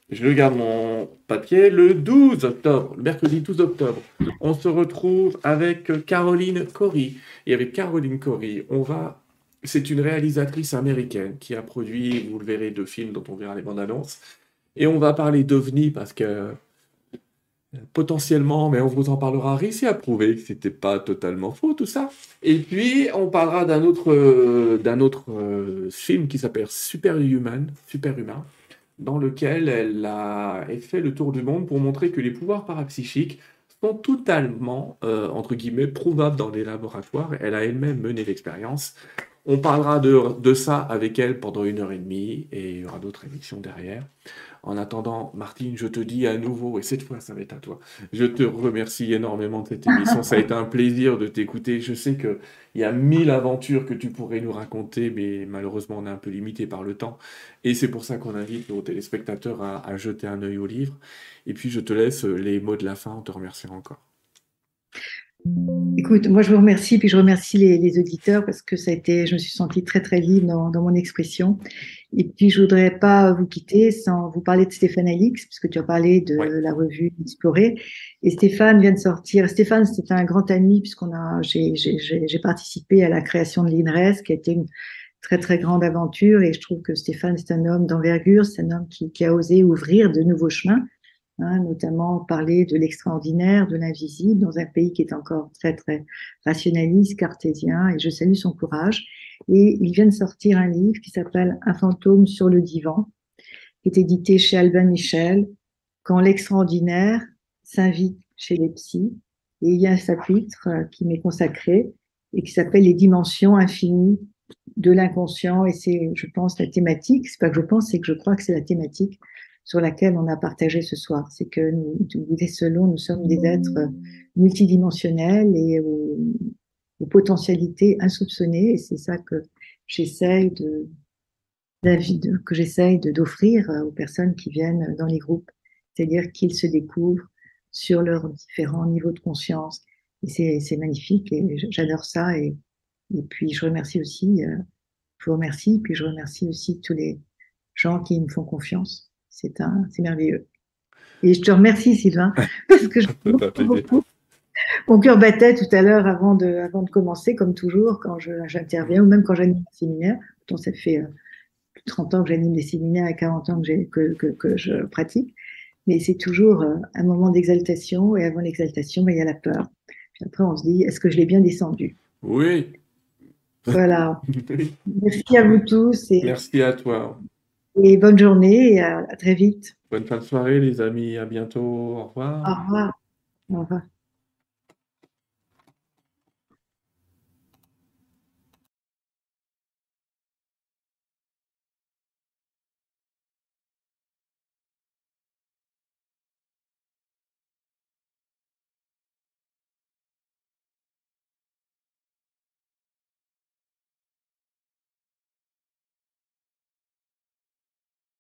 je garde mon papier. Le 12 octobre, le mercredi 12 octobre, on se retrouve avec Caroline Cory. Et avec Caroline Cory, on va. C'est une réalisatrice américaine qui a produit, vous le verrez, deux films dont on verra les bandes annonces. Et on va parler d'OVNI parce que potentiellement, mais on vous en parlera, réussi à prouver que c'était pas totalement faux tout ça. Et puis on parlera d'un autre, euh, autre euh, film qui s'appelle Superhuman, Superhumain, dans lequel elle a fait le tour du monde pour montrer que les pouvoirs parapsychiques sont totalement, euh, entre guillemets, prouvables dans des laboratoires. Elle a elle-même mené l'expérience. On parlera de, ça avec elle pendant une heure et demie et il y aura d'autres émissions derrière. En attendant, Martine, je te dis à nouveau, et cette fois ça va être à toi, je te remercie énormément de cette émission. Ça a été un plaisir de t'écouter. Je sais qu'il y a mille aventures que tu pourrais nous raconter, mais malheureusement on est un peu limité par le temps. Et c'est pour ça qu'on invite nos téléspectateurs à, à jeter un œil au livre. Et puis je te laisse les mots de la fin en te remerciant encore. Écoute, moi je vous remercie, puis je remercie les, les auditeurs parce que ça a été, je me suis sentie très très libre dans, dans mon expression. Et puis je voudrais pas vous quitter sans vous parler de Stéphane Alix, puisque tu as parlé de Ouais. la revue Explorer. Et Stéphane vient de sortir. Stéphane, c'était un grand ami puisqu'on a, j'ai, participé à la création de l'INRES, qui a été une très très grande aventure et je trouve que Stéphane c'est un homme d'envergure, c'est un homme qui, qui, a osé ouvrir de nouveaux chemins, hein, notamment parler de l'extraordinaire, de l'invisible dans un pays qui est encore très très rationaliste, cartésien et je salue son courage. Et il vient de sortir un livre qui s'appelle Un fantôme sur le divan, qui est édité chez Albin Michel, quand l'extraordinaire s'invite chez les psys. Et il y a un chapitre euh, qui m'est consacré et qui s'appelle Les dimensions infinies de l'inconscient. Et c'est, je pense, la thématique, c'est pas que je pense, c'est que je crois que c'est la thématique sur laquelle on a partagé ce soir. C'est que nous, selon, nous sommes des êtres multidimensionnels et aux, potentialités insoupçonnées. Et c'est ça que j'essaye de, de, que j'essaye d'offrir aux personnes qui viennent dans les groupes. C'est-à-dire qu'ils se découvrent sur leurs différents niveaux de conscience. Et c'est magnifique et j'adore ça. Et, et puis je remercie aussi, euh, je vous remercie, puis je remercie aussi tous les gens qui me font confiance. C'est un, c'est merveilleux. Et je te remercie Sylvain parce que je beaucoup. Mon cœur battait tout à l'heure avant de, avant de commencer, comme toujours, quand j'interviens, ou même quand j'anime un séminaire. Pourtant, ça fait euh, plus de 30 ans que j'anime des séminaires et 40 ans que, que, que, que je pratique. Mais c'est toujours euh, un moment d'exaltation, et avant l'exaltation, ben, il y a la peur. Puis après, on se dit, est-ce que je l'ai bien descendu? Oui. Voilà. Merci à vous tous. Et, Merci à toi. Et bonne journée et à, à très vite. Bonne fin de soirée, les amis. À bientôt. Au revoir. Au revoir. Au revoir.